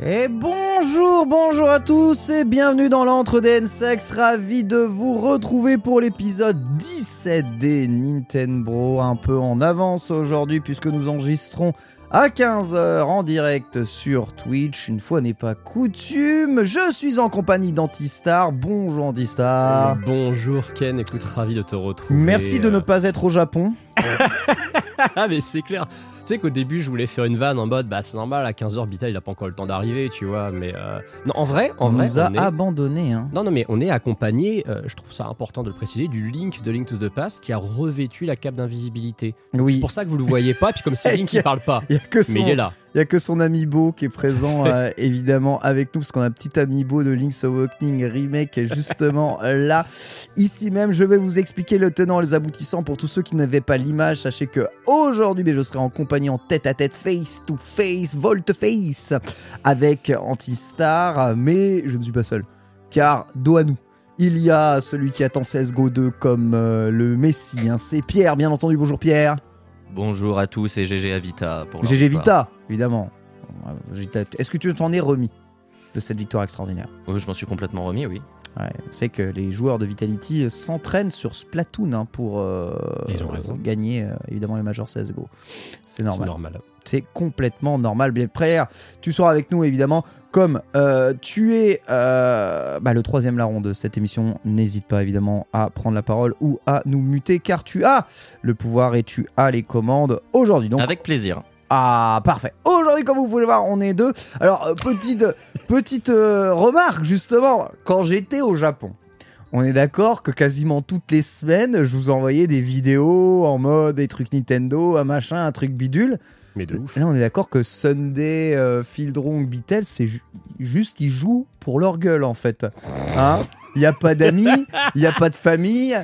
Et bonjour, bonjour à tous et bienvenue dans l'entre des N-Sex. Ravi de vous retrouver pour l'épisode 17 des Nintendo. Un peu en avance aujourd'hui puisque nous enregistrons à 15h en direct sur Twitch. Une fois n'est pas coutume, je suis en compagnie d'Antistar. Bonjour Antistar. Bonjour Ken, écoute, ravi de te retrouver. Merci de ne pas être au Japon. ah mais c'est clair. Tu sais qu'au début je voulais faire une vanne en mode bah c'est normal à 15h Vital il a pas encore le temps d'arriver tu vois mais euh, non en vrai en On vrai nous a est- abandonnés. Hein. non non mais on est accompagné euh, je trouve ça important de le préciser du Link de Link to the Past qui a revêtu la cape d'invisibilité c'est Oui, pour ça que vous le voyez pas puis comme c'est Link qui parle pas il y a que son... mais il est là Il y a que son amiibo qui est présent euh, évidemment avec nous parce qu'on a un petit amiibo de Link's Awakening remake qui est justement euh, là. Ici même, je vais vous expliquer le tenant et les aboutissants pour tous ceux qui n'avaient pas l'image. Sachez que aujourd'hui, mais je serai en compagnie en tête à tête, face to face, volte face avec Antistar, mais je ne suis pas seul car dos à nous. Il y a celui qui attend CSGO 2 comme euh, le Messi, hein. c'est Pierre, bien entendu. Bonjour Pierre. Bonjour à tous et GG à Vita pour GG. Vita, évidemment. Vita- Est-ce que tu t'en es remis de cette victoire extraordinaire? Oui, je m'en suis complètement remis, oui. Ouais, c'est que les joueurs de Vitality euh, s'entraînent sur Splatoon hein, pour euh, gagner euh, évidemment les majors CSGO. C'est c'est normal. C'est complètement normal. Bien Pierre, tu seras avec nous évidemment. Comme euh, tu es euh, bah, le troisième larron de cette émission, n'hésite pas évidemment à prendre la parole ou à nous muter car tu as le pouvoir et tu as les commandes aujourd'hui. Donc Avec plaisir. Ah, parfait. Aujourd'hui, comme vous pouvez le voir, on est deux. Alors, euh, petite, petite euh, remarque, justement, quand j'étais au Japon, on est d'accord que quasiment toutes les semaines, je vous envoyais des vidéos en mode des trucs Nintendo, un machin, un truc bidule. mais de ouf là, on est d'accord que Sunday, euh, Fieldrong, Beatle, c'est ju- juste, ils jouent pour leur gueule, en fait. Hein? Il n'y a pas d'amis, il n'y a pas de famille.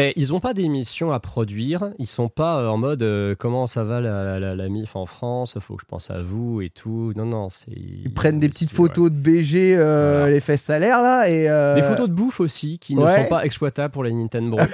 Et ils ont pas d'émission à produire, ils sont pas euh, en mode euh, comment ça va la, la, la- la MIF en France, faut que je pense à vous et tout. Non, non, c'est. Ils prennent des petites photos de BG, euh, Voilà. les fesses salaires, là. Et, euh, Des photos de bouffe aussi qui ne sont pas exploitables pour les Nintendo.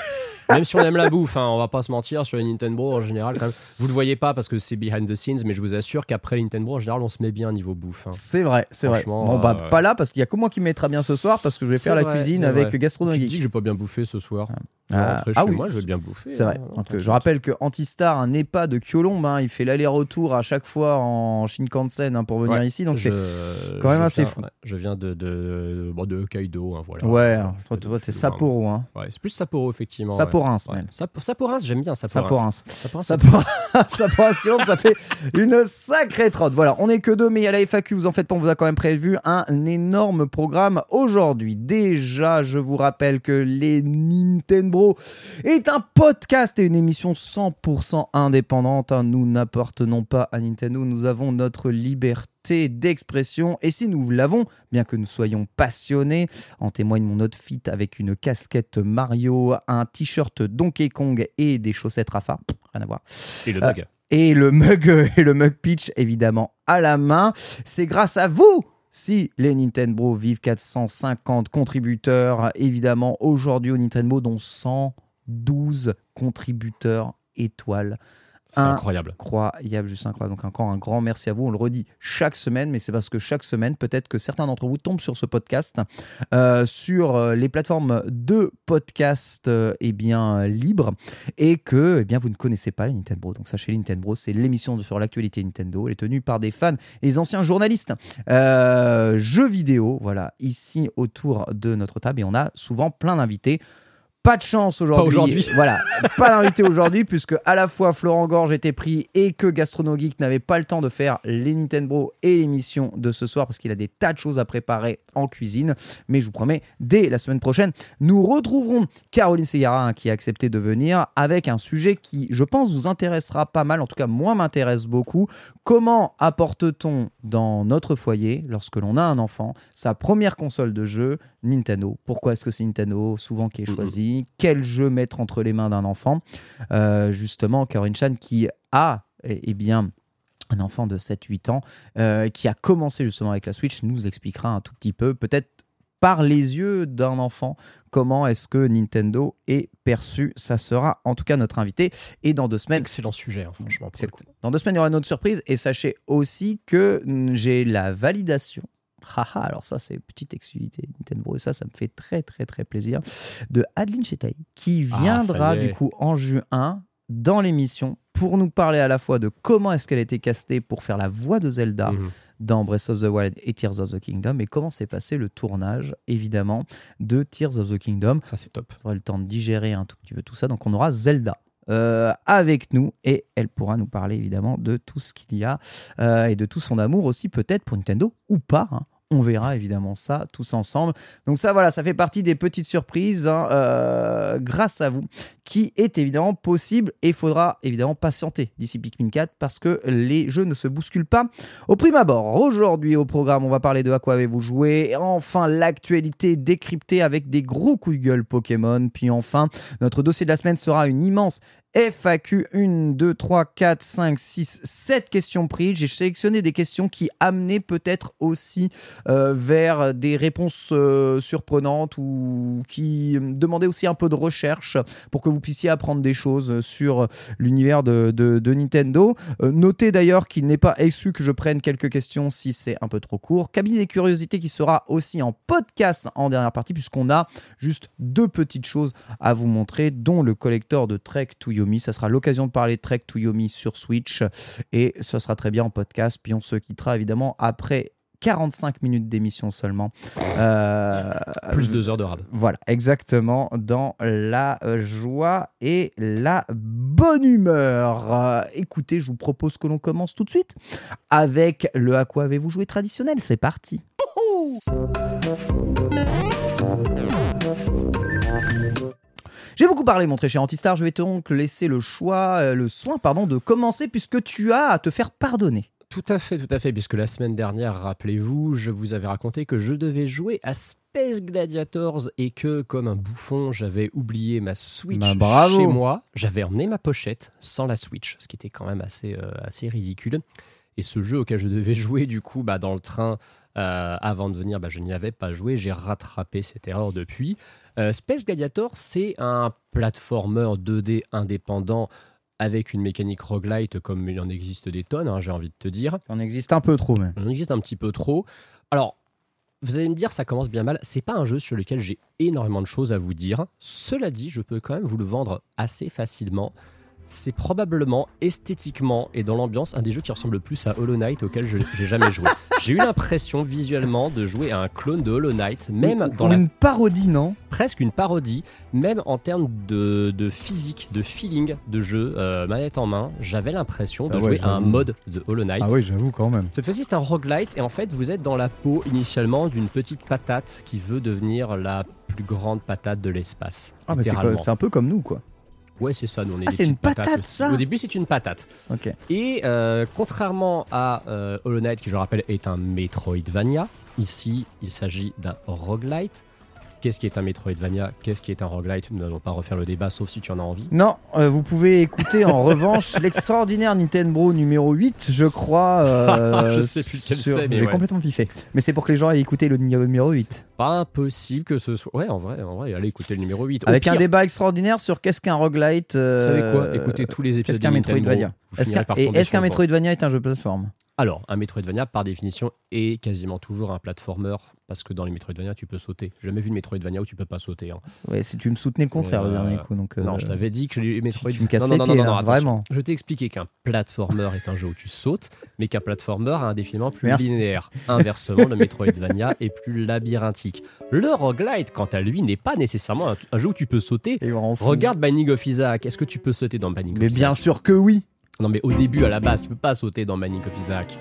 Même si on aime la bouffe, hein, on va pas se mentir, sur les Nintendo en général, quand même. Vous le voyez pas parce que c'est behind the scenes, mais je vous assure qu'après les Nintendo en général, on se met bien niveau bouffe. hein. C'est vrai, c'est vrai. Bon, bah, euh, pas là, parce qu'il y a que moi qui mettra bien ce soir, parce que je vais faire la cuisine avec vrai. Gastronomie te dis que j'ai pas bien bouffé ce soir. Je Ah, ah oui. moi, je vais bien bouffer. C'est vrai. hein, Donc, je rappelle que Antistar, un EHPAD de Kyolombe, hein, il fait l'aller-retour à chaque fois en Shinkansen hein, pour venir Ouais, ici. Donc Je- c'est quand même je assez viens- fou. ouais, je viens de, de, bon, de Hokkaido, voilà. ouais. Toi, je t'es Sapporo, Ouais, c'est plus Sapporo, effectivement. Saporins, même. Sap- Saporins, j'aime bien Saporins. Saporins. Saporins, ça fait une sacrée trotte. Voilà, on est que deux, mais il y a la FAQ, vous en faites pas, on vous a quand même prévu un énorme programme aujourd'hui. Déjà, je vous rappelle que les Nintendo Bro est un podcast et une émission 100% indépendante. Nous n'appartenons pas à Nintendo, nous avons notre liberté d'expression et si nous l'avons, bien que nous soyons passionnés, en témoigne mon outfit avec une casquette Mario, un t-shirt Donkey Kong et des chaussettes Rafa, rien à voir. Et le mug. Euh, et le mug et le mug pitch évidemment à la main. C'est grâce à vous si les Nintendo vivent 450 contributeurs, évidemment, aujourd'hui au Nintendo, dont 112 contributeurs étoiles. C'est incroyable. Incroyable, juste incroyable. Donc encore un grand merci à vous. On le redit chaque semaine, mais c'est parce que chaque semaine, peut-être que certains d'entre vous tombent sur ce podcast, euh, sur euh, les plateformes de podcast euh, eh bien, libres, et que eh bien, vous ne connaissez pas les Nintendo. Donc sachez, Nintendo, c'est l'émission sur l'actualité Nintendo. Elle est tenue par des fans et des anciens journalistes. jeux vidéo, voilà, ici autour de notre table, et on a souvent plein d'invités. Pas de chance aujourd'hui. aujourd'hui. Voilà, pas d'invité aujourd'hui puisque à la fois Florent Gorge était pris et que Gastrono Geek n'avait pas le temps de faire les Nintendo et l'émission de ce soir parce qu'il a des tas de choses à préparer en cuisine. Mais je vous promets, dès la semaine prochaine, nous retrouverons Caroline Segara hein, qui a accepté de venir avec un sujet qui, je pense, vous intéressera pas mal. En tout cas, moi m'intéresse beaucoup. Comment apporte-t-on dans notre foyer, lorsque l'on a un enfant, sa première console de jeu Nintendo? Pourquoi est-ce que c'est Nintendo? Souvent qui est mhm. Quel jeu mettre entre les mains d'un enfant. Euh, justement, Caroline Chan qui a, eh, eh bien, un enfant de 7-8 ans euh, qui a commencé justement avec la Switch nous expliquera un tout petit peu, peut-être par les yeux d'un enfant, comment est-ce que Nintendo est perçu. Ça sera en tout cas notre invité. Et dans deux semaines. Excellent sujet, hein, franchement. Dans deux semaines, il y aura une autre surprise. Et sachez aussi que j'ai la validation haha, alors ça c'est petite exclusivité Nintendo et ça ça me fait très très très plaisir de Adeline Chetaï qui ah, viendra du coup en juin dans l'émission pour nous parler à la fois de comment est-ce qu'elle a été castée pour faire la voix de Zelda mhm. dans Breath of the Wild et Tears of the Kingdom et comment s'est passé le tournage évidemment de Tears of the Kingdom. Ça c'est top. On aura le temps de digérer un tout petit peu tout ça donc on aura Zelda euh, avec nous et elle pourra nous parler évidemment de tout ce qu'il y a euh, et de tout son amour aussi peut-être pour Nintendo ou pas. Hein. On verra évidemment ça tous ensemble. Donc ça, voilà, ça fait partie des petites surprises hein, euh, grâce à vous, qui est évidemment possible et il faudra évidemment patienter d'ici Pikmin 4 parce que les jeux ne se bousculent pas au prime abord. Aujourd'hui au programme, on va parler de à quoi avez-vous joué, enfin l'actualité décryptée avec des gros coups de gueule Pokémon, puis enfin notre dossier de la semaine sera une immense FAQ 1, 2, 3, 4, 5, 6, 7 questions prises. J'ai sélectionné des questions qui amenaient peut-être aussi euh, vers des réponses euh, surprenantes ou qui demandaient aussi un peu de recherche pour que vous puissiez apprendre des choses sur l'univers de, Nintendo. Euh, notez d'ailleurs qu'il n'est pas exclu que je prenne quelques questions si c'est un peu trop court. Cabinet des curiosités qui sera aussi en podcast en dernière partie puisqu'on a juste deux petites choses à vous montrer dont le collector de Trek to You ça sera l'occasion de parler de Trek to Yomi sur Switch et ce sera très bien en podcast. Puis on se quittera évidemment après 45 minutes d'émission seulement. Euh, Plus deux heures de rab. Voilà, exactement, dans la joie et la bonne humeur. Euh, écoutez, je vous propose que l'on commence tout de suite avec le à quoi avez-vous joué traditionnel? C'est parti. J'ai beaucoup parlé, mon très cher Antistar. Je vais donc laisser le choix, euh, le soin, pardon, de commencer puisque tu as à te faire pardonner. Tout à fait, tout à fait, puisque la semaine dernière, rappelez-vous, je vous avais raconté que je devais jouer à Space Gladiators et que, comme un bouffon, j'avais oublié ma Switch bah, chez moi. J'avais emmené ma pochette sans la Switch, ce qui était quand même assez, euh, assez ridicule. Et ce jeu auquel je devais jouer, du coup, bah, dans le train, euh, avant de venir, bah, je n'y avais pas joué. J'ai rattrapé cette erreur depuis. Euh, Space Gladiator, c'est un platformer 2D indépendant avec une mécanique roguelite comme il en existe des tonnes, hein, j'ai envie de te dire. Il en existe un peu trop même. Il en existe un petit peu trop. Alors, vous allez me dire, ça commence bien mal. C'est pas un jeu sur lequel j'ai énormément de choses à vous dire. Cela dit, je peux quand même vous le vendre assez facilement. C'est probablement esthétiquement et dans l'ambiance un des jeux qui ressemble le plus à Hollow Knight auquel je j'ai jamais joué. J'ai eu l'impression visuellement de jouer à un clone de Hollow Knight, même dans Ou la une parodie, non? Presque une parodie, même en termes de, de physique, de feeling de jeu, euh, manette en main, j'avais l'impression de Ah ouais, jouer à un mode de Hollow Knight. Ah oui, j'avoue quand même. Cette fois-ci, c'est un roguelite et en fait, vous êtes dans la peau initialement d'une petite patate qui veut devenir la plus grande patate de l'espace. Ah, mais c'est un peu comme nous, quoi. Ouais, c'est ça. Nous, on est Ah, c'est une patate, aussi. ça Au début, c'est une patate. Ok. Et euh, contrairement à euh, Hollow Knight, qui je rappelle est un Metroidvania, ici il s'agit d'un roguelite. Qu'est-ce qui est un Metroidvania Qu'est-ce qui est un roguelite Nous n'allons pas refaire le débat, sauf si tu en as envie. Non, euh, vous pouvez écouter en revanche l'extraordinaire Nintendo numéro 8, je crois. euh, Je sais plus lequel sur- c'est, mais J'ai ouais. complètement piffé. Mais c'est pour que les gens aient écouté le numéro 8. Pas impossible que ce soit. Ouais, en vrai, en vrai allez écouter le numéro 8. Au Avec un débat extraordinaire sur qu'est-ce qu'un roguelite. euh, Vous savez quoi Écoutez tous les épisodes Qu'est-ce qu'un de Nintendo, Metroidvania Est-ce qu'un- Et est-ce qu'un. Metroidvania est un jeu de plateforme? Alors, un Metroidvania, par définition, est quasiment toujours un platformer, parce que dans les Metroidvania, tu peux sauter. J'ai jamais vu de Metroidvania où tu peux pas sauter. hein. Ouais, si tu me soutenais le contraire Euh, le dernier coup. Donc, Non, euh, je t'avais dit que les Metroid... tu me casses non, les non, pieds, non, non, vraiment. Je t'ai expliqué qu'un platformer est un jeu où tu sautes, mais qu'un platformer a un défilement plus Merci. linéaire. Inversement, le Metroidvania est plus labyrinthique. Le roguelite, quant à lui, n'est pas nécessairement un, un jeu où tu peux sauter. et. Regarde Binding of Isaac. Est-ce que tu peux sauter dans Binding Mais of bien Isaac sûr que oui. Non, mais au début, à la base, tu peux pas sauter dans Binding of Isaac.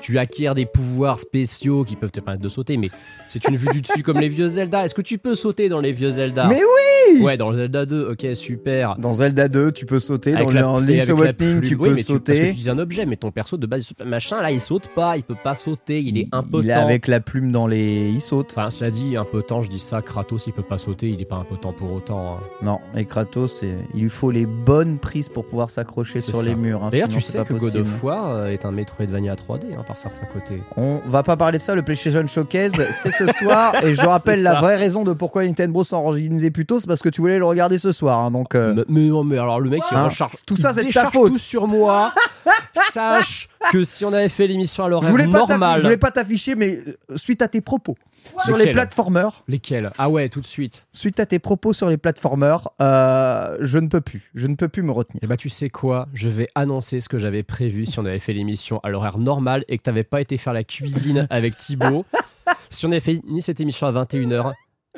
Tu acquiers des pouvoirs spéciaux qui peuvent te permettre de sauter, mais c'est une vue du dessus comme les vieux Zelda. Est-ce que tu peux sauter dans les vieux Zelda Mais oui Ouais, dans Zelda 2, ok, super. Dans Zelda 2, tu peux sauter. Avec Dans la- Link's Awakening, tu Oui, peux mais parce que tu sauter. utilises un objet, mais ton perso de base, machin, là, il saute pas, il peut pas sauter, il est impotent. Il est avec la plume dans les. Il saute. Enfin, cela dit, impotent, je dis ça, Kratos, il peut pas sauter, il est pas impotent pour autant. hein. Non, et Kratos, il lui faut les bonnes prises pour pouvoir s'accrocher sur ça. les murs. hein, D'ailleurs, tu sais que God of War euh, est un Metroidvania 3D hein, par certains côtés. On va pas parler de ça, le PlayStation Showcase, c'est ce soir. et je rappelle la vraie raison de pourquoi Nintendo s'en organisait plus tôt, c'est parce que tu voulais le regarder ce soir. hein, donc, euh, Mais, mais non, mais alors le mec, il Hein, recharge. tout ça, c'est ta faute. tout sur moi. Sache que si on avait fait l'émission à je l'horaire voulais pas t'affi- normal. je voulais pas t'afficher, mais euh, suite à tes propos sur les platformers, Lesquels? Ah ouais, tout de suite. suite à tes propos sur les platformers, euh, je ne peux plus. Je ne peux plus me retenir. Et bah tu sais quoi? Je vais annoncer ce que j'avais prévu si on avait fait l'émission à l'horaire normal et que t'avais pas été faire la cuisine avec Thibaut. si on avait fini cette émission à 21h,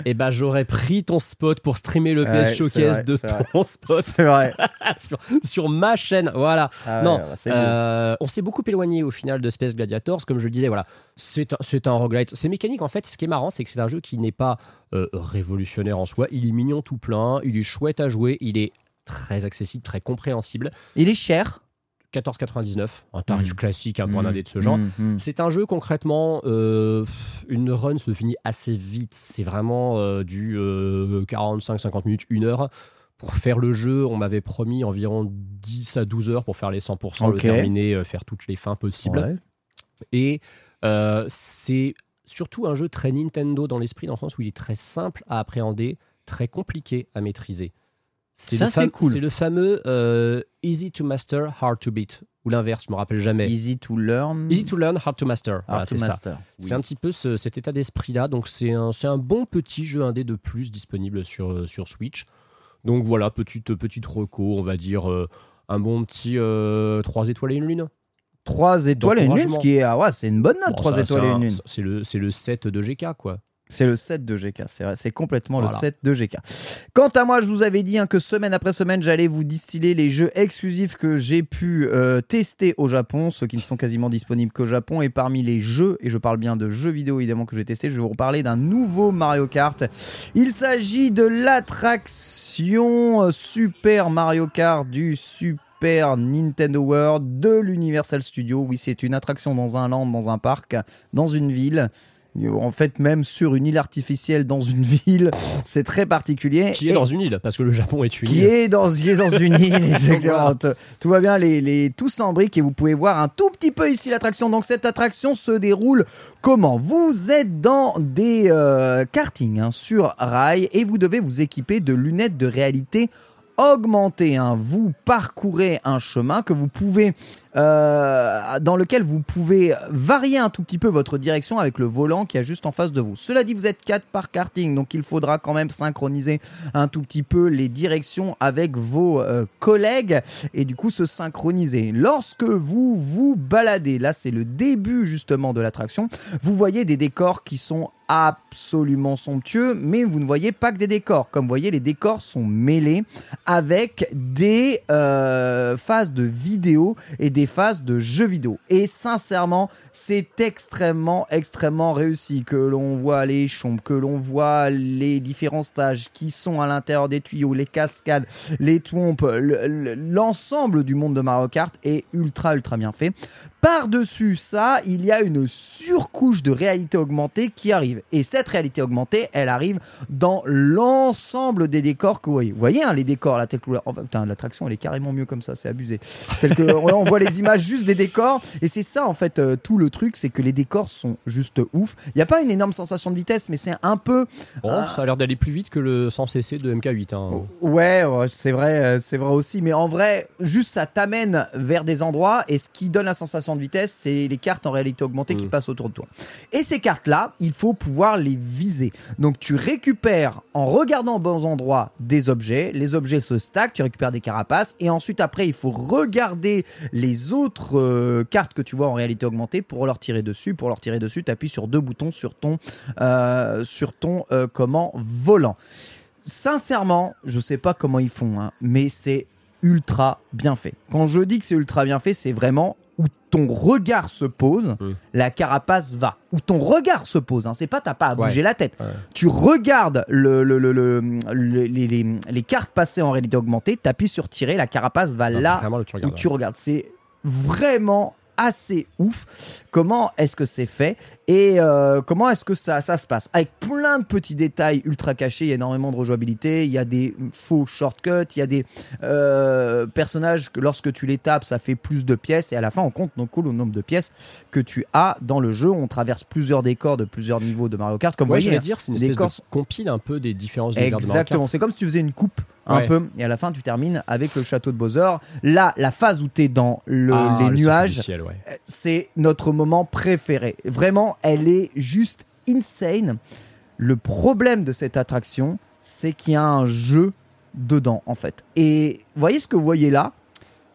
et bah j'aurais pris ton spot pour streamer le PS Showcase vrai, de vrai. ton spot C'est vrai. sur, sur ma chaîne. Voilà. Ah non, ouais, beau. euh, on s'est beaucoup éloigné au final de Space Gladiators. Comme je le disais, voilà, c'est un, un roguelite. C'est mécanique en fait. Ce qui est marrant, c'est que c'est un jeu qui n'est pas euh, révolutionnaire en soi. Il est mignon tout plein, il est chouette à jouer, il est très accessible, très compréhensible. Il est cher. 14,99, un tarif Mm. classique hein, pour un Mm, indé de ce genre. mm, mm. C'est un jeu concrètement, euh, une run se finit assez vite. C'est vraiment euh, du 45-50 minutes, 1 heure. Pour faire le jeu, on m'avait promis environ 10 à 12 heures pour faire les 100%, le Ok. terminer, euh, faire toutes les fins possibles. Ouais. Et euh, c'est surtout un jeu très Nintendo dans l'esprit, dans le sens où il est très simple à appréhender, très compliqué à maîtriser. C'est Ça, le, c'est fam- cool. c'est le fameux euh, easy to master, hard to beat. Ou l'inverse, je me rappelle jamais. Easy to learn. Easy to learn, hard to master. hard Voilà, to c'est ça. master. C'est un petit peu ce- cet état d'esprit-là. Donc, c'est un, un bon petit jeu indé de plus disponible sur, euh, sur Switch. Donc, voilà, petite, petite reco, on va dire euh, un bon petit 3 étoiles et une lune. 3 étoiles et une lune, ce qui est. Ah ouais, c'est une bonne note, Bon, 3 ça, étoiles et un- une lune. C'est le, c'est le 7 de GK, quoi. C'est le 7 de GK, c'est vrai, c'est complètement Voilà. le 7 de GK. Quant à moi, je vous avais dit hein, que semaine après semaine, j'allais vous distiller les jeux exclusifs que j'ai pu euh, tester au Japon, ceux qui ne sont quasiment disponibles qu'au Japon. Et parmi les jeux, et je parle bien de jeux vidéo évidemment que j'ai testé, je vais vous reparler d'un nouveau Mario Kart. Il s'agit de l'attraction euh, Super Mario Kart du Super Nintendo World de l'Universal Studio. Oui, c'est une attraction dans un land, dans un parc, dans une ville. En fait, même sur une île artificielle dans une ville, c'est très particulier. Qui est Et- dans une île, parce que le Japon est une qui île. est dans, qui est dans une île, exactement. voilà. Tout va bien, les, les, tous en briques et vous pouvez voir un tout petit peu ici l'attraction. Donc cette attraction se déroule comment? Vous êtes dans des euh, kartings hein, sur rail et vous devez vous équiper de lunettes de réalité augmentée. hein. Vous parcourez un chemin que vous pouvez euh, dans lequel vous pouvez varier un tout petit peu votre direction avec le volant qui est juste en face de vous. Cela dit, vous êtes 4 par karting, donc il faudra quand même synchroniser un tout petit peu les directions avec vos euh, collègues et du coup se synchroniser. Lorsque vous vous baladez, là c'est le début justement de l'attraction, vous voyez des décors qui sont absolument somptueux, mais vous ne voyez pas que des décors. Comme vous voyez, les décors sont mêlés avec des euh, phases de vidéo et des phases de jeux vidéo. Et sincèrement, c'est extrêmement, extrêmement réussi. Que l'on voit les chambres, que l'on voit les différents stages qui sont à l'intérieur des tuyaux, les cascades, les trompes, l'ensemble du monde de Mario Kart est ultra, ultra bien fait. Par-dessus ça, il y a une surcouche de réalité augmentée qui arrive. Et cette réalité augmentée, elle arrive dans l'ensemble des décors que vous voyez. Vous voyez hein, les décors, la telle couleur. putain, l'attraction, elle est carrément mieux comme ça, c'est abusé. Que, on voit les images juste des décors. Et c'est ça, en fait, euh, tout le truc, c'est que les décors sont juste ouf. Il n'y a pas une énorme sensation de vitesse, mais c'est un peu. Oh, ça a l'air d'aller plus vite que le sans cc de MK8. Hein. Ouais, c'est vrai, euh, c'est vrai aussi. Mais en vrai, juste ça t'amène vers des endroits et ce qui donne la sensation de vitesse, c'est les cartes en réalité augmentée qui mm. passent autour de toi. Et ces cartes-là, il faut pouvoir les viser. Donc tu récupères en regardant aux bons endroits des objets, les objets se stackent, tu récupères des carapaces, et ensuite après il faut regarder les autres euh, cartes que tu vois en réalité augmentée pour leur tirer dessus. Pour leur tirer dessus, tu appuies sur deux boutons sur ton, euh, euh, comment volant. Sincèrement, je sais pas comment ils font, hein, mais c'est ultra bien fait. Quand je dis que c'est ultra bien fait, c'est vraiment où ton regard se pose, la carapace va. Où ton regard se pose, hein, c'est pas t'as pas à bouger la tête. Tu regardes le, les, cartes passées en réalité augmentée, t'appuies sur tirer, la carapace va là où tu regardes. C'est vraiment assez ouf. Comment est-ce que c'est fait et euh, comment est-ce que ça, ça se passe? Avec plein de petits détails ultra cachés, il y a énormément de rejouabilité, il y a des faux shortcuts, il y a des euh, personnages que lorsque tu les tapes, ça fait plus de pièces et à la fin on compte donc le nombre de pièces que tu as dans le jeu. On traverse plusieurs décors de plusieurs niveaux de Mario Kart. Comme vous voyez, dire, c'est une espèce de compile un peu des différences de Exactement, c'est comme si tu faisais une coupe un peu. Et à la fin, tu termines avec le château de Bowser. Là, la phase où tu es dans le, ah, les nuages, euh, c'est notre moment préféré. Vraiment, elle est juste insane. Le problème de cette attraction, c'est qu'il y a un jeu dedans, en fait. Et voyez ce que vous voyez là?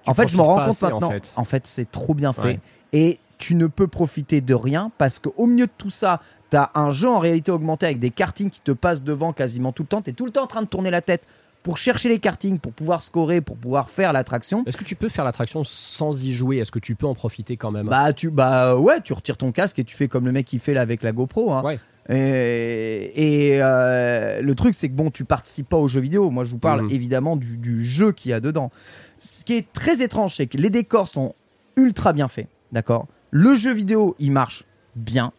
En fait, je me rends compte maintenant. En fait, c'est trop bien fait. Et tu ne peux profiter de rien parce qu'au milieu de tout ça, tu as un jeu en réalité augmentée avec des kartings qui te passent devant quasiment tout le temps. Tu es tout le temps en train de tourner la tête pour chercher les kartings, pour pouvoir scorer, pour pouvoir faire l'attraction. Est-ce que tu peux faire l'attraction sans y jouer? Est-ce que tu peux en profiter quand même? Bah tu bah ouais, tu retires ton casque et tu fais comme le mec qui fait là avec la GoPro. Hein. Ouais. Et, euh, le truc, c'est que bon, tu participes pas au jeu vidéo. Moi, je vous parle mhm. évidemment du, du jeu qu'il y a dedans. Ce qui est très étrange, c'est que les décors sont ultra bien faits. D'accord? Le jeu vidéo, il marche bien.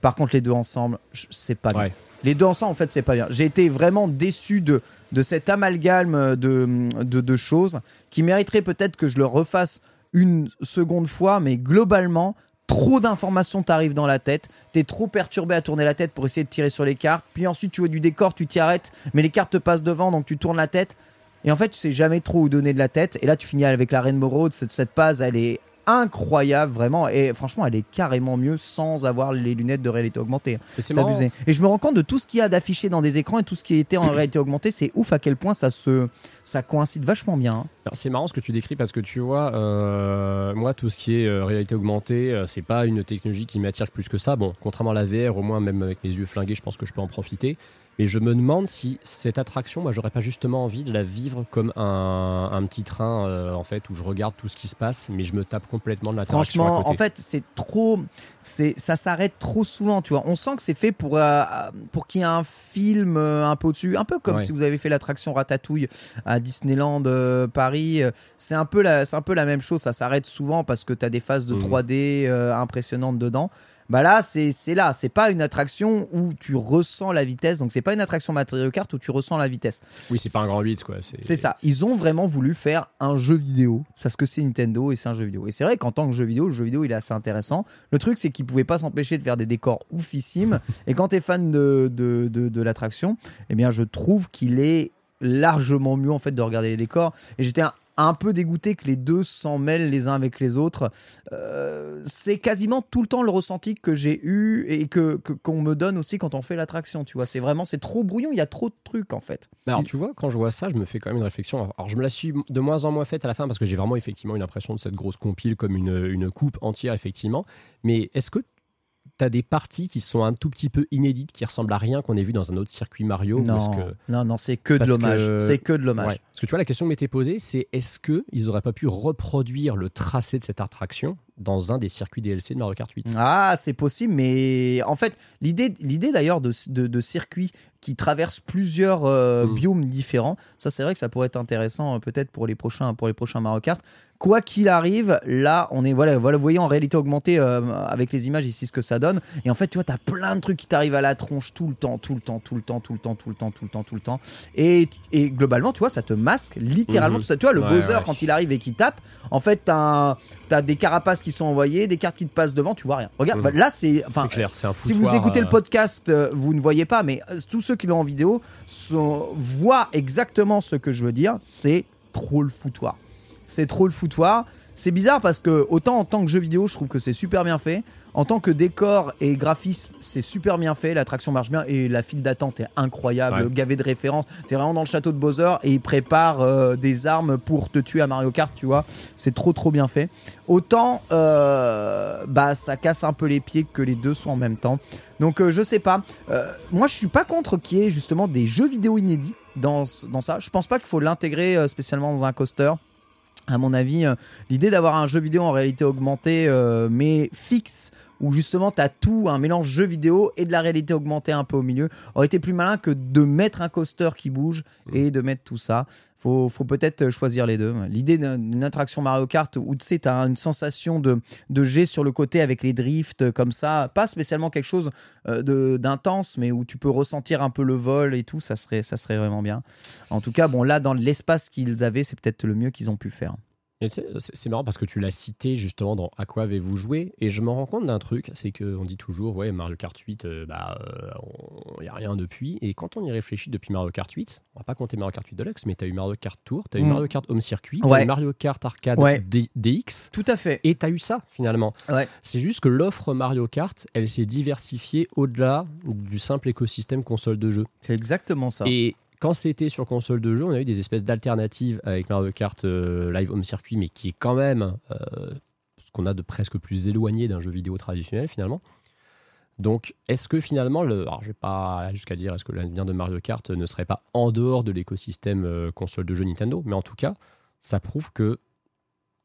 Par contre, les deux ensemble, c'est pas bien. Les deux ensemble, en fait, c'est pas bien. J'ai été vraiment déçu de, cet amalgame de, de, choses qui mériterait peut-être que je le refasse une seconde fois, mais globalement, trop d'informations t'arrivent dans la tête, t'es trop perturbé à tourner la tête pour essayer de tirer sur les cartes, puis ensuite tu vois du décor, tu t'y arrêtes, mais les cartes te passent devant, donc tu tournes la tête. Et en fait, tu sais jamais trop où donner de la tête. Et là, tu finis avec la Rainbow Road. Cette, cette phase, elle est incroyable, vraiment. Et franchement, elle est carrément mieux sans avoir les lunettes de réalité augmentée. C'est abusé. Et je me rends compte de tout ce qu'il y a d'affiché dans des écrans et tout ce qui était en réalité augmentée. C'est ouf à quel point ça se ça coïncide vachement bien. Hein. C'est marrant ce que tu décris parce que tu vois, euh, moi, tout ce qui est euh, réalité augmentée, euh, c'est pas une technologie qui m'attire plus que ça. Bon, contrairement à la VR, au moins, même avec mes yeux flingués, je pense que je peux en profiter. Et je me demande si cette attraction, moi, j'aurais pas justement envie de la vivre comme un, un petit train, euh, en fait, où je regarde tout ce qui se passe, mais je me tape complètement de l'attraction. Franchement, en fait, c'est trop. Ça s'arrête trop souvent, tu vois. On sent que c'est fait pour, euh, pour qu'il y ait un film euh, un peu au-dessus. Un peu comme si vous avez fait l'attraction Ratatouille à Disneyland Paris. C'est un, peu la, un peu la même chose. Ça s'arrête souvent parce que tu as des phases de 3D mmh. impressionnantes dedans. Bah là, c'est là. C'est pas une attraction où tu ressens la vitesse. Donc, c'est pas une attraction Mario Kart où tu ressens la vitesse. Oui, c'est pas un grand 8, quoi. C'est ça. Ils ont vraiment voulu faire un jeu vidéo parce que c'est Nintendo et c'est un jeu vidéo. Et c'est vrai qu'en tant que jeu vidéo, le jeu vidéo, il est assez intéressant. Le truc, c'est qu'ils pouvaient pas s'empêcher de faire des décors oufissimes. et quand tu es fan de, de, de, l'attraction, eh bien, je trouve qu'il est largement mieux en fait de regarder les décors. Et j'étais un peu dégoûté que les deux s'en mêlent les uns avec les autres. Euh, c'est quasiment tout le temps le ressenti que j'ai eu et que qu'on me donne aussi quand on fait l'attraction. Tu vois, c'est vraiment c'est trop brouillon. Il y a trop de trucs en fait. alors tu vois, quand je vois ça, je me fais quand même une réflexion. Alors je me la suis de moins en moins faite à la fin parce que j'ai vraiment effectivement une impression de cette grosse compile comme une, une coupe entière effectivement. Mais est-ce que tu as des parties qui sont un tout petit peu inédites, qui ressemblent à rien qu'on ait vu dans un autre circuit Mario Non, que... non, non, c'est que de l'hommage. C'est que de l'hommage. Parce que tu vois, la question que m'était posée, c'est est-ce qu'ils n'auraient pas pu reproduire le tracé de cette attraction dans un des circuits DLC de Mario Kart 8 Ah, c'est possible, mais en fait, l'idée, l'idée d'ailleurs de, de, circuits qui traversent plusieurs euh, hmm. biomes différents, ça c'est vrai que ça pourrait être intéressant euh, peut-être pour les prochains pour les prochains Mario Kart. Quoi qu'il arrive, là, on est voilà, voilà, vous voyez en réalité augmentée euh, avec les images ici ce que ça donne. Et en fait, tu vois, tu as plein de trucs qui t'arrivent à la tronche tout le temps, tout le temps, tout le temps, tout le temps, tout le temps, tout le temps, tout le temps. Et, et globalement, tu vois, ça te masque littéralement mhm. tout ça. Tu vois, le Bowser quand il arrive et qu'il tape, en fait, t'as as des carapaces qui sont envoyées, des cartes qui te passent devant, tu vois rien. Regarde, bah, là c'est. Enfin, clair, c'est un Si vous écoutez le euh. podcast, euh, vous ne voyez pas, mais tous ceux qui l'ont en vidéo voient exactement ce que je veux dire. C'est trop le foutoir c'est trop le foutoir. C'est bizarre parce que autant en tant que jeu vidéo, je trouve que c'est super bien fait. En tant que décor et graphisme, c'est super bien fait. L'attraction marche bien et la file d'attente est incroyable, gavé de références. T'es vraiment dans le château de Bowser et il prépare euh, des armes pour te tuer à Mario Kart, tu vois. C'est trop trop bien fait. Autant, euh, bah ça casse un peu les pieds que les deux sont en même temps. Donc euh, je sais pas. moi je suis pas contre qu'il y ait justement des jeux vidéo inédits dans, dans ça. Je pense pas qu'il faut l'intégrer spécialement dans un coaster à mon avis, euh, l'idée d'avoir un jeu vidéo en réalité augmentée, euh, mais fixe, où justement tu as tout, un mélange jeu vidéo et de la réalité augmentée un peu au milieu, aurait été plus malin que de mettre un coaster qui bouge mmh. et de mettre tout ça. Faut, faut peut-être choisir les deux. L'idée d'une attraction Mario Kart où tu sais, as une sensation de, de jet sur le côté avec les drifts comme ça, pas spécialement quelque chose euh, d'intense, mais où tu peux ressentir un peu le vol et tout, ça serait, ça serait vraiment bien. En tout cas, bon, là, dans l'espace qu'ils avaient, c'est peut-être le mieux qu'ils ont pu faire. C'est marrant parce que tu l'as cité justement dans À quoi avez-vous joué Et je me rends compte d'un truc, c'est qu'on dit toujours, ouais, Mario Kart 8, il euh, bah, n'y euh, a rien depuis. Et quand on y réfléchit depuis Mario Kart 8, on va pas compter Mario Kart 8 Deluxe, mais tu as eu Mario Kart Tour, tu as eu mm. Mario Kart Home Circuit, tu as eu Mario Kart Arcade DX. Tout à fait. Et tu as eu ça finalement. C'est juste que l'offre Mario Kart, elle s'est diversifiée au-delà du simple écosystème console de jeu. C'est exactement ça. Et quand c'était sur console de jeu, on a eu des espèces d'alternatives avec Mario Kart euh, Live Home Circuit, mais qui est quand même euh, ce qu'on a de presque plus éloigné d'un jeu vidéo traditionnel finalement. Donc, est-ce que finalement, le, alors je vais pas jusqu'à dire est-ce que l'avenir de Mario Kart ne serait pas en dehors de l'écosystème euh, console de jeu Nintendo, mais en tout cas, ça prouve que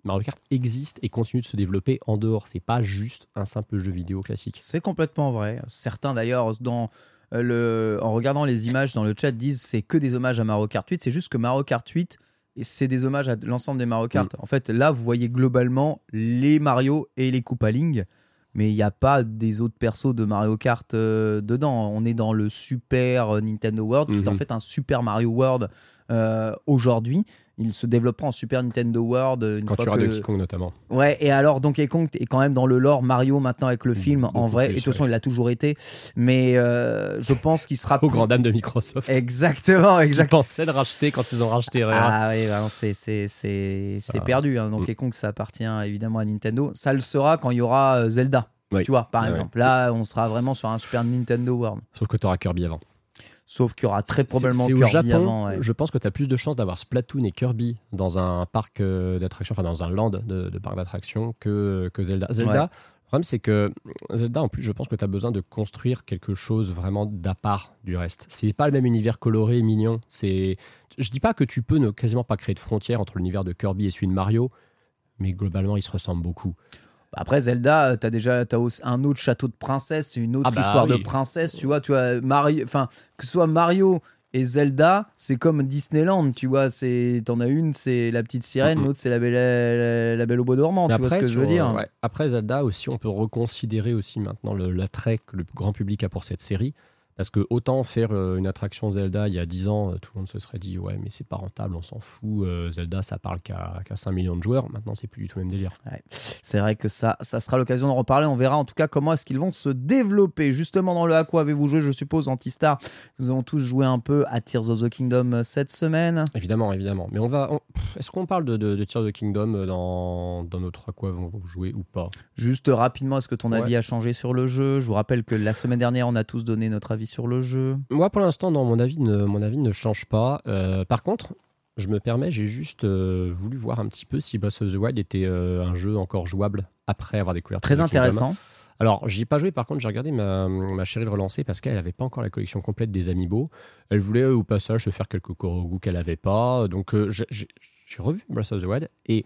Mario Kart existe et continue de se développer en dehors. C'est pas juste un simple jeu vidéo classique. C'est complètement vrai. Certains d'ailleurs dans euh, en regardant les images dans le chat, disent c'est que des hommages à Mario Kart 8. C'est juste que Mario Kart 8, c'est des hommages à l'ensemble des Mario Kart. Mm. En fait, là, vous voyez globalement les Mario et les Koopa mais il n'y a pas des autres persos de Mario Kart euh, dedans. On est dans le Super Nintendo World, qui est en mm-hmm. fait un Super Mario World euh, aujourd'hui il se développera en Super Nintendo World. Une quand fois tu auras que... Donkey Kong notamment. Ouais, et alors Donkey Kong est quand même dans le lore Mario maintenant avec le mmh, film en vrai. et de toute façon, il l'a toujours été. Mais euh, je pense qu'il sera. Au grand dame de Microsoft. Exactement, exactement. Ils pensaient le racheter quand ils ont racheté Ah oui, bah c'est perdu. Hein. Donkey mmh. Kong, ça appartient évidemment à Nintendo. Ça le sera quand il y aura euh, Zelda. Tu vois, par exemple. Là, on sera vraiment sur un Super Nintendo World. Sauf que tu auras Kirby avant. Sauf qu'il y aura très probablement Kirby au Japon, Je pense que tu as plus de chances d'avoir Splatoon et Kirby dans un parc euh, d'attractions, enfin dans un land de, parc d'attractions que, que Zelda. Zelda, le problème c'est que Zelda, en plus, je pense que tu as besoin de construire quelque chose vraiment d'à part du reste. C'est pas le même univers coloré et mignon. C'est, je dis pas que tu peux ne quasiment pas créer de frontières entre l'univers de Kirby et celui de Mario, mais globalement, ils se ressemblent beaucoup. Après Zelda, euh, tu as déjà as un autre château de princesse, une autre ah bah histoire de princesse, tu vois, tu vois Mario, enfin que ce soit Mario et Zelda, c'est comme Disneyland, tu vois, c'est t'en as une, c'est la petite sirène, l'autre c'est la belle, la, belle au bois dormant, tu vois ce que je veux dire. Après Zelda aussi, on peut reconsidérer aussi maintenant l'attrait que le grand public a pour cette série Parce que autant faire euh, une attraction Zelda il y a 10 ans, euh, tout le monde se serait dit ouais mais c'est pas rentable, on s'en fout, euh, Zelda ça parle qu'à 5 millions de joueurs, maintenant c'est plus du tout le même délire. Ouais. C'est vrai que ça, ça sera l'occasion d'en reparler, on verra en tout cas comment est-ce qu'ils vont se développer. Justement dans le à quoi avez-vous joué je suppose Antistar Nous avons tous joué un peu à Tears of the Kingdom cette semaine. Évidemment, évidemment. Mais on va... on- Est-ce qu'on parle de, de, de Tears of the Kingdom dans, dans notre à quoi vont jouer ou pas? Juste rapidement, est-ce que ton Ouais. avis a changé sur le jeu? Je vous rappelle que la semaine dernière, on a tous donné notre avis sur le jeu? Moi, pour l'instant, non, mon avis ne, mon avis ne change pas. Euh, par contre, je me permets, j'ai juste euh, voulu voir un petit peu si Breath of the Wild était euh, un jeu encore jouable après avoir découvert Très intéressant. Alors, j'y ai pas joué, par contre, j'ai regardé ma, ma chérie le relancer parce qu'elle n'avait pas encore la collection complète des Amiibo. Elle voulait euh, au passage se faire quelques Korogu qu'elle n'avait pas. Donc, euh, j'ai- revu Breath of the Wild et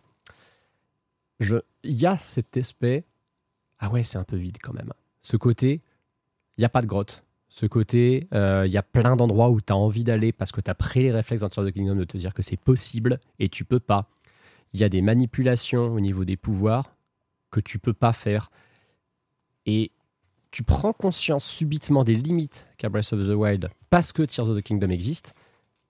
je- il y a cet aspect. Ah ouais, c'est un peu vide quand même. Ce côté, il n'y a pas de grotte. Ce côté, euh, il y a plein d'endroits où tu as envie d'aller parce que tu as pris les réflexes dans Tears of the Kingdom de te dire que c'est possible et tu peux pas. Il y a des manipulations au niveau des pouvoirs que tu peux pas faire. Et tu prends conscience subitement des limites qu'a Breath of the Wild parce que Tears of the Kingdom existe,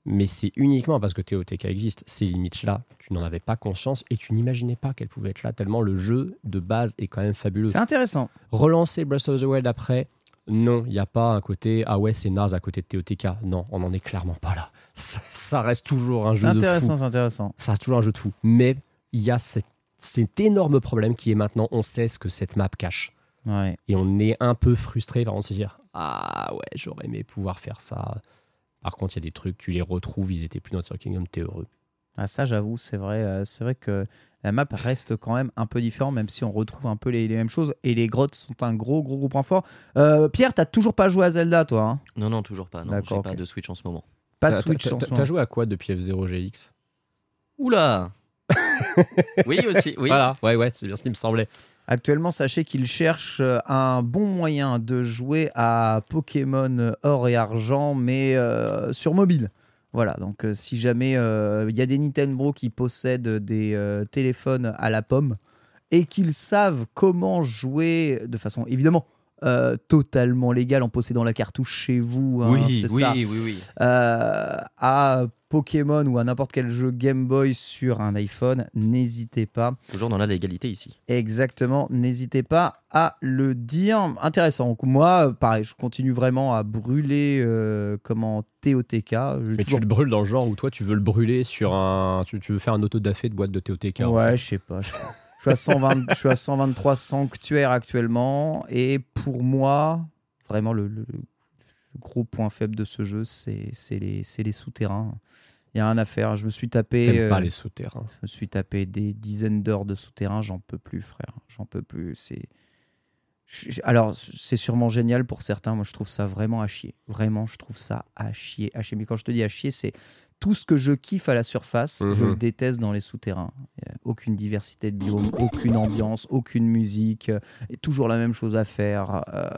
mais c'est uniquement parce que TOTK existe. Ces limites-là, tu n'en avais pas conscience et tu n'imaginais pas qu'elles pouvaient être là, tellement le jeu de base est quand même fabuleux. C'est intéressant. Relancer Breath of the Wild après, non, il n'y a pas un côté ah ouais, c'est naze à côté de TOTK. Non, on n'en est clairement pas là. Ça, ça reste toujours un jeu de fou intéressant, c'est intéressant. ça reste toujours un jeu de fou. Mais il y a cette- cet énorme problème qui est maintenant, on sait ce que cette map cache. Ouais. Et on est un peu frustré par contre de se dire Ah ouais, j'aurais aimé pouvoir faire ça. Par contre, il y a des trucs, tu les retrouves, ils étaient plus dans Tears Kingdom, t'es heureux. Ah, ça, j'avoue, c'est vrai. euh, c'est vrai que la map reste quand même un peu différente, même si on retrouve un peu les, les mêmes choses. Et les grottes sont un gros, gros, gros point fort. Euh, Pierre, t'as toujours pas joué à Zelda, toi hein? Non, non, toujours pas. Non, j'ai D'accord, pas de Switch en ce moment. Pas de T'as- Switch t'as- en ce T'as moment. joué à quoi depuis F0 GX Oula Oui, aussi. Oui. Voilà, ouais, ouais, c'est bien ce qui me semblait. Actuellement, sachez qu'il cherche euh, un bon moyen de jouer à Pokémon Or et Argent, mais euh, sur mobile. Voilà, donc euh, si jamais euh, il y a des Nintendo qui possèdent des euh, téléphones à la pomme et qu'ils savent comment jouer de façon évidemment euh, totalement légale en possédant la cartouche chez vous, hein, oui, c'est oui, ça, oui, oui. euh, à Pokémon ou à n'importe quel jeu Game Boy sur un iPhone, n'hésitez pas. Toujours dans la légalité ici. Exactement, n'hésitez pas à le dire. Intéressant. Donc, moi, euh, pareil, je continue vraiment à brûler euh, comment TOTK. J'ai Mais toujours- tu le brûles dans le genre où toi, tu veux le brûler sur un. Tu, tu veux faire un auto-da-fé de boîte de TOTK. en Ouais, fait. je sais pas. Je suis, à 120 je suis à 123 sanctuaires actuellement. Et pour moi, vraiment, le, le- le gros point faible de ce jeu, c'est les, souterrains. Il y a rien à faire. Je me suis tapé. T'aimes pas euh, les souterrains. Je me suis tapé des dizaines d'heures de souterrain, j'en peux plus, frère. J'en peux plus. C'est. Alors, c'est sûrement génial pour certains. Moi, je trouve ça vraiment à chier. Vraiment, je trouve ça à chier. À chier. Mais quand je te dis à chier, c'est tout ce que je kiffe à la surface, je Mhm. le déteste dans les souterrains. Aucune diversité de biomes, aucune ambiance, aucune musique, euh, et toujours la même chose à faire. Euh,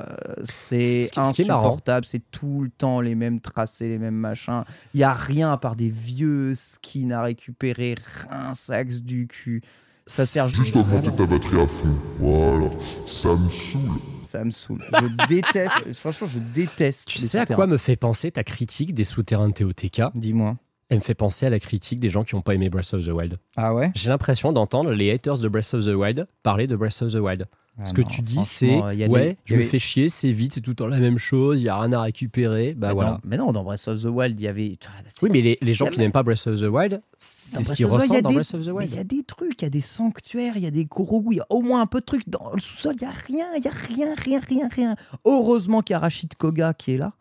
c'est insupportable. C'est tout le temps les mêmes tracés, les mêmes machins. Il n'y a rien à part des vieux skins à récupérer, rince-axe du cul. Ça sert Juste augmenter ta batterie à fond. Voilà. Ça me saoule. Ça me saoule. Je déteste, franchement, je déteste. Tu sais à quoi me fait penser ta critique des souterrains de TOTK Dis-moi. Elle me fait penser à la critique des gens qui n'ont pas aimé Breath of the Wild. Ah ouais J'ai l'impression d'entendre les haters de Breath of the Wild parler de Breath of the Wild. Ce que tu dis, c'est des- ouais, il je me fais chier, c'est vite, c'est tout le temps la même chose, il y a rien à récupérer. Bah Mais voilà. non, mais non, dans Breath of the Wild, il y avait. Oui, mais les, les gens qui n'aiment pas Breath of the Wild, c'est ce qu'ils ressentent dans des- Breath of the Wild. Il y a des trucs, il y a des sanctuaires, il y a des Korogu, il y a au moins un peu de trucs. Dans le sous-sol, il y a rien, il y a rien, rien, rien, rien. Heureusement qu'il y a Rachid Koga qui est là.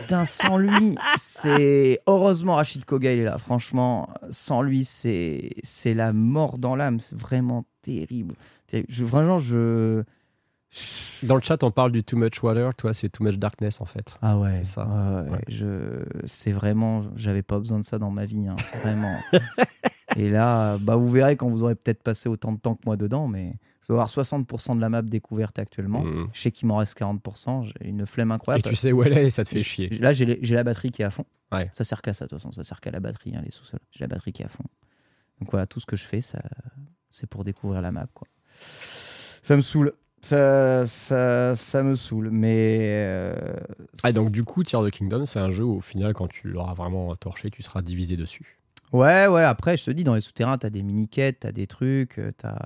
Putain, sans lui, c'est. Heureusement, Rachid Koga, il est là. Franchement, sans lui, c'est c'est la mort dans l'âme. C'est vraiment terrible. Je, vraiment, je. Dans le chat, on parle du Too Much Water, toi, c'est Too Much Darkness en fait. Ah ouais, C'est ça. ouais, ouais, Ouais. Je, c'est vraiment, j'avais pas besoin de ça dans ma vie, hein, vraiment. Et là, bah vous verrez quand vous aurez peut-être passé autant de temps que moi dedans, mais je dois avoir 60% de la map découverte actuellement. Mhm. Je sais qu'il m'en reste 40%. J'ai une flemme Et incroyable. tu sais où elle est et ça te fait chier. Là, j'ai la batterie qui est à fond. Ouais. Ça sert qu'à ça, de toute façon. Ça sert qu'à la batterie, hein, les sous-sols. J'ai la batterie qui est à fond. Donc voilà, tout ce que je fais, ça, c'est pour découvrir la map, quoi. Ça me saoule. ça, ça, ça me saoule. Mais. euh, Ah, donc du coup, Tears of the Kingdom, c'est un jeu où au final, quand tu l'auras vraiment torché, tu seras divisé dessus. Ouais, ouais, après, je te dis, dans les souterrains, t'as des mini-quêtes, t'as des trucs, euh, t'as.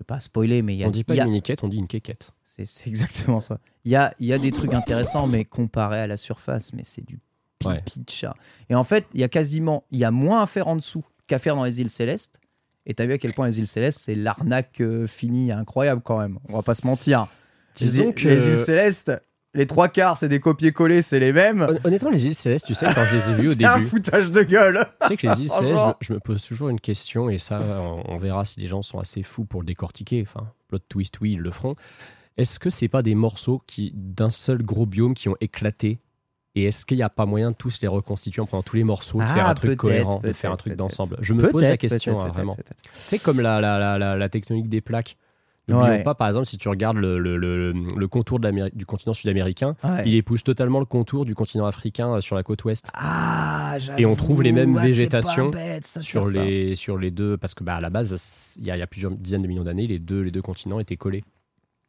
Je vais pas spoiler, mais il y a. On dit pas a- une mini-quête, on dit une quéquette. C'est exactement ça. Il y a, il y a des trucs intéressants, mais comparé à la surface, mais c'est du pipi de chat. Et en fait, il y a quasiment. Il y a moins à faire en dessous qu'à faire dans les îles célestes. Et t'as vu à quel point les îles célestes, c'est l'arnaque euh, finie incroyable quand même. On va pas se mentir. Disons les, que- les îles célestes, les trois quarts, c'est des copier-coller, c'est les mêmes. Hon- Honnêtement, les îles célestes, tu sais, quand je les ai vues au C'est un début, foutage de gueule. tu sais que les îles célestes, je, je me pose toujours une question, et ça, on, on verra si les gens sont assez fous pour le décortiquer. Enfin, plot twist, oui, ils le feront. Est-ce que c'est pas des morceaux qui, d'un seul gros biome, qui ont éclaté? Et est-ce qu'il n'y a pas moyen de tous les reconstituer en prenant tous les morceaux, de Ah, faire un truc peut-être, cohérent, de peut-être, faire un truc peut-être. d'ensemble? Je me pose la Peut-être, question, peut-être, hein, vraiment. peut-être. C'est comme la, la, la, la, la tectonique des plaques. N'oublions Ouais. pas, par exemple, si tu regardes le, le, le, le contour de du continent sud-américain, Ouais. il épouse totalement le contour du continent africain euh, sur la côte ouest. Ah, Et on trouve les mêmes c'est végétations bête, ça, sur les, sur les deux, parce que bah, à la base, il y, a- il y a plusieurs dizaines de millions d'années, les deux, les deux continents étaient collés.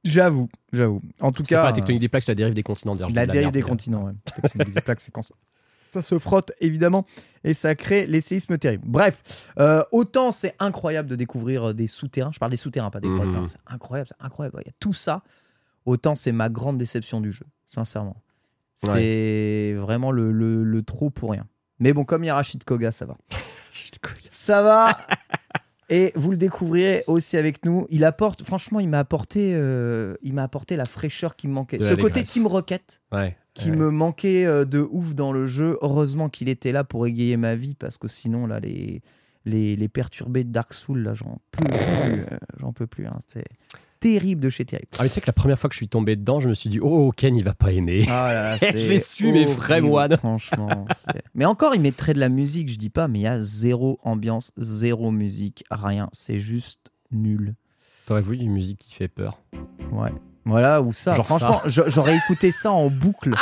J'avoue, j'avoue. En tout C'est cas, pas la tectonique des plaques, c'est la dérive des continents. la de dérive des continents, ouais. Tectonique des plaques, c'est quand ça. Ça se frotte évidemment et ça crée les séismes terribles. Bref, euh, autant c'est incroyable de découvrir euh, des souterrains. Je parle des souterrains, pas des hein. C'est incroyable, c'est incroyable. Il y a tout ça. Autant c'est ma grande déception du jeu, sincèrement. C'est vraiment le, le- le trop pour rien. Mais bon, comme il y a Rachid Koga, ça va. Ça va. Et vous le découvrirez aussi avec nous. Il apporte, franchement, il m'a apporté, euh, il m'a apporté la fraîcheur qui me manquait. De Ce côté. Team Rocket Ouais. Qui ouais. me manquait euh, de ouf dans le jeu. Heureusement qu'il était là pour égayer ma vie parce que sinon là les les, les perturbés de Dark Souls là j'en peux plus, euh, j'en peux plus. hein. C'est terrible de chez terrible. Ah, mais tu sais que la première fois que je suis tombé dedans, je me suis dit, oh, Ken, il va pas aimer. Ah là là, Je c'est l'ai su, mes vrais horrible, moines. Franchement. Mais encore, il mettrait de la musique, je dis pas, mais il y a zéro ambiance, zéro musique, rien. C'est juste nul. T'aurais voulu une musique qui fait peur. Ouais. Voilà, ou ça. Genre Franchement, j'aurais écouté ça en boucle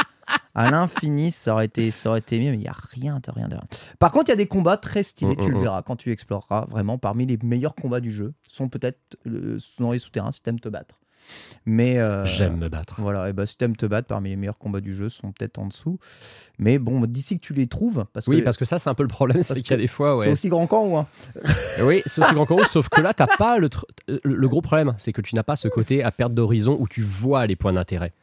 à l'infini, ça aurait été, ça aurait été mieux, mais il n'y a rien de rien de rien. Par contre, il y a des combats très stylés, Mm, tu mm, le mm. verras quand tu exploreras. Vraiment, parmi les meilleurs combats du jeu sont peut-être euh, dans les souterrains si t'aimes te battre. Mais euh, J'aime me battre. Voilà, et bah, si t'aimes te battre, parmi les meilleurs combats du jeu sont peut-être en dessous. Mais bon, d'ici que tu les trouves, parce Oui, que parce que ça, c'est un peu le problème, c'est qu'il y a des fois, c'est aussi grand qu'en haut. hein. Oui, c'est aussi grand qu'en haut, sauf que là, t'as pas le, le, gros problème, c'est que tu n'as pas ce côté à perte d'horizon où tu vois les points d'intérêt.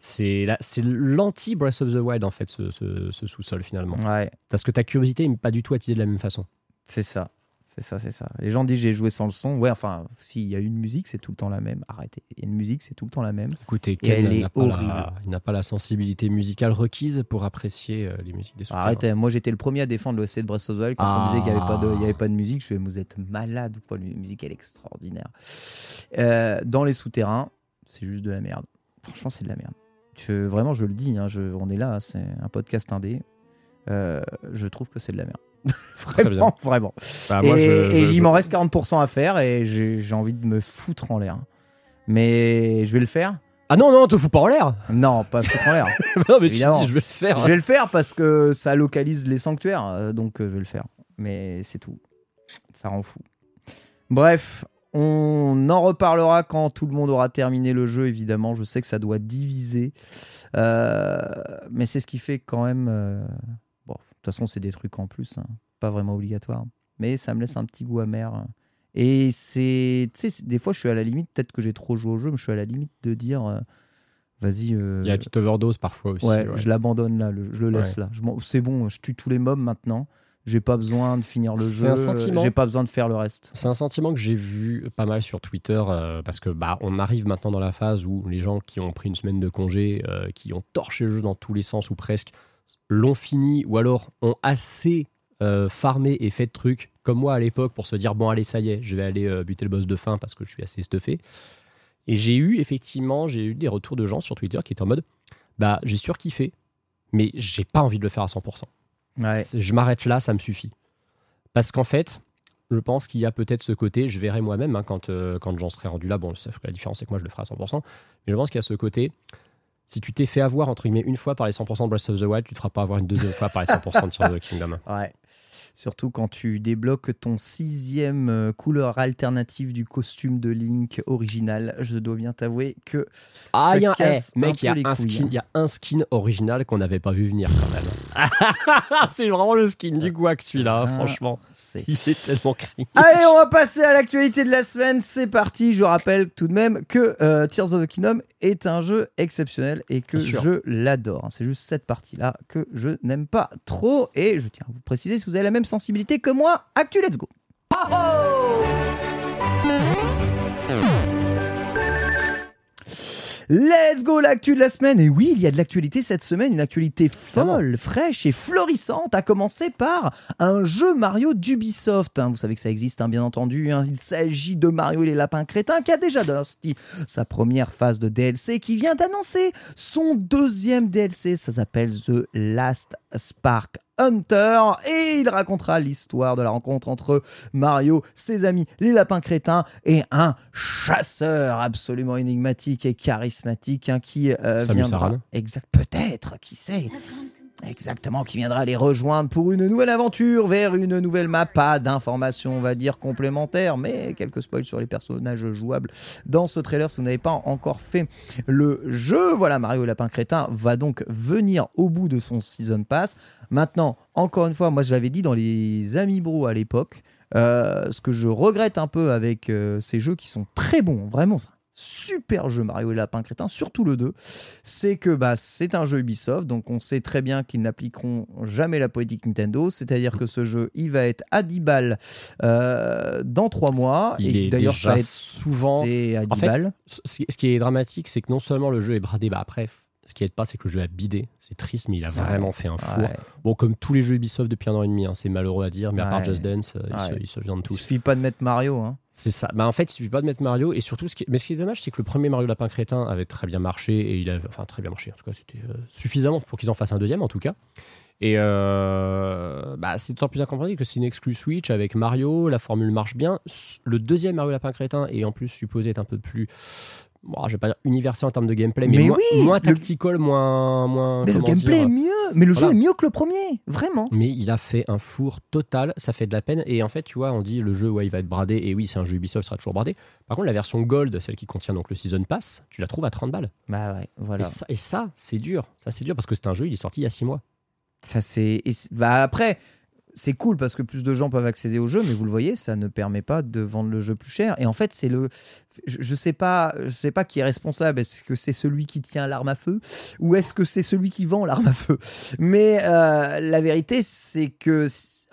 C'est la- c'est l'anti Breath of the Wild en fait, ce, ce- ce sous-sol finalement. Ouais, Parce que ta curiosité n'est pas du tout attisée de la même façon. c'est ça. C'est ça, c'est ça. Les gens disent j'ai joué sans le son. Ouais, enfin, s'il y a une musique, c'est tout le temps la même. Arrêtez. Il y a une musique, c'est tout le temps la même. Écoutez, elle Ken est la, il n'a pas la sensibilité musicale requise pour apprécier euh, les musiques des souterrains. Arrêtez, moi j'étais le premier à défendre l'OSC de Breath of the Wild quand on disait qu'il n'y avait, pas de- il y avait pas de musique. Je fais, vous êtes malade ou quoi? La musique, elle est extraordinaire. Euh, dans les souterrains, c'est juste de la merde. Franchement, c'est de la merde. Je- vraiment, je le dis, hein, je- on est là, hein, c'est un podcast indé. Euh, je trouve que c'est de la merde. vraiment, vraiment. Bah, moi, et je- et je- il je- m'en reste 40% à faire et j'ai envie de me foutre en l'air. Mais je vais le faire. Ah non, non, te fous pas en l'air Non, pas foutre en l'air. Non, mais tu dis, je vais le faire. Je vais le faire parce que ça localise les sanctuaires, euh, donc euh, je vais le faire. Mais c'est tout. Ça rend fou. Bref, on en reparlera quand tout le monde aura terminé le jeu, évidemment. Je sais que ça doit diviser. Euh, mais c'est ce qui fait quand même. euh, toute façon, c'est des trucs en plus, hein, pas vraiment obligatoire. Mais ça me laisse un petit goût amer. hein. Et c'est. Tu sais, des fois, je suis à la limite, peut-être que j'ai trop joué au jeu, mais je suis à la limite de dire. euh, Vas-y. euh, Il y a une petite overdose parfois aussi. Ouais, ouais. je l'abandonne là, le- je le laisse Ouais. là. C'est bon, je tue tous les mobs maintenant. J'ai pas besoin de finir le jeu. sentiment. J'ai pas besoin de faire le reste. C'est un sentiment que j'ai vu pas mal sur Twitter euh, parce que bah on arrive maintenant dans la phase où les gens qui ont pris une semaine de congé, euh, qui ont torché le jeu dans tous les sens ou presque, l'ont fini ou alors ont assez euh, farmé et fait de trucs comme moi à l'époque pour se dire bon allez ça y est, je vais aller euh, buter le boss de fin parce que je suis assez stuffé. Et j'ai eu effectivement j'ai eu des retours de gens sur Twitter qui étaient en mode bah j'ai surkiffé mais j'ai pas envie de le faire à 100%. Ouais. C'est- Je m'arrête là, ça me suffit. Parce qu'en fait, je pense qu'il y a peut-être ce côté, je verrai moi-même hein, quand, euh, quand j'en serai rendu là. Bon, sauf que la différence, c'est que moi, je le ferai à 100%. Mais je pense qu'il y a ce côté, Si tu t'es fait avoir entre guillemets une fois par les 100% de Breath of the Wild, tu te feras pas avoir une deuxième fois par les 100% de Tears of the Kingdom. Ouais. Surtout quand tu débloques ton sixième euh, couleur alternative du costume de Link original, je dois bien t'avouer que. Ah, ça il y a un, casse un mec, il y, a un couilles, skin- hein. il y a un skin original qu'on n'avait pas vu venir quand même. c'est vraiment le skin du guac celui-là, Ah, franchement. c'est- Il est tellement cringe. Allez, on va passer à l'actualité de la semaine. C'est parti. Je rappelle tout de même que euh, Tears of the Kingdom est un jeu exceptionnel et que je l'adore. C'est juste cette partie-là que je n'aime pas trop. Et je tiens à vous préciser si vous avez la même sensibilité que moi. Actu, let's go. Let's go l'actu de la semaine et oui il y a de l'actualité cette semaine une actualité folle fraîche et florissante à commencer par un jeu Mario d'Ubisoft hein. vous savez que ça existe hein, bien entendu hein. il s'agit de Mario et les lapins crétins qui a déjà sorti sa première phase de DLC qui vient d'annoncer son deuxième DLC ça s'appelle The Last Spark Hunter et il racontera l'histoire de la rencontre entre Mario, ses amis, les lapins crétins et un chasseur absolument énigmatique et charismatique hein, qui euh, Samus viendra. Aran. Exact, peut-être, qui sait. Exactement, qui viendra les rejoindre pour une nouvelle aventure vers une nouvelle map. Pas d'informations, on va dire, complémentaires, mais quelques spoils sur les personnages jouables dans ce trailer si vous n'avez pas encore fait le jeu. Voilà, Mario Lapin Crétin va donc venir au bout de son Season Pass. Maintenant, encore une fois, moi je l'avais dit dans les Amiibo à l'époque, euh, ce que je regrette un peu avec euh, ces jeux qui sont très bons, vraiment, c'est super jeu Mario et Lapin Crétin, surtout le 2, c'est que bah, c'est un jeu Ubisoft, donc on sait très bien qu'ils n'appliqueront jamais la politique Nintendo, c'est-à-dire que ce jeu, il va être à 10 balles euh, dans 3 mois, Il et d'ailleurs ça a souvent. été à 10 En fait, balles. Ce ce qui est dramatique, c'est que non seulement le jeu est bradé, bah après, ce qui aide pas, c'est que le jeu a bidé. C'est triste, mais il a vraiment fait un four. Bon, comme tous les jeux Ubisoft depuis un an et demi, hein, c'est malheureux à dire, mais à part. Just Dance, euh, ils, se, ils se viennent Il tous. suffit pas de mettre Mario. Hein. C'est ça. Bah, en fait, il suffit pas de mettre Mario. Et surtout, ce qui... mais ce qui est dommage, c'est que le premier Mario Lapin Crétin avait très bien marché. Et il avait... Enfin, très bien marché. En tout cas, c'était euh, suffisamment pour qu'ils en fassent un deuxième, en tout cas. Et euh, bah, c'est d'autant plus incompréhensible que c'est une exclue Switch avec Mario. La formule marche bien. Le deuxième Mario Lapin Crétin est en plus supposé être un peu plus. Bon, je vais pas dire universel en termes de gameplay, mais, Mais moins, oui, moins le- tactical, moins. moins Mais le gameplay dire, est mieux, mais le jeu est mieux que le premier, vraiment. mais il a fait un four total, ça fait de la peine. Et en fait, tu vois, on dit le jeu, ouais, il va être bradé. Et oui, c'est un jeu Ubisoft, il sera toujours bradé. Par contre, la version Gold, celle qui contient donc le Season Pass, tu la trouves à 30 balles. Bah ouais, voilà. Et ça, ça, c'est dur. Ça, c'est dur parce que c'est un jeu, il est sorti il y a 6 mois. Ça c'est- bah après c'est cool parce que plus de gens peuvent accéder au jeu mais vous le voyez ça ne permet pas de vendre le jeu plus cher. Et en fait c'est le je, je sais pas je sais pas qui est responsable. Est-ce que c'est celui qui tient l'arme à feu ou est-ce que c'est celui qui vend l'arme à feu? Mais euh, la vérité c'est que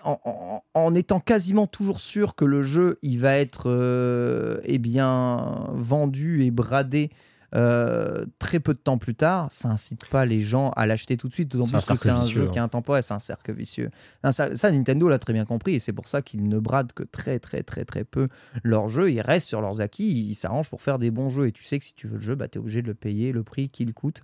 en étant quasiment toujours sûr que le jeu il va être euh, eh bien vendu et bradé euh, très peu de temps plus tard, ça incite pas les gens à l'acheter tout de suite, d'autant plus que c'est un vicieux, jeu hein. qui est intemporel, c'est un cercle vicieux. Non, ça, ça, Nintendo l'a très bien compris et c'est pour ça qu'ils ne bradent que très très très très peu leurs jeux. Ils restent sur leurs acquis, ils s'arrangent pour faire des bons jeux et tu sais que si tu veux le jeu, bah, tu es obligé de le payer le prix qu'il coûte.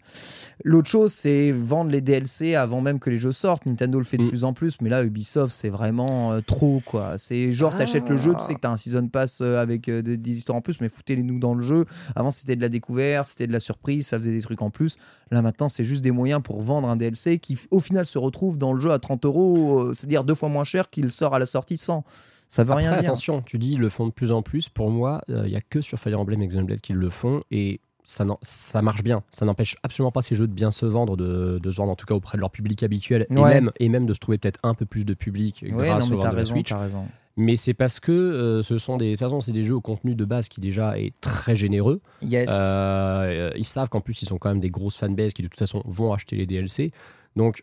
L'autre chose, c'est vendre les DLC avant même que les jeux sortent. Nintendo le fait de Mm. plus en plus, mais là, Ubisoft, c'est vraiment euh, trop quoi. C'est genre, t'achètes le jeu, tu sais que t'as un season pass euh, avec euh, des, des histoires en plus, mais foutez-les nous dans le jeu. Avant, c'était de la découverte, c'était de la surprise, ça faisait des trucs en plus. Là, maintenant, c'est juste des moyens pour vendre un DLC qui, au final, se retrouve dans le jeu à 30 euros, euh, c'est-à-dire deux fois moins cher qu'il sort à la sortie 100. Ça veut Après, rien dire. attention, tu dis ils le font de plus en plus. Pour moi, il n'y a que sur Fire Emblem et Xenoblade qu'ils le font. Et ça, ça marche bien. Ça n'empêche absolument pas ces jeux de bien se vendre, de, de se vendre en tout cas auprès de leur public habituel. Et, même, et même de se trouver peut-être un peu plus de public Ouais, grâce non, mais de la Switch. t'as raison. Mais c'est parce que euh, ce sont des. De toute façon, c'est des jeux au contenu de base qui déjà est très généreux. Yes. Euh, ils savent qu'en plus, ils sont quand même des grosses fanbases qui de toute façon vont acheter les DLC. Donc,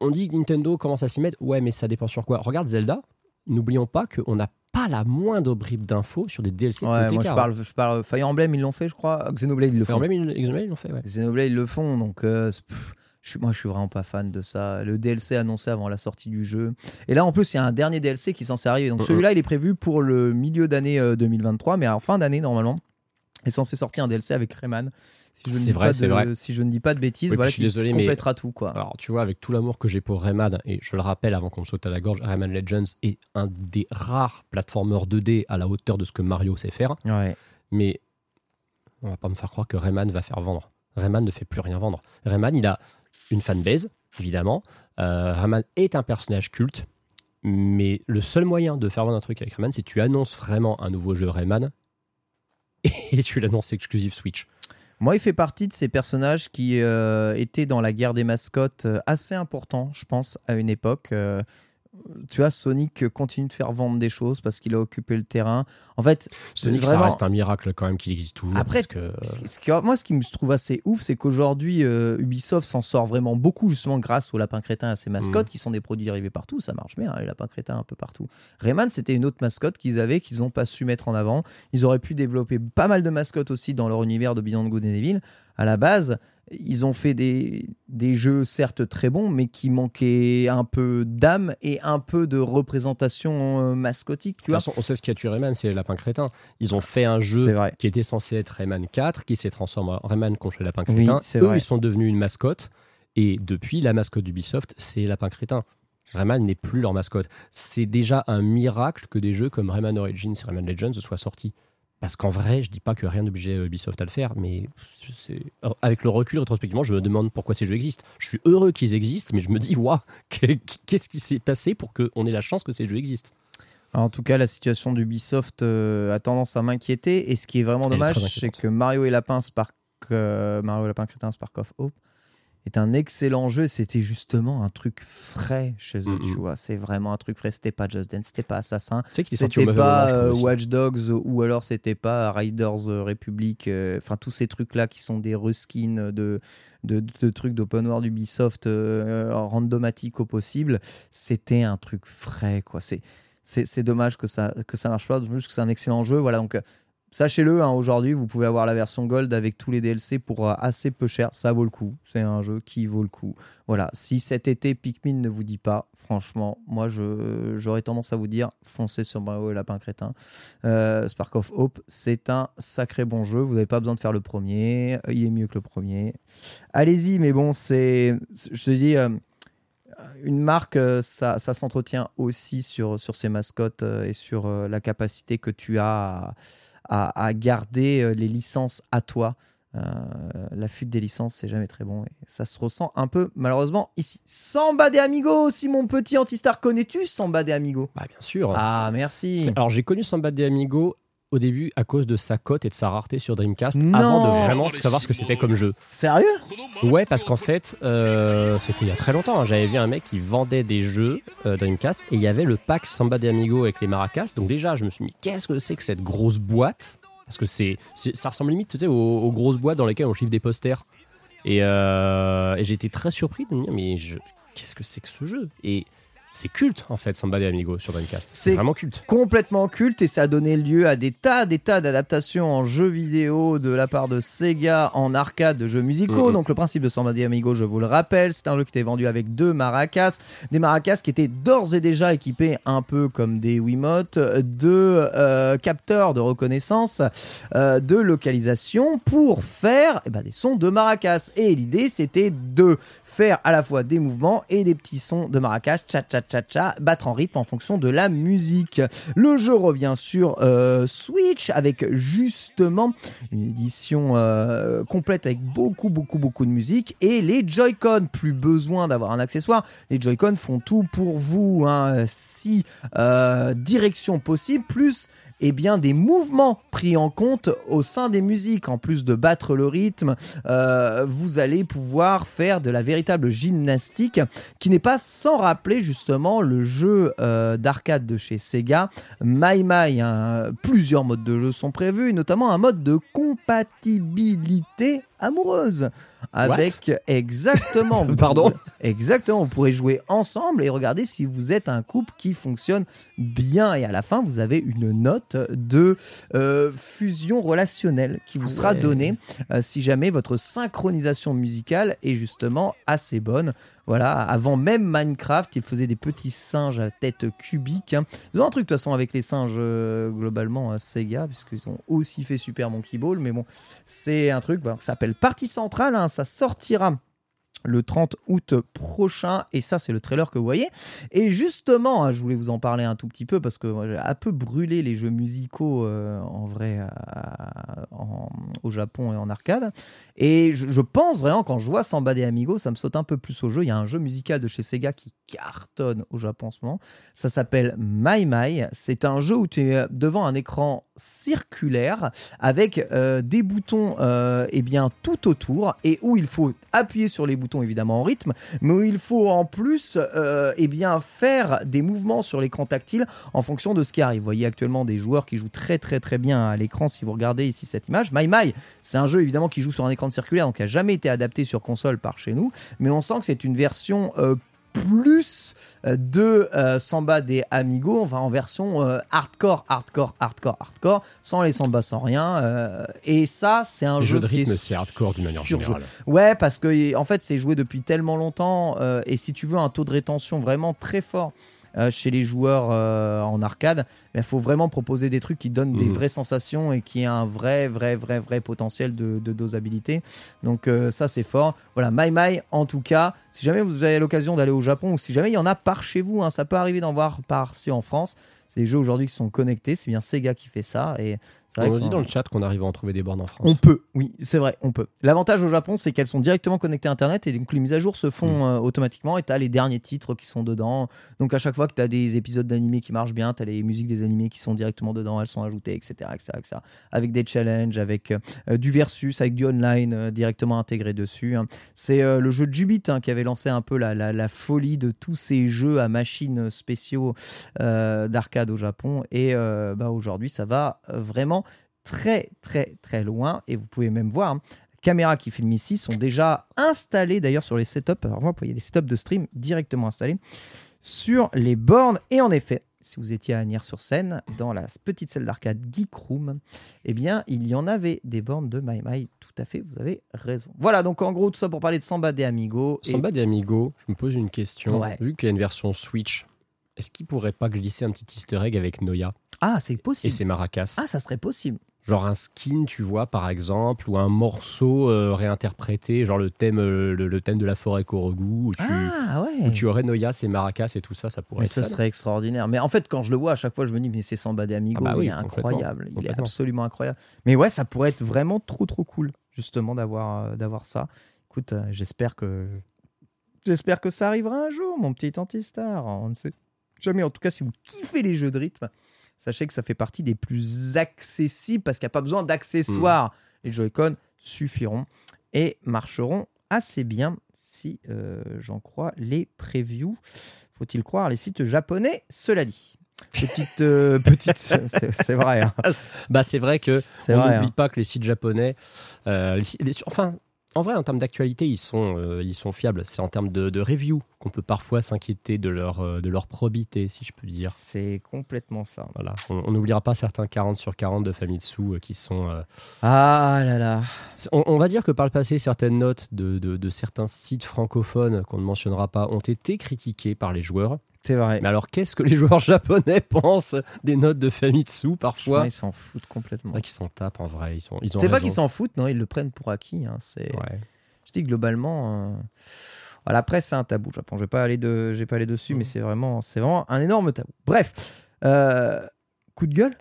on dit que Nintendo commence à s'y mettre. Ouais, mais ça dépend sur quoi. Regarde Zelda. N'oublions pas qu'on n'a pas la moindre bribe d'infos sur des DLC de Ouais, côté moi, je car. parle, je parle Fire Emblem, ils l'ont fait, je crois. Xenoblade, ils le Fire font. Emblem, ils- Xenoblade, ils l'ont fait, ouais. Xenoblade, ils le font, donc euh, pff, je moi je suis vraiment pas fan de ça. Le DLC annoncé avant la sortie du jeu. Et là en plus, il y a un dernier DLC qui est censé arriver. Donc Mhm. celui-là, il est prévu pour le milieu d'année euh, 2023, mais en fin d'année normalement. est censé sortir un DLC avec Rayman. Si je ne dis vrai, pas c'est de- vrai. Si je ne dis pas de bêtises, Oui, voilà, je suis désolé, mais- complétera tout quoi. Alors, tu vois, avec tout l'amour que j'ai pour Rayman, et je le rappelle avant qu'on me saute à la gorge, Rayman Legends est un des rares platformers 2D à la hauteur de ce que Mario sait faire. Ouais. Mais on va pas me faire croire que Rayman va faire vendre. Rayman ne fait plus rien vendre. Rayman, il a une fanbase, évidemment. Euh, Rayman est un personnage culte. Mais le seul moyen de faire vendre un truc avec Rayman, c'est que tu annonces vraiment un nouveau jeu Rayman et tu l'annonces exclusif Switch. Moi, il fait partie de ces personnages qui euh, étaient dans la guerre des mascottes euh, assez important, je pense, à une époque. Euh, tu vois, Sonic continue de faire vendre des choses parce qu'il a occupé le terrain. En fait, Sonic, vraiment... ça reste un miracle quand même qu'il existe toujours. Après, parce que... ce qui- moi, ce qui me trouve assez ouf, c'est qu'aujourd'hui, euh, Ubisoft s'en sort vraiment beaucoup, justement, grâce aux lapins crétins et à ses mascottes, Mhm. qui sont des produits dérivés partout. Ça marche bien, hein, les lapins crétins un peu partout. Rayman, c'était une autre mascotte qu'ils avaient, qu'ils n'ont pas su mettre en avant. Ils auraient pu développer pas mal de mascottes aussi dans leur univers de Beyond Good and Evil. À la base, ils ont fait des, des jeux certes très bons, mais qui manquaient un peu d'âme et un peu de représentation euh, mascotique. Tu De vois toute façon, on sait ce qui a tué Rayman, c'est les lapins crétins. Ils ont fait un jeu qui était censé être Rayman 4, qui s'est transformé en Rayman contre les lapins Oui, crétins. c'est Eux, vrai. ils sont devenus une mascotte. Et depuis, la mascotte d'Ubisoft, c'est lapin crétin. Rayman n'est plus leur mascotte. C'est déjà un miracle que des jeux comme Rayman Origins et Rayman Legends soient sortis. Parce qu'en vrai, je dis pas que rien n'obligeait Ubisoft à le faire, mais je sais- Alors, avec le recul, rétrospectivement, je me demande pourquoi ces jeux existent. Je suis heureux qu'ils existent, mais je me dis, waouh, qu'est-ce qui s'est passé pour qu'on ait la chance que ces jeux existent? En tout cas, la situation d'Ubisoft euh, a tendance à m'inquiéter. Et ce qui est vraiment Elle dommage, c'est que Mario et Lapin Spark, euh, Mario et Lapin Crétin Spark of Hope est un excellent jeu. C'était justement un truc frais chez eux, tu vois. C'est vraiment un truc frais. C'était pas Just Dance, c'était pas Assassin, c'était pas euh. Watch Dogs ou alors c'était pas Riders euh, Republic. euh, Enfin, tous ces trucs-là qui sont des reskins de, de, de trucs d'open world d'Ubisoft euh, randomatiques au possible. C'était un truc frais, quoi. C'est dommage que ça que ça marche pas d'autant plus que c'est un excellent jeu voilà donc sachez-le hein, aujourd'hui vous pouvez avoir la version gold avec tous les DLC pour euh, assez peu cher. Ça vaut le coup. C'est un jeu qui vaut le coup. Voilà. Si cet été Pikmin ne vous dit pas franchement moi j'aurais tendance à vous dire foncez sur Mario et Lapin Crétin. Euh, Spark of Hope c'est un sacré bon jeu. Vous n'avez pas besoin de faire le premier. Il est mieux que le premier. Allez-y mais bon c'est je te dis euh, une marque, ça, s'entretient aussi sur, sur ses mascottes et sur la capacité que tu as à, à- à garder euh, les licences à toi. Euh, la fuite des licences, c'est jamais très bon et ça se ressent un peu malheureusement ici. Samba des Amigos, si mon petit anti-star, connais-tu Samba des Amigos Bah, bien sûr. Ah, merci. Alors j'ai connu Samba de Amigo au début à cause de sa cote et de sa rareté sur Dreamcast Non. avant de vraiment savoir ce que c'était comme jeu. Sérieux? Ouais, parce qu'en fait, euh, c'était il y a très longtemps. hein. J'avais vu un mec qui vendait des jeux euh, Dreamcast et il y avait le pack Samba de Amigo avec les maracas. Donc déjà, je me suis dit, qu'est-ce que c'est que cette grosse boîte? Parce que c'est, ça ressemble limite tu sais, aux, aux grosses boîtes dans lesquelles on chiffre des posters. Et, euh, et j'étais très surpris de me dire, mais qu'est-ce que c'est que ce jeu? Et c'est culte en fait, Samba de Amigo sur Dreamcast. C'est- vraiment culte. complètement culte et ça a donné lieu à des tas, des tas d'adaptations en jeux vidéo de la part de Sega en arcade de jeux musicaux. Donc le principe de Samba de Amigo, je vous le rappelle, c'est un jeu qui était vendu avec deux maracas, des maracas qui étaient d'ores et déjà équipés un peu comme des Wiimotes de euh, capteurs de reconnaissance euh, de localisation pour faire eh ben, des sons de maracas. Et l'idée c'était de faire à la fois des mouvements et des petits sons de maracas, cha cha cha cha, battre en rythme en fonction de la musique. Le jeu revient sur euh, Switch avec justement une édition euh, complète avec beaucoup beaucoup beaucoup de musique et les Joy-Con. Plus besoin d'avoir un accessoire, les Joy-Con font tout pour vous. Hein. Six euh, directions possibles plus eh bien, des mouvements pris en compte au sein des musiques. En plus de battre le rythme, euh, vous allez pouvoir faire de la véritable gymnastique qui n'est pas sans rappeler justement le jeu euh, d'arcade de chez Sega, My My. hein. Plusieurs modes de jeu sont prévus, notamment un mode de compatibilité amoureuse. Avec exactement. Pardon pourrez- Exactement, vous pourrez jouer ensemble et regarder si vous êtes un couple qui fonctionne bien. Et à la fin, vous avez une note de euh, fusion relationnelle qui vous sera Ouais. donnée euh, si jamais votre synchronisation musicale est justement assez bonne. Voilà, avant même Minecraft, ils faisaient des petits singes à tête cubique. hein. Ils ont un truc de toute façon avec les singes euh, globalement à Sega, puisqu'ils ont aussi fait Super Monkey Ball, mais bon, c'est un truc ça s'appelle Partie Centrale, hein, ça sortira le 30 août prochain. Et ça, c'est le trailer que vous voyez. Et justement, hein, je voulais vous en parler un tout petit peu parce que j'ai un peu brûlé les jeux musicaux euh, en vrai en- au Japon et en arcade. Et je, pense vraiment, quand je vois Samba des Amigos, ça me saute un peu plus au jeu. Il y a un jeu musical de chez Sega qui cartonne au Japon en ce moment. Ça s'appelle My My. C'est un jeu où tu es devant un écran circulaire avec euh, des boutons euh, eh bien, tout autour et où il faut appuyer sur les boutons évidemment en rythme, mais où il faut en plus euh, eh bien, faire des mouvements sur l'écran tactile en fonction de ce qui arrive. Voyez actuellement des joueurs qui jouent très très très bien à l'écran si vous regardez ici cette image. My My, c'est un jeu évidemment qui joue sur un écran circulaire, donc qui n'a jamais été adapté sur console par chez nous, mais on sent que c'est une version euh, plus euh, de euh, Samba des Amigos, enfin en version euh, hardcore, hardcore, hardcore, hardcore, sans les samba, sans rien. euh, et ça, c'est un Les jeu jeux de rythme, c'est hardcore d'une manière générale. Ouais, parce que en fait, c'est joué depuis tellement longtemps et si tu veux un taux de rétention vraiment très fort. Euh, chez les joueurs euh, en arcade, il faut vraiment proposer des trucs qui donnent des Mhm. vraies sensations et qui a un vrai, vrai, vrai, vrai potentiel de, de dosabilité. Donc euh, ça, c'est fort. Voilà, My My, en tout cas, si jamais vous avez l'occasion d'aller au Japon ou si jamais il y en a par chez vous, hein, ça peut arriver d'en voir par-ci en France. C'est des jeux aujourd'hui qui sont connectés, c'est bien Sega qui fait ça. Et On nous dit dans le chat qu'on arrive à en trouver des bornes en France. on peut, oui, c'est vrai, on peut. L'avantage au Japon, c'est qu'elles sont directement connectées à Internet et donc les mises à jour se font euh, automatiquement et tu as les derniers titres qui sont dedans. Donc à chaque fois que tu as des épisodes d'animés qui marchent bien, tu as les musiques des animés qui sont directement dedans, elles sont ajoutées, etc. etc., etc. Avec des challenges, avec euh, du versus, avec du online euh, directement intégré dessus. hein. C'est euh, le jeu Jubit hein, qui avait lancé un peu la, la- la folie de tous ces jeux à machines spéciaux euh, d'arcade au Japon. Et euh, bah, aujourd'hui, ça va euh, vraiment très très très loin. Et vous pouvez même voir hein, les caméras qui filment ici sont déjà installées d'ailleurs sur les setups. Alors vous voyez des setups de stream directement installés sur les bornes. Et en effet si vous étiez à Agnières-sur-Seine dans la petite salle d'arcade Geek Room eh bien il y en avait des bornes de My My. Tout à fait vous avez raison. Voilà donc en gros tout ça pour parler de Samba des Amigos et- Samba des Amigos, je me pose une question. Ouais. Vu qu'il y a une version Switch, est-ce qu'il pourrait pas glisser un petit easter egg avec Noya ah c'est et possible ses maracas. Ah ça serait possible Genre un skin, tu vois, par exemple, ou un morceau euh, réinterprété, genre le thème, euh, le, le thème de la forêt Korogu, où tu, ah ouais où tu aurais Noya, ses maracas et tout ça, ça pourrait Mais être fun. serait extraordinaire. Mais en fait, quand je le vois, à chaque fois, je me dis, mais c'est Samba des Amigos, Ah bah oui, il est incroyable. Il est absolument incroyable. Mais ouais, ça pourrait être vraiment trop, trop cool, justement, d'avoir euh, d'avoir ça. Écoute, j'espère que. J'espère que ça arrivera un jour, mon petit anti-star. On ne sait jamais. En tout cas, si vous kiffez les jeux de rythme, sachez que ça fait partie des plus accessibles parce qu'il n'y a pas besoin d'accessoires. Les Joy-Con suffiront et marcheront assez bien si euh, j'en crois les previews. Faut-il croire les sites japonais? Cela dit. Petite, euh, petite, c'est c'est vrai. hein. Bah c'est vrai que C'est on n'oublie hein. pas que les sites japonais, euh, les si- les- enfin, en vrai, en termes d'actualité, ils sont, euh, ils sont fiables. C'est en termes de, de review qu'on peut parfois s'inquiéter de leur, euh, de leur probité, si je peux dire. C'est complètement ça. Voilà. On n'oubliera pas certains 40 sur 40 de Famitsu euh, qui sont. euh, Ah là là. on, on va dire que par le passé, certaines notes de, de- de certains sites francophones qu'on ne mentionnera pas ont été critiquées par les joueurs. C'est vrai. Mais alors, qu'est-ce que les joueurs japonais pensent des notes de Famitsu parfois ils s'en foutent C'est complètement. vrai qu'ils s'en tapent en vrai. Ils, sont, ils ont C'est pas qu'ils s'en foutent, non, ils le prennent pour acquis. hein. C'est, Ouais. je dis globalement, euh, voilà, après c'est un tabou. Japon, je vais pas aller de, je vais pas aller dessus, mais c'est vraiment, c'est vraiment un énorme tabou. Bref, euh, coup de gueule.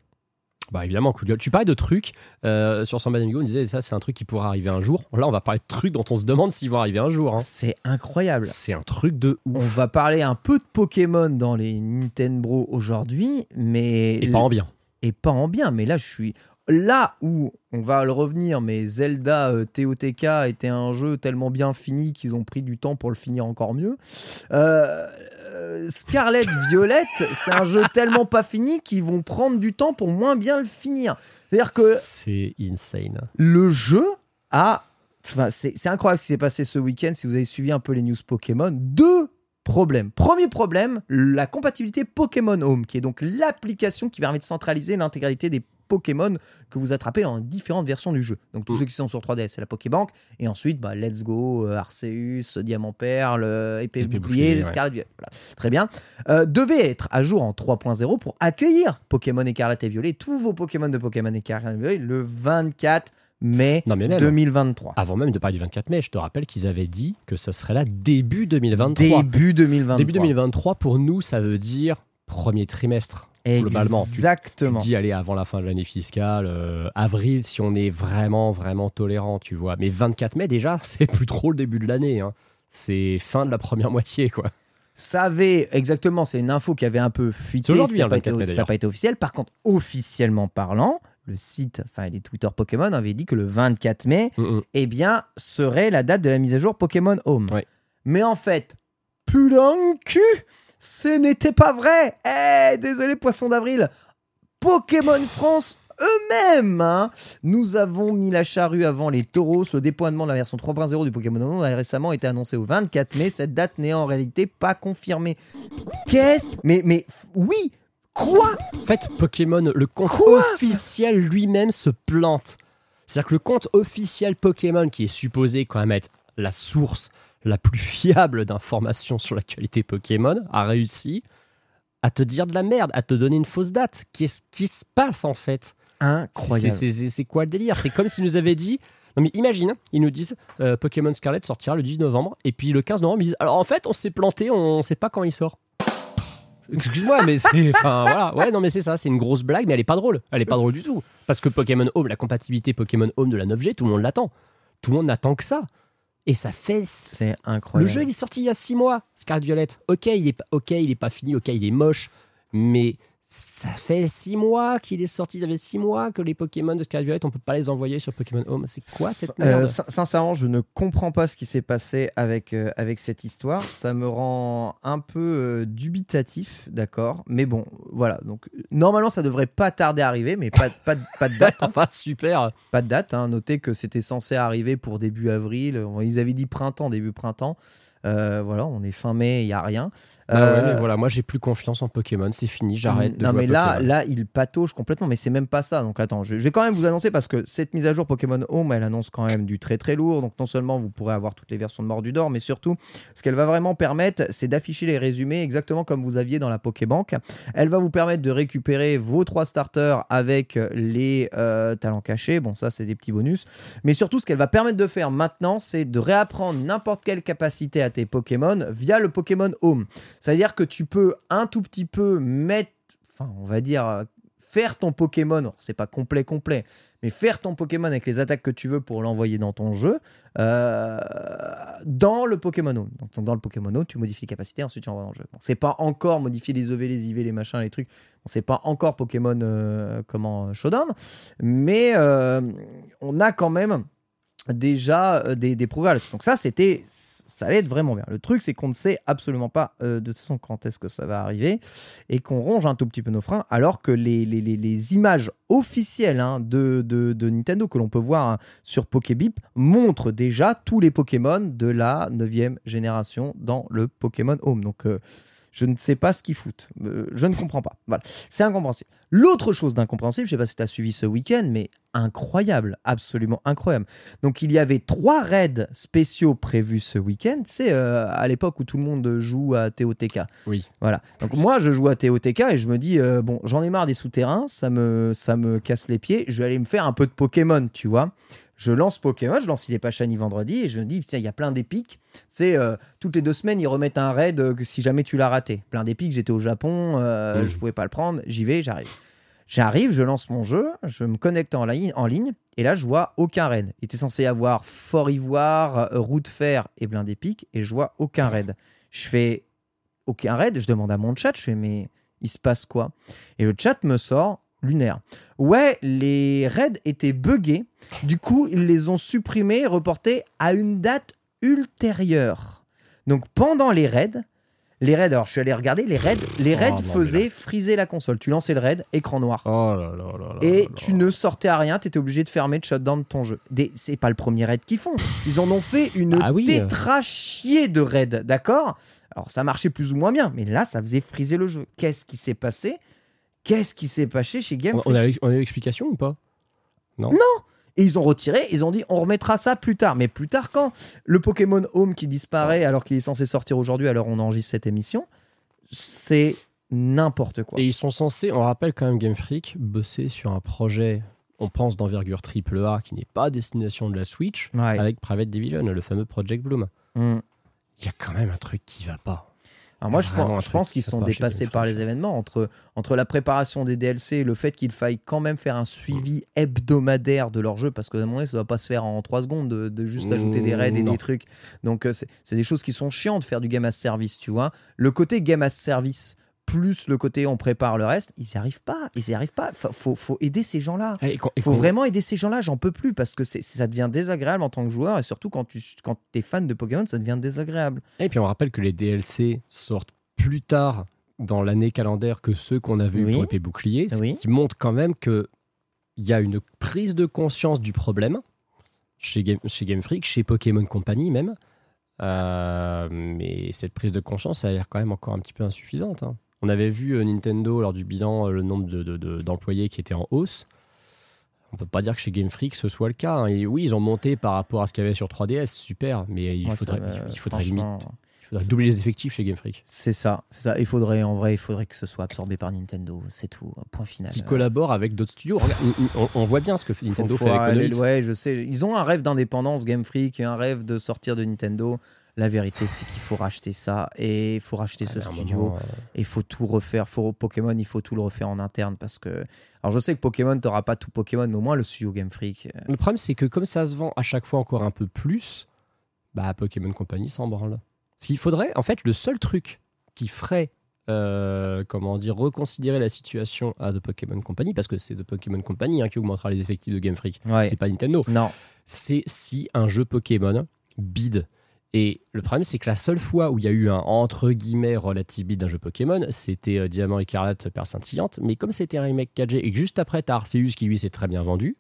Bah évidemment, coup de gueule. Tu parlais de trucs euh, sur Samba Amigo, on disait ça c'est un truc qui pourra arriver un jour. Là on va parler de trucs dont on se demande s'ils vont arriver un jour. hein. C'est incroyable. C'est un truc de On ouf. va parler un peu de Pokémon dans les Nintendo aujourd'hui, mais Et pas en bien. et pas en bien. Mais là, je suis là où on va le revenir. Mais Zelda euh, TOTK était un jeu tellement bien fini qu'ils ont pris du temps pour le finir encore mieux. Euh, euh, Scarlet Violet, c'est un jeu tellement pas fini qu'ils vont prendre du temps pour moins bien le finir. C'est-à-dire que C'est insane. le jeu a. Enfin, c'est c'est incroyable ce qui s'est passé ce week-end. Si vous avez suivi un peu les news Pokémon, deux problèmes. Premier problème, la compatibilité Pokémon Home, qui est donc l'application qui permet de centraliser l'intégralité des Pokémon que vous attrapez dans différentes versions du jeu. Donc tous Mm. ceux qui sont sur 3DS, c'est la Pokébank. Et ensuite, bah, Let's Go, euh, Arceus, Diamant Perle, euh, Épée, Bouclier, Bouclier, ouais. Scarlet Violet. Voilà. Très bien. Euh, devait être à jour en 3.0 pour accueillir Pokémon Écarlate et Violet, tous vos Pokémon de Pokémon Écarlate et Violet, le 24 mai, Non, mais même. 2023. Avant même de parler du 24 mai, je te rappelle qu'ils avaient dit que ça serait là début 2023. Début 2023. Début 2023, pour nous, ça veut dire premier trimestre. Globalement. Tu- Exactement. Tu dis aller avant la fin de l'année fiscale, euh, avril si on est vraiment vraiment tolérant, tu vois. Mais 24 mai déjà, c'est plus trop le début de l'année. hein. C'est fin de la première moitié, quoi. Ça avait, exactement, c'est une info qui avait un peu fuité. C'est aujourd'hui, ça hein, n'a le pas, 24 mai, été- ça n'a pas été officiel. Par contre, officiellement parlant, le site, enfin les Twitter Pokémon avaient dit que le 24 mai, Mm, mm. eh bien, serait la date de la mise à jour Pokémon Home. Ouais. Mais en fait, de cul, ce n'était pas vrai. Eh, désolé, poisson d'avril. Pokémon France eux-mêmes hein, nous avons mis la charrue avant les taureaux. Le déploiement de la version 3.0 du Pokémon Home a récemment été annoncé au 24 mai. Cette date n'est en réalité pas confirmée. Qu'est-ce? Mais, mais, oui Quoi? En fait, Pokémon, le compte Quoi? officiel lui-même se plante. C'est-à-dire que le compte officiel Pokémon, qui est supposé quand même être la source la plus fiable d'informations sur l'actualité Pokémon, a réussi à te dire de la merde, à te donner une fausse date. Qu'est-ce qui se passe en fait? Incroyable. C'est- quoi le délire? C'est comme s'ils nous avaient dit. Non mais imagine, ils nous disent euh, Pokémon Scarlet sortira le 10 novembre, et puis le 15 novembre ils disent alors en fait on s'est planté, on sait pas quand il sort. Excuse-moi, mais c'est. Enfin voilà, ouais, non mais c'est ça, c'est une grosse blague, mais elle est pas drôle. Elle est pas drôle du tout. Parce que Pokémon Home, la compatibilité Pokémon Home de la 9G, tout le monde l'attend. Tout le monde n'attend que ça. Et ça fait. C'est Le incroyable. jeu il est sorti il y a 6 mois, Scarlet Violet. Ok, il est, pas- ok, il est pas fini, ok, il est moche, mais ça fait 6 mois qu'il est sorti. Ça fait 6 mois que les Pokémon de Scarlet Violet, on peut pas les envoyer sur Pokémon Home. C'est quoi cette Euh, merde sin- sincèrement, je ne comprends pas ce qui s'est passé avec, euh, avec cette histoire. Ça me rend un peu euh, dubitatif, d'accord Mais bon, voilà. Donc, normalement, ça devrait pas tarder à arriver, mais pas, pas, de- pas de date. hein. Enfin, super. pas de date. Hein. Notez que c'était censé arriver pour début avril. Ils avaient dit printemps, début printemps. Euh, voilà, on est fin mai, il n'y a rien. Ah ouais, Euh, mais voilà, moi j'ai plus confiance en Pokémon, c'est fini, j'arrête non mais là, là, il patauge complètement, mais c'est même pas ça. Donc attends, je, je vais quand même vous annoncer parce que cette mise à jour Pokémon Home, elle annonce quand même du très très lourd. Donc non seulement vous pourrez avoir toutes les versions de Mordudor, mais surtout, ce qu'elle va vraiment permettre, c'est d'afficher les résumés exactement comme vous aviez dans la Pokébank. Elle va vous permettre de récupérer vos trois starters avec les euh, talents cachés. Bon, ça c'est des petits bonus. Mais surtout, ce qu'elle va permettre de faire maintenant, c'est de réapprendre n'importe quelle capacité à tes Pokémon via le Pokémon Home. C'est-à-dire que tu peux un tout petit peu mettre, enfin, on va dire, faire ton Pokémon, c'est pas complet, complet, mais faire ton Pokémon avec les attaques que tu veux pour l'envoyer dans ton jeu, euh, dans le Pokémon Home. Donc, dans le Pokémon Home, tu modifies les capacités, ensuite tu envoies dans le jeu. Bon, c'est pas encore modifier les EV, les IV, les machins, les trucs. Bon, c'est pas encore Pokémon euh, comment euh, Showdown, mais on a quand même déjà des, des progrès. Donc ça, c'était, ça allait être vraiment bien. Le truc, c'est qu'on ne sait absolument pas euh, de toute façon quand est-ce que ça va arriver et qu'on ronge un tout petit peu nos freins, alors que les, images officielles hein, de Nintendo que l'on peut voir hein, sur Pokébip montrent déjà tous les Pokémon de la 9 génération dans le Pokémon Home. Donc euh, je ne sais pas ce qu'ils foutent. Euh, je ne comprends pas. Voilà. C'est incompréhensible. L'autre chose d'incompréhensible, je ne sais pas si tu as suivi ce week-end, mais incroyable, absolument incroyable. Donc il y avait trois raids spéciaux prévus ce week-end. C'est euh, à l'époque où tout le monde joue à TOTK. Oui. Voilà. Donc moi, je joue à TOTK et je me dis, euh, bon, j'en ai marre des souterrains, ça me, ça me casse les pieds, je vais aller me faire un peu de Pokémon, tu vois. Je lance Pokémon, je lance Il est pas shiny vendredi et je me dis, tiens, il y a plein d'épiques. C'est toutes les deux semaines, ils remettent un raid euh, que si jamais tu l'as raté. Plein d'épiques, j'étais au Japon, euh, Mhm. je pouvais pas le prendre, j'y vais, j'arrive. J'arrive, je lance mon jeu, je me connecte en, ligne- en ligne, et là, je vois aucun raid. Il était censé y avoir Fort Ivoire, euh, Route Fer et plein d'épiques, et je vois aucun raid. Je fais aucun raid, je demande à mon chat, je fais, mais il se passe quoi? Et le chat me sort lunaire. Ouais, les raids étaient buggés, du coup, ils les ont supprimés et reportés à une date ultérieure. Donc, pendant les raids, les raids, alors je suis allé regarder, les raids, les Oh, raids faisaient friser la console. Tu lançais le raid, écran noir. Oh là là là là Et tu ne sortais à rien, tu étais obligé de fermer, de shutdown de ton jeu. Des... C'est pas le premier raid qu'ils font. Ils en ont fait une Ah oui. tétrachier de raids, d'accord? Alors ça marchait plus ou moins bien, mais là ça faisait friser le jeu. Qu'est-ce qui s'est passé? Qu'est-ce qui s'est passé chez Game On, on a, on a eu l'explication ou pas Et ils ont retiré, ils ont dit on remettra ça plus tard. Mais plus tard quand Le Pokémon Home qui disparaît alors qu'il est censé sortir aujourd'hui, alors on enregistre cette émission, c'est n'importe quoi. Et ils sont censés, on rappelle quand même Game Freak, bosser sur un projet on pense d'envergure triple A qui n'est pas destination de la Switch Ouais. avec Private Division, le fameux Project Bloom. Mm. Il y a quand même un truc qui va pas. Alors moi, je pense, qu'ils sont dépassés par les événements entre, entre la préparation des DLC et le fait qu'il faille quand même faire un suivi hebdomadaire de leur jeu parce que à un moment donné, ça ne va pas se faire en 3 secondes de, de juste ajouter des raids et Non. des trucs. Donc, euh, c'est c'est des choses qui sont chiantes de faire du game as service, tu vois. Le côté game as service plus le côté on prépare le reste, ils n'y arrivent pas. Ils n'y arrivent pas. Faut, faut, faut aider ces gens-là. Il faut vraiment aider ces gens-là, j'en peux plus parce que ça devient désagréable en tant que joueur et surtout quand tu quand es fan de Pokémon, ça devient désagréable. Et puis on rappelle que les DLC sortent plus tard dans l'année calendaire que ceux qu'on avait eu Oui. pour épée bouclier, ce Oui. qui montre quand même que il y a une prise de conscience du problème chez Game, chez Game Freak, chez Pokémon Company même. Euh, mais cette prise de conscience, ça a l'air quand même encore un petit peu insuffisante. hein. On avait vu euh, Nintendo lors du bilan euh, le nombre de- de- de- d'employés qui était en hausse. On peut pas dire que chez Game Freak ce soit le cas. hein. Et oui, ils ont monté par rapport à ce qu'il y avait sur 3DS, super. Mais il faudrait, me- il faudrait limite franchement, il faudrait doubler les effectifs chez Game Freak. C'est ça, c'est ça. Il faudrait, en vrai, il faudrait que ce soit absorbé par Nintendo. C'est tout. Point final. Qui collabore avec d'autres studios. On, on voit bien ce que faut- Nintendo faut fait avec aller- Monolith. Ouais, je sais. Ils ont un rêve d'indépendance, Game Freak, et un rêve de sortir de Nintendo. La vérité, c'est qu'il faut racheter ça et il faut racheter ce un studio. moment, Et il faut tout refaire. Faut, Pokémon, il faut tout le refaire en interne parce que. Alors, je sais que Pokémon, t'auras pas tout Pokémon, mais au moins le studio Game Freak. euh, Le problème, c'est que comme ça se vend à chaque fois encore un peu plus, bah Pokémon Company s'en branle. Ce qu'il faudrait, en fait, le seul truc qui ferait, euh, comment dire, reconsidérer la situation à The Pokémon Company, parce que c'est The Pokémon Company hein, qui augmentera les effectifs de Game Freak, Ouais. c'est pas Nintendo, Non. c'est si un jeu Pokémon bide. Et le problème, c'est que la seule fois où il y a eu un entre guillemets relative d'un jeu Pokémon, c'était euh, Diamant écarlate, Perle scintillante. Mais comme c'était un remake 4G et que juste après, t'as Arceus qui lui s'est très bien vendu,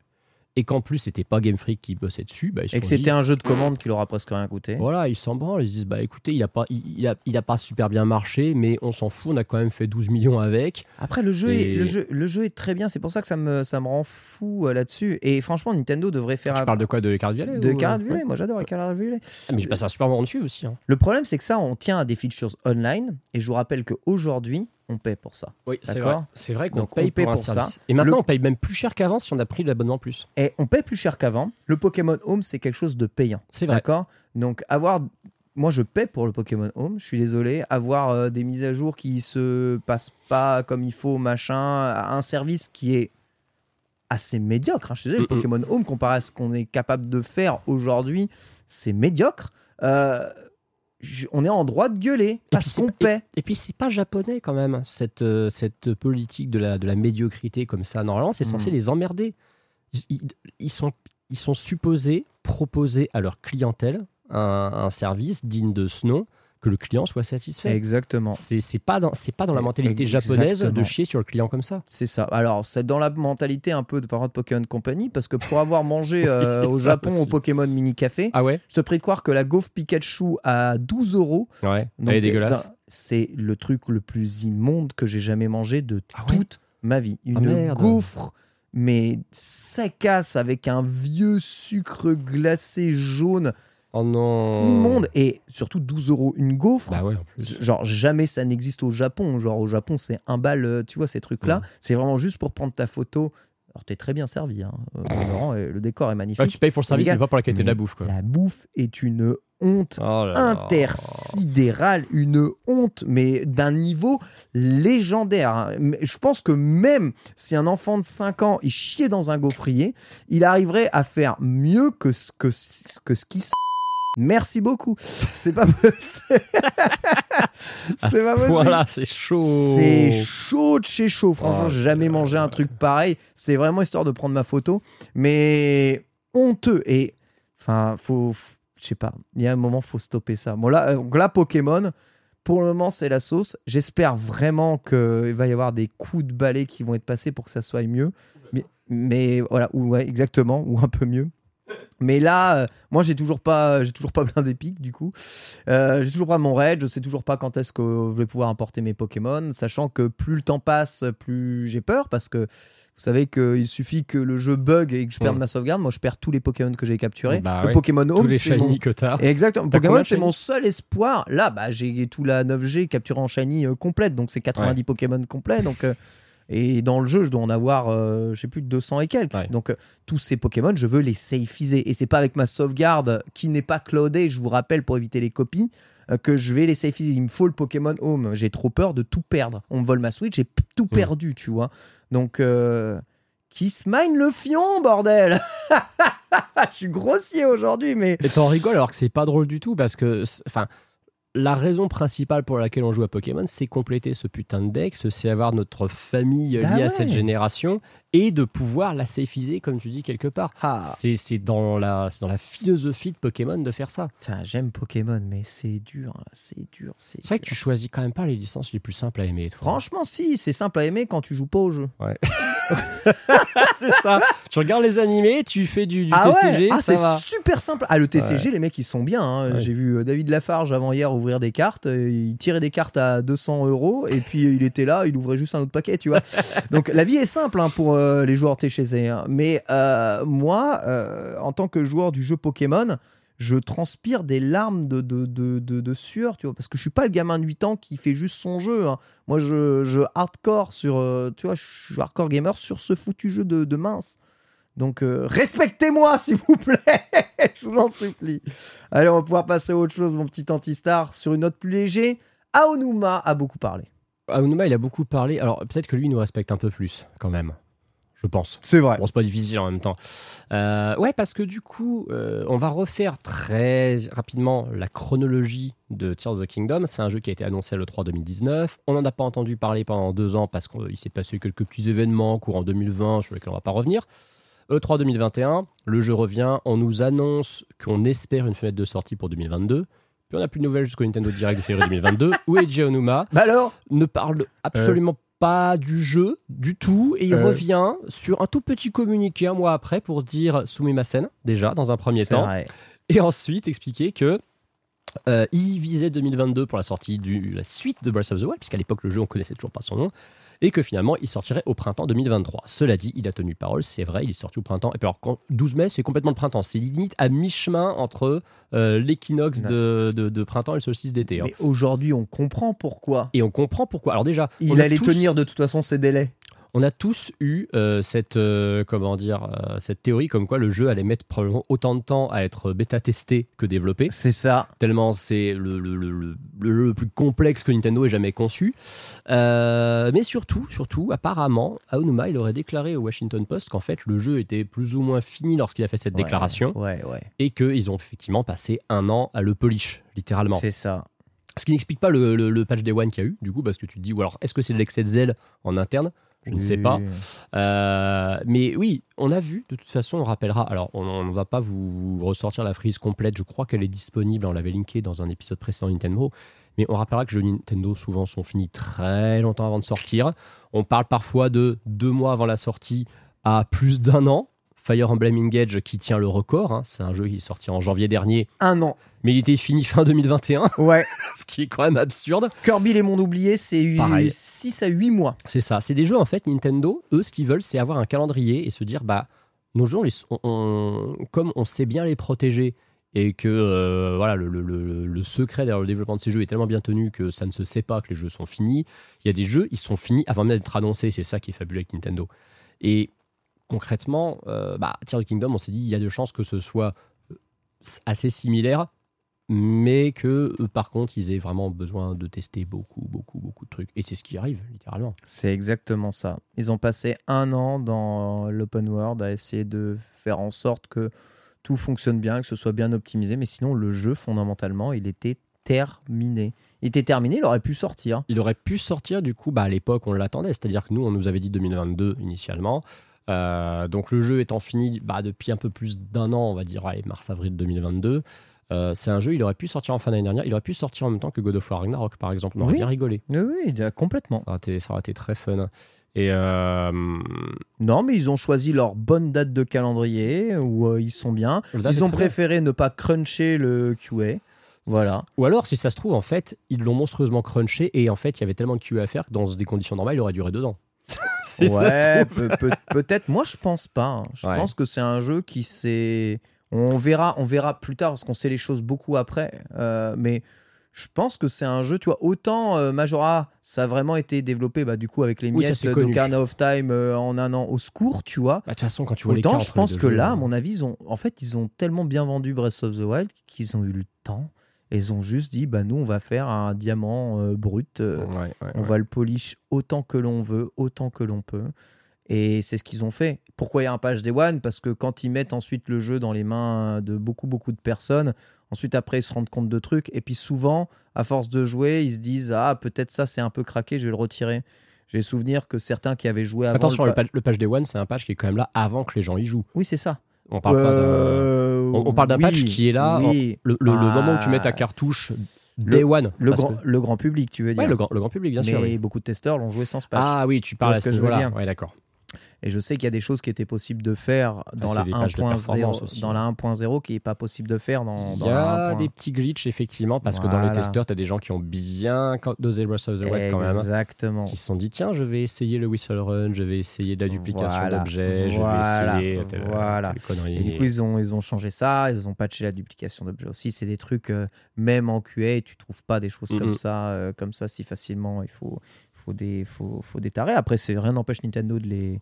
et qu'en plus, c'était pas Game Freak qui bossait dessus, bah, ils Et que c'était un jeu de commande qui leur a presque rien coûté. Voilà, ils s'en branlent. Ils se disent, bah écoutez, il a, pas, il, il a, il a pas super bien marché, mais on s'en fout, on a quand même fait 12 millions avec. Après, le jeu, est, le, jeu, le jeu est très bien. C'est pour ça que ça me, ça me rend fou euh, là-dessus. Et franchement, Nintendo devrait faire. Tu parles de quoi De Card Violet de ou- Carrot ouais. Violet. Moi, j'adore Carrot Violet. Ah, mais j'ai passé un super moment dessus aussi. hein. Le problème, c'est que ça, on tient à des features online. Et je vous rappelle qu'aujourd'hui, on paie pour ça. Oui, c'est vrai. C'est vrai qu'on paye, paie pour pour ça. Et maintenant, Le- on paye même plus cher qu'avant si on a pris l'abonnement plus. Et on paie plus cher qu'avant. Le Pokémon Home, c'est quelque chose de payant. C'est vrai. D'accord Donc, avoir. Moi, je paie pour le Pokémon Home. Je suis désolé. Avoir euh, des mises à jour qui se passent pas comme il faut, machin. Un service qui est assez médiocre. hein. Je suis désolé, le Mm. Pokémon Home, comparé à ce qu'on est capable de faire aujourd'hui, c'est médiocre. Euh, je- on est en droit de gueuler parce qu'on paie. Et puis, c'est pas japonais quand même, cette, euh, cette politique de la, de la médiocrité comme ça. Normalement, c'est censé Mm. les emmerder. Ils sont, ils sont supposés proposer à leur clientèle un, un service digne de ce nom, que le client soit satisfait. Exactement. C'est pas dans, c'est pas dans la mentalité japonaise de chier sur le client comme ça. C'est ça. Alors, c'est dans la mentalité un peu de parents de Pokémon Company, parce que pour avoir mangé euh, au Ça Japon aussi. au Pokémon Mini Café, Ah ouais? je te prie de croire que la gaufre Pikachu à 12 euros, Ouais. donc, Elle est dégueulasse. euh, c'est le truc le plus immonde que j'ai jamais mangé de Ah ouais? toute ma vie. Une Ah gaufre, mais sacasse avec un vieux sucre glacé jaune Oh non. immonde et surtout 12 euros une gaufre. Bah ouais, en plus. Genre, jamais ça n'existe au Japon. Genre, au Japon, c'est un bal, euh, tu vois, ces trucs-là. C'est vraiment juste pour prendre ta photo. Alors, t'es très bien servi. Hein. Euh, Laurent, et le décor est magnifique. Ouais, tu payes pour le service, mais pas pour la qualité de la bouffe. Quoi. La bouffe est une honte Oh intersidérale, une honte, mais d'un niveau légendaire. hein. Je pense que même si un enfant de 5 ans il chiait dans un gaufrier, il arriverait à faire mieux que ce, que, que ce qui Merci beaucoup. C'est pas possible. C'est ce pas possible. point-là, c'est chaud. C'est chaud de chez chaud. Franchement, Oh, j'ai jamais mangé un truc pareil. C'était vraiment histoire de prendre ma photo. Mais honteux. Et enfin, faut. Je sais pas. Il y a un moment, faut stopper ça. Bon, là, euh, donc là, Pokémon, pour le moment, c'est la sauce. J'espère vraiment qu'il va y avoir des coups de balai qui vont être passés pour que ça soit mieux. Mais, mais voilà, ou ouais, exactement, ou un peu mieux. Mais là, euh, moi, j'ai toujours pas, j'ai toujours pas du coup. Euh, j'ai toujours pas mon raid. Je sais toujours pas quand est-ce que je vais pouvoir importer mes Pokémon, sachant que plus le temps passe, plus j'ai peur parce que vous savez qu'il suffit que le jeu bug et que je perde Mm. ma sauvegarde. Moi, je perds tous les Pokémon que j'ai capturés. Bah le ouais. Pokémon Tous Home, les c'est mon... shiny que t'as. Exactement. Pokémon, c'est mon seul espoir. Là, bah, j'ai tout la 9G capturée en shiny euh, complète, donc c'est 90 Pokémon complets. Donc, Et dans le jeu, je dois en avoir, euh, je sais plus, 200 et quelques. Ouais. Donc, euh, tous ces Pokémon, je veux les safeiser. Et c'est pas avec ma sauvegarde qui n'est pas cloudée, je vous rappelle, pour éviter les copies, euh, que je vais les safeiser. Il me faut le Pokémon Home. J'ai trop peur de tout perdre. On me vole ma Switch, j'ai tout Mm. perdu, tu vois. Donc, euh, Kiss Mine le fion, bordel Je suis grossier aujourd'hui, mais. Et t'en rigoles alors que c'est pas drôle du tout parce que, enfin, la raison principale pour laquelle on joue à Pokémon, c'est compléter ce putain de deck, c'est avoir notre famille Bah liée à cette génération et de pouvoir la safeiser, comme tu dis, quelque part. Ah, C'est c'est dans, la, c'est dans la philosophie de Pokémon de faire ça. putain, j'aime Pokémon, mais c'est dur, c'est dur, c'est. C'est vrai que tu choisis quand même pas les licences les plus simples à aimer. toi. Franchement, si, c'est simple à aimer quand tu joues pas au jeu. c'est ça. Tu regardes les animés, tu fais du, du ah TCG, ouais ah, ça c'est va. super simple. Ah, le TCG, les mecs, ils sont bien. hein. Ouais. J'ai vu euh, David Lafarge avant-hier ouvrir des cartes. euh, Il tirait des cartes à 200 euros et puis euh, il était là, il ouvrait juste un autre paquet, tu vois. Donc la vie est simple hein, pour euh, les joueurs TCG. hein. Mais euh, moi, euh, en tant que joueur du jeu Pokémon, je transpire des larmes de, de, de, sueur, tu vois, parce que je suis pas le gamin de 8 ans qui fait juste son jeu. hein. Moi, je, hardcore sur, tu vois, je suis hardcore gamer sur ce foutu jeu de, de mince. Donc, respectez-moi, s'il vous plaît. je vous en supplie. Allez, on va pouvoir passer à autre chose, mon petit anti-star, sur une note plus léger. Aonuma a beaucoup parlé. Aonuma, il a beaucoup parlé. Alors peut-être que lui, il nous respecte un peu plus, quand même. Je pense. C'est vrai. Bon, c'est pas difficile en même temps. Euh, ouais, parce que du coup, euh, on va refaire très rapidement la chronologie de Tears of the Kingdom. C'est un jeu qui a été annoncé le 3 2019. On n'en a pas entendu parler pendant deux ans parce qu'il s'est passé quelques petits événements courant 2020 sur lesquels on va pas revenir. E3 2021, le jeu revient. On nous annonce qu'on espère une fenêtre de sortie pour 2022. Puis on n'a plus de nouvelles jusqu'au Nintendo Direct de février 2022 où Eiji Onuma Bah alors? Ne parle absolument pas du jeu du tout et il Euh. revient sur un tout petit communiqué un mois après pour dire Sumimasen déjà dans un premier temps vrai. et ensuite expliquer que euh, il visait 2022 pour la sortie de la suite de Breath of the Wild puisqu'à l'époque le jeu on connaissait toujours pas son nom et que finalement il sortirait au printemps 2023. Cela dit, il a tenu parole, c'est vrai, il est sorti au printemps. Et puis alors, quand- 12 mai, c'est complètement le printemps. C'est limite à mi-chemin entre euh, l'équinoxe de, de- de printemps et le solstice d'été. hein. Mais aujourd'hui, on comprend pourquoi. Et on comprend pourquoi. Alors déjà, Il allait tous- tenir de toute façon ses délais. On a tous eu euh, cette, euh, comment dire, euh, cette théorie comme quoi le jeu allait mettre probablement autant de temps à être bêta-testé que développé, C'est ça. tellement c'est le, le, le, le- le- le plus complexe que Nintendo ait jamais conçu. Mais surtout, surtout, apparemment, Aonuma, il aurait déclaré au Washington Post qu'en fait le jeu était plus ou moins fini lorsqu'il a fait cette Ouais, déclaration Ouais, ouais. et qu'ils ont effectivement passé un an à le polish, littéralement. C'est ça. Ce qui n'explique pas le, le- le patch Day One qu'il y a eu, du coup, parce que tu te dis, ou alors est-ce que c'est de l'excès de zèle en interne? Je ne sais pas. Euh, mais oui, on a vu, de toute façon, on rappellera. Alors, on ne va pas vous, vous ressortir la frise complète. Je crois qu'elle est disponible. On l'avait linkée dans un épisode précédent Nintendo. Mais on rappellera que les jeux Nintendo, souvent, sont finis très longtemps avant de sortir. On parle parfois de deux mois avant la sortie à plus d'un an. Fire Emblem Engage qui tient le record. hein. C'est un jeu qui est sorti en janvier dernier, Un an. mais il était fini fin 2021, Ouais. ce qui est quand même absurde. Kirby les mondes oubliés, c'est Pareil. 6 à 8 mois. C'est ça. C'est des jeux, en fait, Nintendo, eux, ce qu'ils veulent, c'est avoir un calendrier et se dire, bah, nos jeux, on les- on- on- comme on sait bien les protéger et que euh, voilà, le, le- le- le secret derrière le développement de ces jeux est tellement bien tenu que ça ne se sait pas que les jeux sont finis, il y a des jeux, ils sont finis avant même d'être annoncés. C'est ça qui est fabuleux avec Nintendo. Et concrètement, euh, bah, Tears Kingdom, on s'est dit, il y a de chances que ce soit euh, assez similaire, mais que euh, par contre, ils aient vraiment besoin de tester beaucoup, beaucoup, beaucoup de trucs. Et c'est ce qui arrive, littéralement. C'est exactement ça. Ils ont passé un an dans l'open world à essayer de faire en sorte que tout fonctionne bien, que ce soit bien optimisé. Mais sinon, le jeu, fondamentalement, il était terminé. Il était terminé, il aurait pu sortir. Il aurait pu sortir, du coup, bah, à l'époque, on l'attendait. C'est-à-dire que nous, on nous avait dit 2022 initialement. Euh, donc le jeu étant fini bah, depuis un peu plus d'un an, on va dire allez, mars-avril 2022. euh, c'est un jeu, il aurait pu sortir en fin d'année dernière. Il aurait pu sortir en même temps que God of War Ragnarok, par exemple. On aurait Oui. bien rigolé. Oui, complètement. Ça aurait été, ça aurait été très fun. Et euh, Non, mais ils ont choisi leur bonne date de calendrier où euh, ils sont bien. Ils ont bien. préféré ne pas cruncher le QA. Voilà. Ou alors, si ça se trouve, en fait, ils l'ont monstrueusement crunché et en fait, il y avait tellement de QA à faire que dans des conditions normales, il aurait duré deux ans. Si ça se Ouais, trouve. peut- peut- peut-être. Moi, je pense pas. hein. Je Ouais. pense que c'est un jeu qui s'est. On verra, on verra plus tard parce qu'on sait les choses beaucoup après. Euh, mais je pense que c'est un jeu, tu vois, autant euh, Majora, ça a vraiment été développé bah, du coup avec les Oui, miettes d'Ocarina of Time euh, en un an au secours, tu vois. Bah, De toute façon, quand tu vois les Autant je pense que là, à mon avis, ils ont, en fait, ils ont tellement bien vendu Breath of the Wild qu'ils ont eu le temps. Et ils ont juste dit, bah nous, on va faire un diamant euh, brut. euh, on va le polish autant que l'on veut, autant que l'on peut. Et c'est ce qu'ils ont fait. Pourquoi il y a un patch Day One? Parce que quand ils mettent ensuite le jeu dans les mains de beaucoup, beaucoup de personnes, ensuite après ils se rendent compte de trucs. Et puis souvent, à force de jouer, ils se disent Ah, peut-être ça c'est un peu craqué, je vais le retirer. J'ai souvenir que certains qui avaient joué avant. Attention, le le, pa- patch, le patch Day One, c'est un patch qui est quand même là avant que les gens y jouent. Oui, c'est ça. On parle pas d'un. Euh, On, parle d'un patch qui est là, oui. le, Ah. moment où tu mets ta cartouche Day One. Le grand, que- le grand public, tu veux dire. Ouais, le grand, le grand public, bien Mais sûr. oui. beaucoup de testeurs l'ont joué sans ce patch. Ah oui, tu parles à ce ce que je veux niveau-là. dire. Ouais, d'accord. Et je sais qu'il y a des choses qui étaient possibles de faire dans c'est la des patchs de 1.0 performance aussi, dans ouais. la 1.0 qui n'est pas possible de faire dans, Il dans y a 1.1. des petits glitches, effectivement, parce que dans les Voilà. testeurs, tu as des gens qui ont bien dosé Breath of the Wild quand même. Exactement. Qui se sont dit, tiens, je vais essayer le whistle run, je vais essayer de la duplication Voilà. d'objets, Voilà. je vais essayer. telle- Voilà. telle. Et du coup, ils ont, ils ont changé ça, ils ont patché la duplication d'objets aussi. C'est des trucs, euh, même en QA, tu trouves pas des choses comme ça euh, comme ça si facilement. Il faut, faut, des, faut, faut des tarés. Après, c'est rien n'empêche Nintendo de les,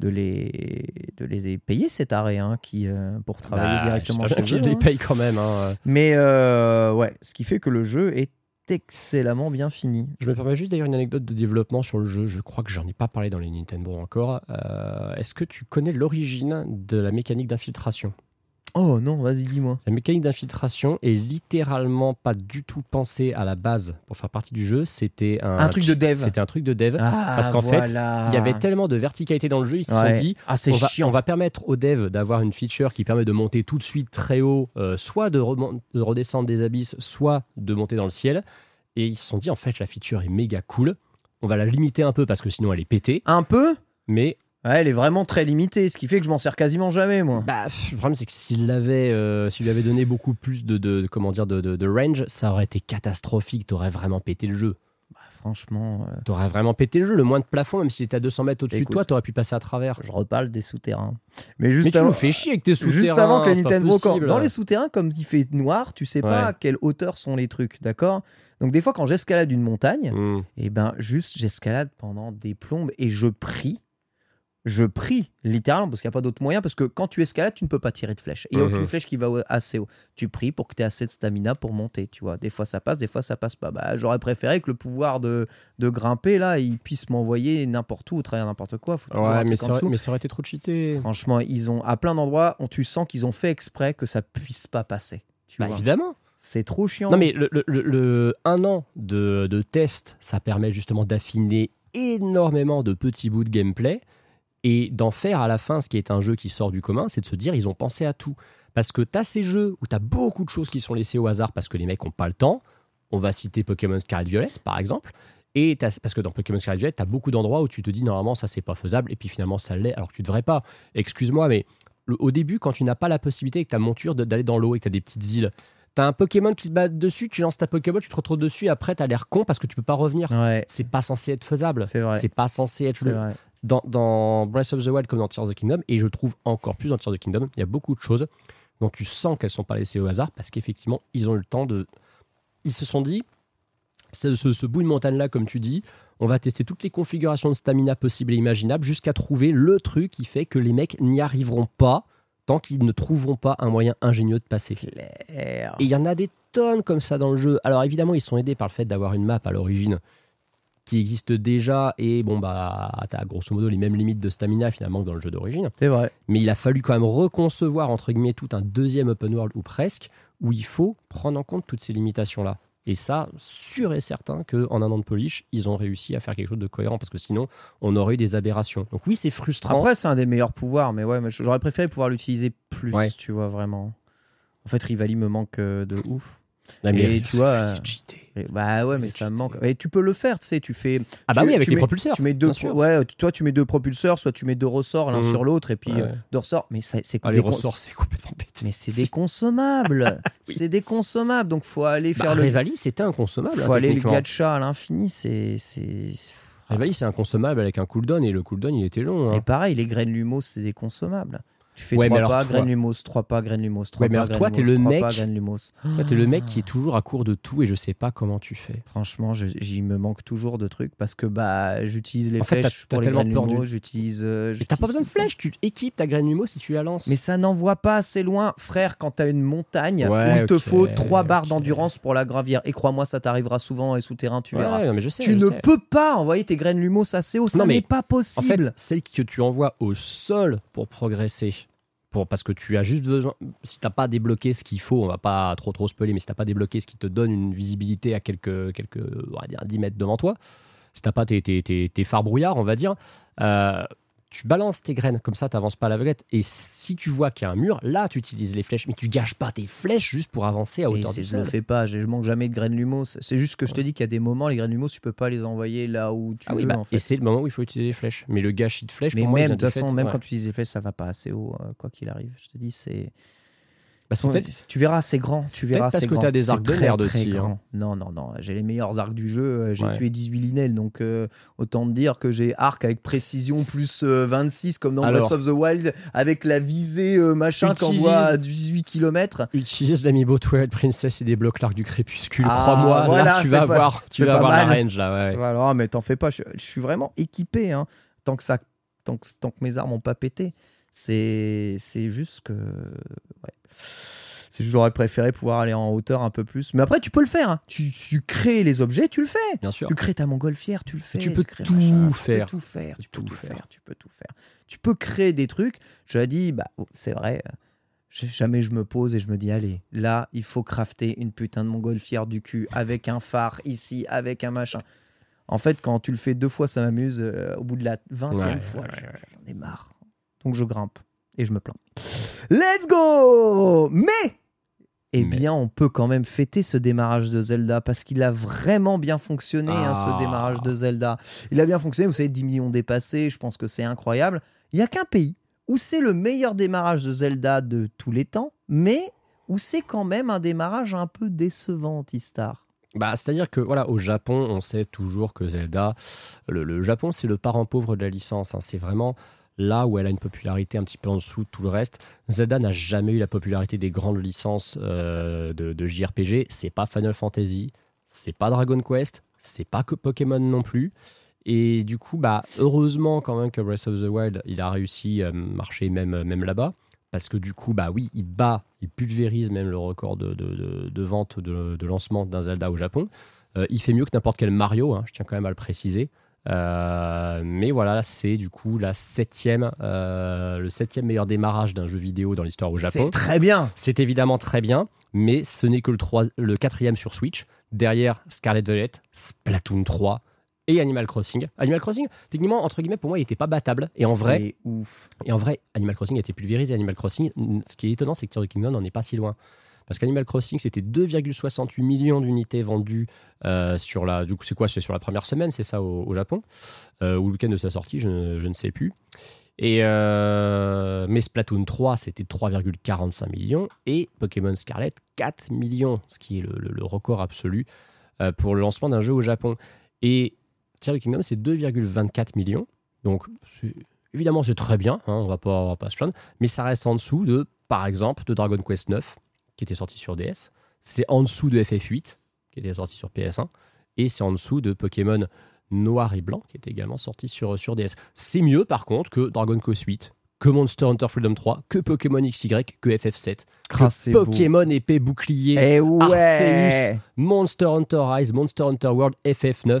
de les, de les payer, ces tarés, hein, qui, euh, pour travailler Bah, directement chez eux. qu'ils les hein. payent quand même. hein. Mais euh, ouais, ce qui fait que le jeu est excellemment bien fini. Je me permets juste d'ailleurs une anecdote de développement sur le jeu. Je crois que j'en ai pas parlé dans les Nintendo encore. Euh, Est-ce que tu connais l'origine de la mécanique d'infiltration? Oh non, vas-y, dis-moi. La mécanique d'infiltration est littéralement pas du tout pensée à la base pour faire partie du jeu. C'était un, Un truc de dev. C'était un truc de dev. Ah, parce qu'en fait, il y avait tellement de verticalité dans le jeu, ils se Ouais. sont dit Ah, c'est on, va, chiant. on va permettre aux devs d'avoir une feature qui permet de monter tout de suite très haut, euh, soit de, de redescendre des abysses, soit de monter dans le ciel. Et ils se sont dit en fait, la feature est méga cool. On va la limiter un peu parce que sinon elle est pétée. Un peu? Mais Ouais, elle est vraiment très limitée, ce qui fait que je m'en sers quasiment jamais, moi. bah, le problème c'est que s'il l'avait, euh, s'il lui avait donné beaucoup plus de, de- de- comment dire de, range, ça aurait été catastrophique. T'aurais vraiment pété le jeu. Franchement, euh, T'aurais vraiment pété le jeu. Le moins de plafond, même si t'es à 200 mètres au-dessus de toi, t'aurais pu passer à travers. je reparle des souterrains. Mais juste Mais tu avant, nous fais chier avec tes souterrains. juste avant que Nintendo, quand- dans les souterrains, comme il fait noir, tu sais pas à quelle hauteur sont les trucs, d'accord? Donc des fois, quand j'escalade une montagne, Hmm. et ben juste j'escalade pendant des plombes et je prie. Je prie, littéralement, parce qu'il n'y a pas d'autre moyen, parce que quand tu escalades, tu ne peux pas tirer de flèche. Il n'y a Mhm. aucune flèche qui va assez haut. Tu pries pour que tu aies assez de stamina pour monter, tu vois. Des fois ça passe, des fois ça passe pas. Bah, J'aurais préféré que le pouvoir de, de grimper, là, il puisse m'envoyer n'importe où, au travers n'importe quoi. Faut Ouais, mais ça, aurait, dessous. mais ça aurait été trop cheaté. Franchement, ils ont, à plein d'endroits, on, tu sens qu'ils ont fait exprès que ça puisse pas passer. Tu Bah, vois. évidemment. C'est trop chiant. Non, mais le, le- le- le- un an de, de test, ça permet justement d'affiner énormément de petits bouts de gameplay et d'en faire à la fin ce qui est un jeu qui sort du commun, c'est de se dire ils ont pensé à tout. Parce que tu as ces jeux où tu as beaucoup de choses qui sont laissées au hasard parce que les mecs n'ont pas le temps. On va citer Pokémon Scarlet Violet, par exemple. Et t'as- parce que dans Pokémon Scarlet Violet, tu as beaucoup d'endroits où tu te dis normalement ça c'est pas faisable et puis finalement ça l'est alors que tu devrais pas. Excuse-moi, mais le- au début, quand tu n'as pas la possibilité avec ta monture d'aller dans l'eau et que tu as des petites îles, T'as un Pokémon qui se bat dessus, tu lances ta Pokéball, tu te retrouves dessus, et après t'as l'air con parce que tu peux pas revenir. Ouais, C'est pas censé être faisable. c'est pas censé être le-. Dans, dans Breath of the Wild comme dans Tears of the Kingdom, et je trouve encore plus dans Tears of the Kingdom, il y a beaucoup de choses dont tu sens qu'elles sont pas laissées au hasard parce qu'effectivement, ils ont eu le temps de. Ils se sont dit, ce, ce- ce bout de montagne-là, comme tu dis, on va tester toutes les configurations de stamina possibles et imaginables jusqu'à trouver le truc qui fait que les mecs n'y arriveront pas tant qu'ils ne trouveront pas un moyen ingénieux de passer. Claire. Et il y en a des tonnes comme ça dans le jeu. Alors évidemment, ils sont aidés par le fait d'avoir une map à l'origine qui existe déjà et bon bah t'as grosso modo les mêmes limites de stamina finalement que dans le jeu d'origine. C'est vrai. Mais il a fallu quand même reconcevoir entre guillemets tout un deuxième open world ou presque où il faut prendre en compte toutes ces limitations là. Et ça, sûr et certain qu'en un an de polish, ils ont réussi à faire quelque chose de cohérent parce que sinon, on aurait eu des aberrations. Donc oui, c'est frustrant. Après, c'est un des meilleurs pouvoirs, mais ouais, j'aurais préféré pouvoir l'utiliser plus, Ouais. tu vois, vraiment. En fait, Rivali me manque euh, de ouf. Ah, mais- et tu vois, euh, bah ouais, mais ça me manque. Et tu peux le faire, tu sais, tu fais. Ah bah tu- oui, avec tu les mets- propulseurs. Tu mets deux, ouais, tu- toi tu mets deux propulseurs, soit tu mets deux ressorts l'un Mhm. sur l'autre et puis Ouais. euh, deux ressorts. Mais ça- c'est Ah, les ressorts, c'est complètement pété. Mais c'est des consommables. Oui. C'est des consommables. Donc faut aller Bah, faire le. Revali, c'était inconsommable. Faut hein, aller le gacha à l'infini. C'est c'est. Revali, c'est inconsommable avec un cooldown et le cooldown, il était long. hein. Et pareil, les graines lumos, c'est des consommables. Tu fais Ouais, mais trois alors pas, toi- graine lumos, trois pas, graine lumos, trois Ouais, mais pas, alors graine toi, t'es lumos, le mec- pas, lumos. Toi, t'es le mec qui est toujours à court de tout et je sais pas comment tu fais. Franchement, j'y me manque toujours de trucs parce que bah j'utilise les En fait, flèches pour les graines lumos, j'utilise. euh, Et t'as pas besoin de flèches, tu équipes ta graine humo si tu la lances. Mais ça n'envoie pas assez loin, frère, quand t'as une montagne Ouais, où il te faut trois barres ok. d'endurance pour la gravir. Et crois-moi, ça t'arrivera souvent et souterrain, tu verras. non, mais je sais, tu je ne sais. peux pas envoyer tes graines lumos assez haut, ça mais n'est pas En possible. fait, celle que tu envoies au sol pour progresser, pour, parce que tu as juste besoin, si t'as pas débloqué ce qu'il faut, on va pas trop trop spoiler, mais si t'as pas débloqué ce qui te donne une visibilité à quelques, quelques on va dire 10 mètres devant toi, si t'as pas tes, tes, tes, tes phares brouillards, on va dire, euh, tu balances tes graines, comme ça t'avances pas à l'aveuglette. Et si tu vois qu'il y a un mur, là tu utilises les flèches, mais tu gâches pas tes flèches juste pour avancer à Et hauteur c'est- du je le sol. fais pas, je manque jamais de graines lumos. C'est juste que je te dis qu'il y a des moments, les graines lumos, tu peux pas les envoyer là où tu Ah oui, veux bah, en fait. et c'est le moment où il faut utiliser les flèches. Mais le gâchis de flèches, Mais pour moi, même, vient de toute façon, fait- même ouais. quand tu utilises les flèches, ça va pas assez haut, euh, quoi qu'il arrive. Je te dis, c'est. Bah, Tu verras, c'est grand. Tu verras, parce que grand. t'as des arcs très, très aussi, hein. Non, non, non. J'ai les meilleurs arcs du jeu. euh, J'ai Ouais. tué 18 linels, donc euh, autant te dire que j'ai arc avec précision plus euh, 26, comme dans Alors. Breath of the Wild, avec la visée euh, machin qu'on voit à 18 km. Utilise l'amiibo Twilight Princess et débloque l'arc du crépuscule. Ah, Crois-moi, voilà, là tu vas pas- avoir, tu vas avoir la range là. ouais. Voilà, mais t'en fais pas. Je, je suis vraiment équipé. hein. Tant que ça, tant que, tant que mes armes n'ont pas pété, c'est, c'est juste que, ouais. J'aurais préféré pouvoir aller en hauteur un peu plus. Mais après, tu peux le faire. hein. Tu, tu crées les objets, tu le fais. Bien sûr. Tu crées ta montgolfière, tu le fais. tu peux crées tout machin, faire. Tu peux tout faire. Tu peux Tout faire. faire. Tu peux tout faire. Tu peux créer des trucs. Je l'ai dit, bah, oh, c'est vrai. euh, Jamais je me pose et je me dis, allez, là, il faut crafter une putain de montgolfière du cul avec un phare ici, avec un machin. En fait, quand tu le fais deux fois, ça m'amuse. euh, au bout de la 20e Ouais, fois, ouais, j'en- ouais. j'en ai marre. Donc je grimpe et je me plains. Let's go Mais eh Mais. bien, on peut quand même fêter ce démarrage de Zelda parce qu'il a vraiment bien fonctionné, hein, Ah. ce démarrage de Zelda. Il a bien fonctionné, vous savez, 10 millions dépassés, je pense que c'est incroyable. Il n'y a qu'un pays où c'est le meilleur démarrage de Zelda de tous les temps, mais où c'est quand même un démarrage un peu décevant, T-Star. Bah, c'est-à-dire que voilà, au Japon, on sait toujours que Zelda, le, le Japon, c'est le parent pauvre de la licence. hein. C'est vraiment là où elle a une popularité un petit peu en dessous de tout le reste. Zelda n'a jamais eu la popularité des grandes licences euh, de, de JRPG. C'est pas Final Fantasy, c'est pas Dragon Quest, c'est pas Pokémon non plus. Et du coup, bah, heureusement quand même que Breath of the Wild, il a réussi à marcher même, même là-bas. Parce que du coup, bah oui, il bat, il pulvérise même le record de, de- de- vente, de, lancement d'un Zelda au Japon. Euh, il fait mieux que n'importe quel Mario, hein, je tiens quand même à le préciser. Euh, mais voilà, c'est du coup la septième, euh, le septième meilleur démarrage d'un jeu vidéo dans l'histoire au Japon. C'est très bien. C'est évidemment très bien, mais ce n'est que le, trois- le quatrième sur Switch. Derrière Scarlet Violet, Splatoon 3 et Animal Crossing. Animal Crossing, techniquement, entre guillemets, pour moi, il n'était pas battable. Et en vrai, ouf. et en vrai, Animal Crossing a été pulvérisé. Animal Crossing, ce qui est étonnant, c'est que Tears of Kingdom n'en est pas si loin. Parce qu'Animal Crossing, c'était 2,68 millions d'unités vendues euh, sur la. Du coup, c'est quoi? C'est sur la première semaine, c'est ça, au, Japon euh, Ou le week-end de sa sortie, je, ne- ne sais plus. Et euh, mais Splatoon 3, c'était 3,45 millions. Et Pokémon Scarlet, 4 millions, ce qui est le, record absolu euh, pour le lancement d'un jeu au Japon. Et Tears Kingdom, c'est 2,24 millions. Donc, évidemment, c'est très bien, hein, on on va pas se plaindre, mais ça reste en dessous de, par exemple, de Dragon Quest 9, qui était sorti sur DS. C'est en dessous de FF8, qui était sorti sur PS1. Et c'est en dessous de Pokémon Noir et Blanc, qui était également sorti sur, sur DS. C'est mieux, par contre, que Dragon Quest 8, que Monster Hunter Freedom 3, que Pokémon XY, que FF7, Ah, que beau. Pokémon épée bouclier, Eh ouais Arceus, Monster Hunter Rise, Monster Hunter World, FF9,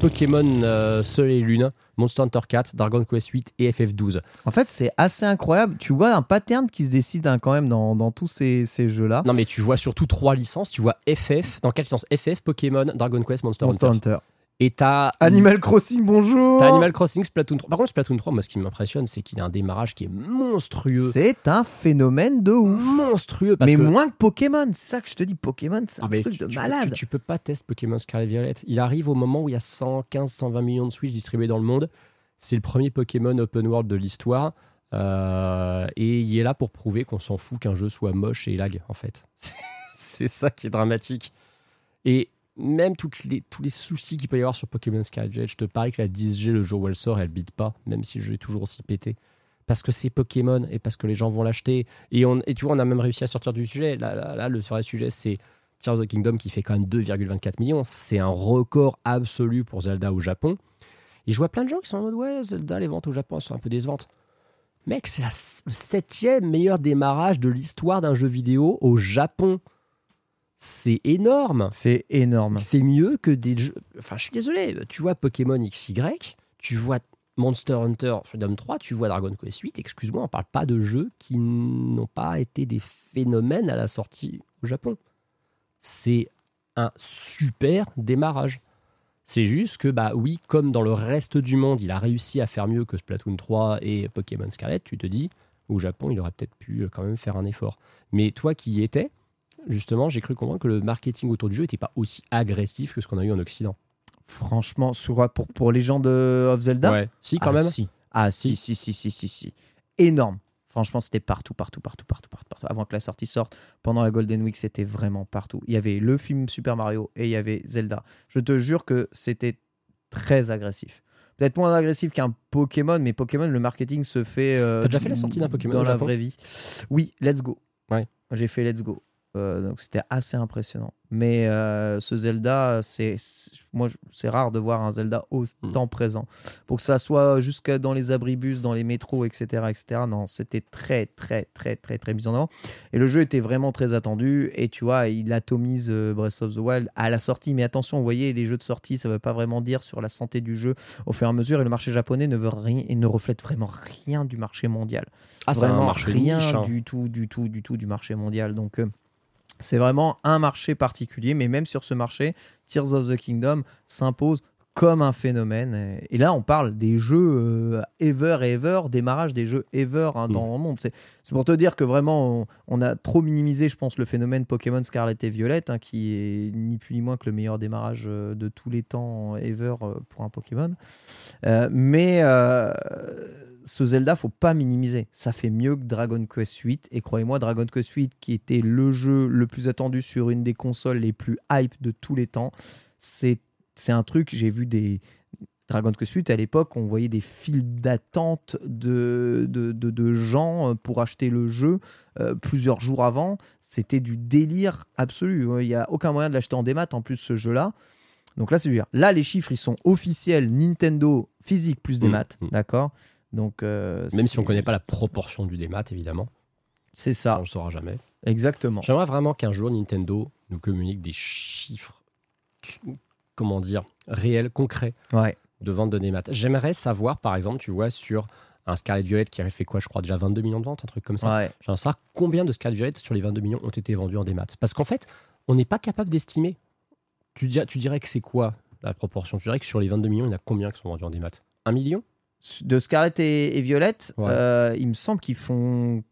Pokémon euh, Soleil et Lune, Monster Hunter 4, Dragon Quest 8 et FF12. En fait, c'est assez incroyable. Tu vois un pattern qui se décide hein, quand même dans, dans tous ces, ces jeux-là. Non mais tu vois surtout trois licences, tu vois FF, dans quelle licence FF, Pokémon, Dragon Quest, Monster, Monster Hunter. Hunter. Et t'as Animal Crossing, bonjour t'as Animal Crossing, Splatoon 3. Par contre Splatoon 3, moi ce qui m'impressionne, c'est qu'il a un démarrage qui est monstrueux. C'est un phénomène de ouf. Monstrueux parce Mais que... moins que Pokémon, c'est ça que je te dis. Pokémon, c'est un Ah, truc tu, de tu- malade. Tu, tu peux pas tester Pokémon Scarlet Violet. Il arrive au moment où il y a 115, 120 millions de Switch distribués dans le monde. C'est le premier Pokémon open world de l'histoire. Euh, et il est là pour prouver qu'on s'en fout qu'un jeu soit moche et lag, en fait. C'est ça qui est dramatique. Et même les, tous les soucis qu'il peut y avoir sur Pokémon Scarlet je te parie que la 10G, le jour où elle sort, elle bite pas, même si jeu est toujours aussi pété. parce que c'est Pokémon et parce que les gens vont l'acheter. Et, et tu vois, on a même réussi à sortir du sujet. Là, là, là, le vrai sujet, c'est Tears of the Kingdom qui fait quand même 2,24 millions. C'est un record absolu pour Zelda au Japon. Et je vois plein de gens qui sont en mode Ouais, Zelda, les ventes au Japon elles sont un peu décevantes. Mec, c'est le septième meilleur démarrage de l'histoire d'un jeu vidéo au Japon. C'est énorme. C'est énorme. fait mieux que des jeux. Enfin, je suis désolé, tu vois Pokémon XY, tu vois Monster Hunter Freedom 3, tu vois Dragon Quest 8, excuse-moi, on parle pas de jeux qui n'ont pas été des phénomènes à la sortie au Japon. C'est un super démarrage. C'est juste que, bah oui, comme dans le reste du monde, il a réussi à faire mieux que Splatoon 3 et Pokémon Scarlet, tu te dis, au Japon, il aurait peut-être pu euh, quand même faire un effort. Mais toi qui y étais, justement, j'ai cru comprendre que le marketing autour du jeu n'était pas aussi agressif que ce qu'on a eu en Occident. Franchement, sur, pour, pour les gens de of Zelda, Ouais, si, quand ah, même. Si. Ah, si, si, si, si, si, si. Énorme. Franchement, c'était partout, partout, partout, partout, partout, partout. Avant que la sortie sorte, pendant la Golden Week, c'était vraiment partout. Il y avait le film Super Mario et il y avait Zelda. Je te jure que c'était très agressif. Peut-être moins agressif qu'un Pokémon, mais Pokémon, le marketing se fait. euh, T'as déjà fait la sortie d'un Pokémon Dans la vraie vie. Oui, Let's Go. Ouais. J'ai fait Let's Go. Euh, donc c'était assez impressionnant. Mais euh, ce Zelda, c'est moi c'est rare de voir un Zelda autant Hmm. présent. Pour que ça soit jusque dans les abribus, dans les métros, etc., etc. Non, c'était très très très très très mis en avant. Et le jeu était vraiment très attendu. Et tu vois, il atomise euh, Breath of the Wild à la sortie. Mais attention, vous voyez, les jeux de sortie, ça ne veut pas vraiment dire sur la santé du jeu au fur et à mesure. Et le marché japonais ne veut rien et ne reflète vraiment rien du marché mondial Ah, c'est un vraiment marché rien niche, hein. du tout, du tout, du tout du marché mondial. Donc, euh, c'est vraiment un marché particulier. Mais même sur ce marché, Tears of the Kingdom s'impose comme un phénomène. Et- là, on parle des jeux euh, ever et ever, démarrage des jeux ever hein, dans le monde. C'est pour te dire que vraiment, on, on a trop minimisé, je pense, le phénomène Pokémon Scarlet et Violet, hein, qui est ni plus ni moins que le meilleur démarrage euh, de tous les temps ever euh, pour un Pokémon. Euh, mais euh, ce Zelda, faut pas minimiser. Ça fait mieux que Dragon Quest 8. Et croyez-moi, Dragon Quest 8, qui était le jeu le plus attendu sur une des consoles les plus hype de tous les temps, c'est un truc. J'ai vu des. Dragon Quest 8, à l'époque, on voyait des files d'attente de, de, de- de gens pour acheter le jeu euh, plusieurs jours avant. C'était du délire absolu. Il n'y a aucun moyen de l'acheter en démat, en plus, ce jeu-là. Donc là, c'est dur. Là, les chiffres, ils sont officiels Nintendo physique plus des Mm, mm. D'accord? Donc. euh, Même si on c'est- connaît pas la proportion du démat, évidemment. C'est Ça, ça, on le saura jamais. exactement. J'aimerais vraiment qu'un jour Nintendo nous communique des chiffres, comment dire, réels, concrets Ouais. de vente de démat. J'aimerais savoir, par exemple, tu vois, sur un Scarlet Violet qui avait fait quoi, je crois, déjà 22 millions de ventes, un truc comme ça. Ouais. J'aimerais savoir combien de Scarlet Violet sur les 22 millions ont été vendus en démat. Parce qu'en fait, on n'est pas capable d'estimer. Tu, dirais- tu dirais que c'est quoi la proportion? Tu dirais que sur les 22 millions, il y en a combien qui sont vendus en démat? Un million? De Scarlet et, et Violette, Ouais. euh, il me semble qu'ils font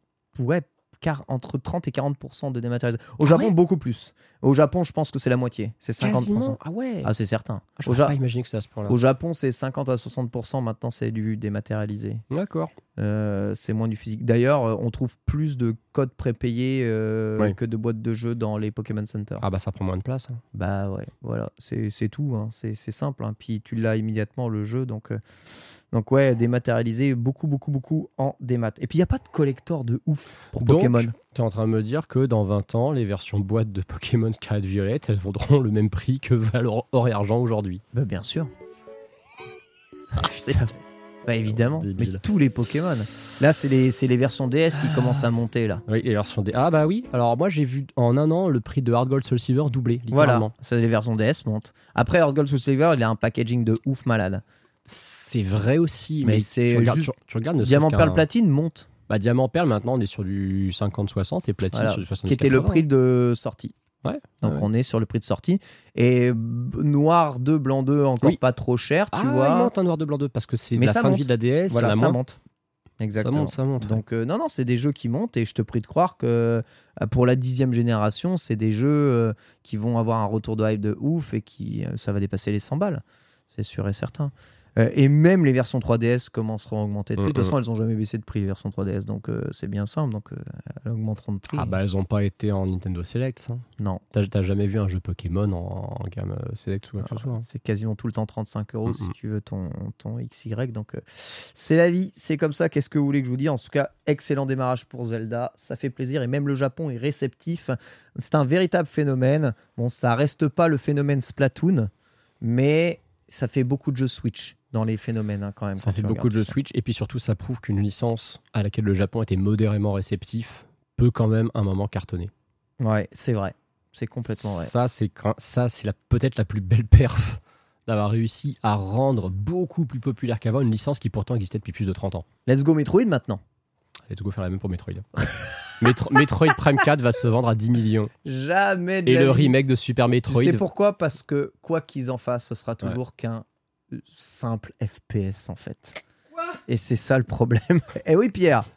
ouais, car, entre 30 et 40% de dématérialisation. Au Ah Japon, ouais beaucoup plus. Au Japon, je pense que c'est la moitié. C'est 50%. Quasiment Ah ouais Ah, c'est certain. Ah, Au, J'aurais Ja- pas imaginé que c'était à ce point-là. au Japon, c'est 50 à 60%. Maintenant, c'est du dématérialisé. D'accord. Euh, c'est moins du physique. D'ailleurs, euh, on trouve plus de codes prépayés euh, que de boîtes de jeux dans les Pokémon Center. Ah bah ça prend moins de place. hein. Bah ouais, voilà, c'est tout, hein. c'est simple. hein. Puis tu l'as immédiatement le jeu, donc, euh, donc ouais, dématérialisé, beaucoup, beaucoup, beaucoup en démat. Et puis il n'y a pas de collector de ouf pour Donc, Pokémon. Tu es en train de me dire que dans 20 ans, les versions boîte de Pokémon Scarlet Violet, elles vaudront le même prix que Valor or et argent aujourd'hui. Bah bien sûr. C'est- bah évidemment, Débile. mais tous les Pokémon. Là, c'est les, c'est les versions DS qui commencent à monter là. Oui, les versions des. Ah bah oui, alors moi j'ai vu en un an le prix de Hard Gold Soul Silver doubler, Voilà, littéralement. c'est les versions DS montent. Après, Earth Gold Soul Silver, il a un packaging de ouf malade. C'est vrai aussi, Mais mais, c'est tu regardes, juste- tu, tu regardes Diamant Perle Platine monte, Bah, Diamant Perle, maintenant on est sur du 50-60 et Platine Voilà, sur du 70 qui était le prix de sortie. Ouais. Donc ouais. on est sur le prix de sortie. Et noir 2, blanc 2, encore Oui. pas trop cher, tu ah, vois. il monte un noir de blanc 2 parce que c'est la ça fin de vie de la DS, voilà, ça monte. Ça Exactement. monte, ça monte. Donc euh, non, non, c'est des jeux qui montent et je te prie de croire que euh, pour la dixième génération, c'est des jeux euh, qui vont avoir un retour de hype de ouf et qui euh, ça va dépasser les 100 balles. C'est sûr et certain. Euh, et même les versions 3DS commenceront à augmenter de prix. De toute Mm, façon, elles ont jamais baissé de prix, les versions 3DS, donc euh, c'est bien simple. Donc, euh, elles augmenteront de prix. Ah bah elles ont pas été en Nintendo Select. ça. Non. T'as t'as jamais vu un jeu Pokémon en, en gamme euh, Select ou quelque chose hein C'est quasiment tout le temps 35 euros si tu veux ton, ton XY. Donc, euh, c'est la vie, c'est comme ça. Qu'est-ce que vous voulez que je vous dise? En tout cas, excellent démarrage pour Zelda. Ça fait plaisir et même le Japon est réceptif. C'est un véritable phénomène. Bon, ça reste pas le phénomène Splatoon, mais ça fait beaucoup de jeux Switch dans les phénomènes hein, quand même. Ça quand fait beaucoup de jeux. Switch et puis surtout ça prouve qu'une licence à laquelle le Japon était modérément réceptif peut quand même un moment cartonner. Ouais, c'est vrai. C'est complètement vrai. Ça c'est quand- ça c'est peut-être la plus belle perf d'avoir réussi à rendre beaucoup plus populaire qu'avant une licence qui pourtant existait depuis plus de 30 ans. Let's go Metroid maintenant. Let's go faire la même pour Metroid. Metro- Metroid Prime 4 va se vendre à 10 millions. Jamais de Et la le vie. remake de Super Tu Metroid. sais pourquoi? Parce que quoi qu'ils en fassent, ce sera toujours qu'un euh, simple FPS en fait. Et c'est ça le problème. Eh oui Pierre,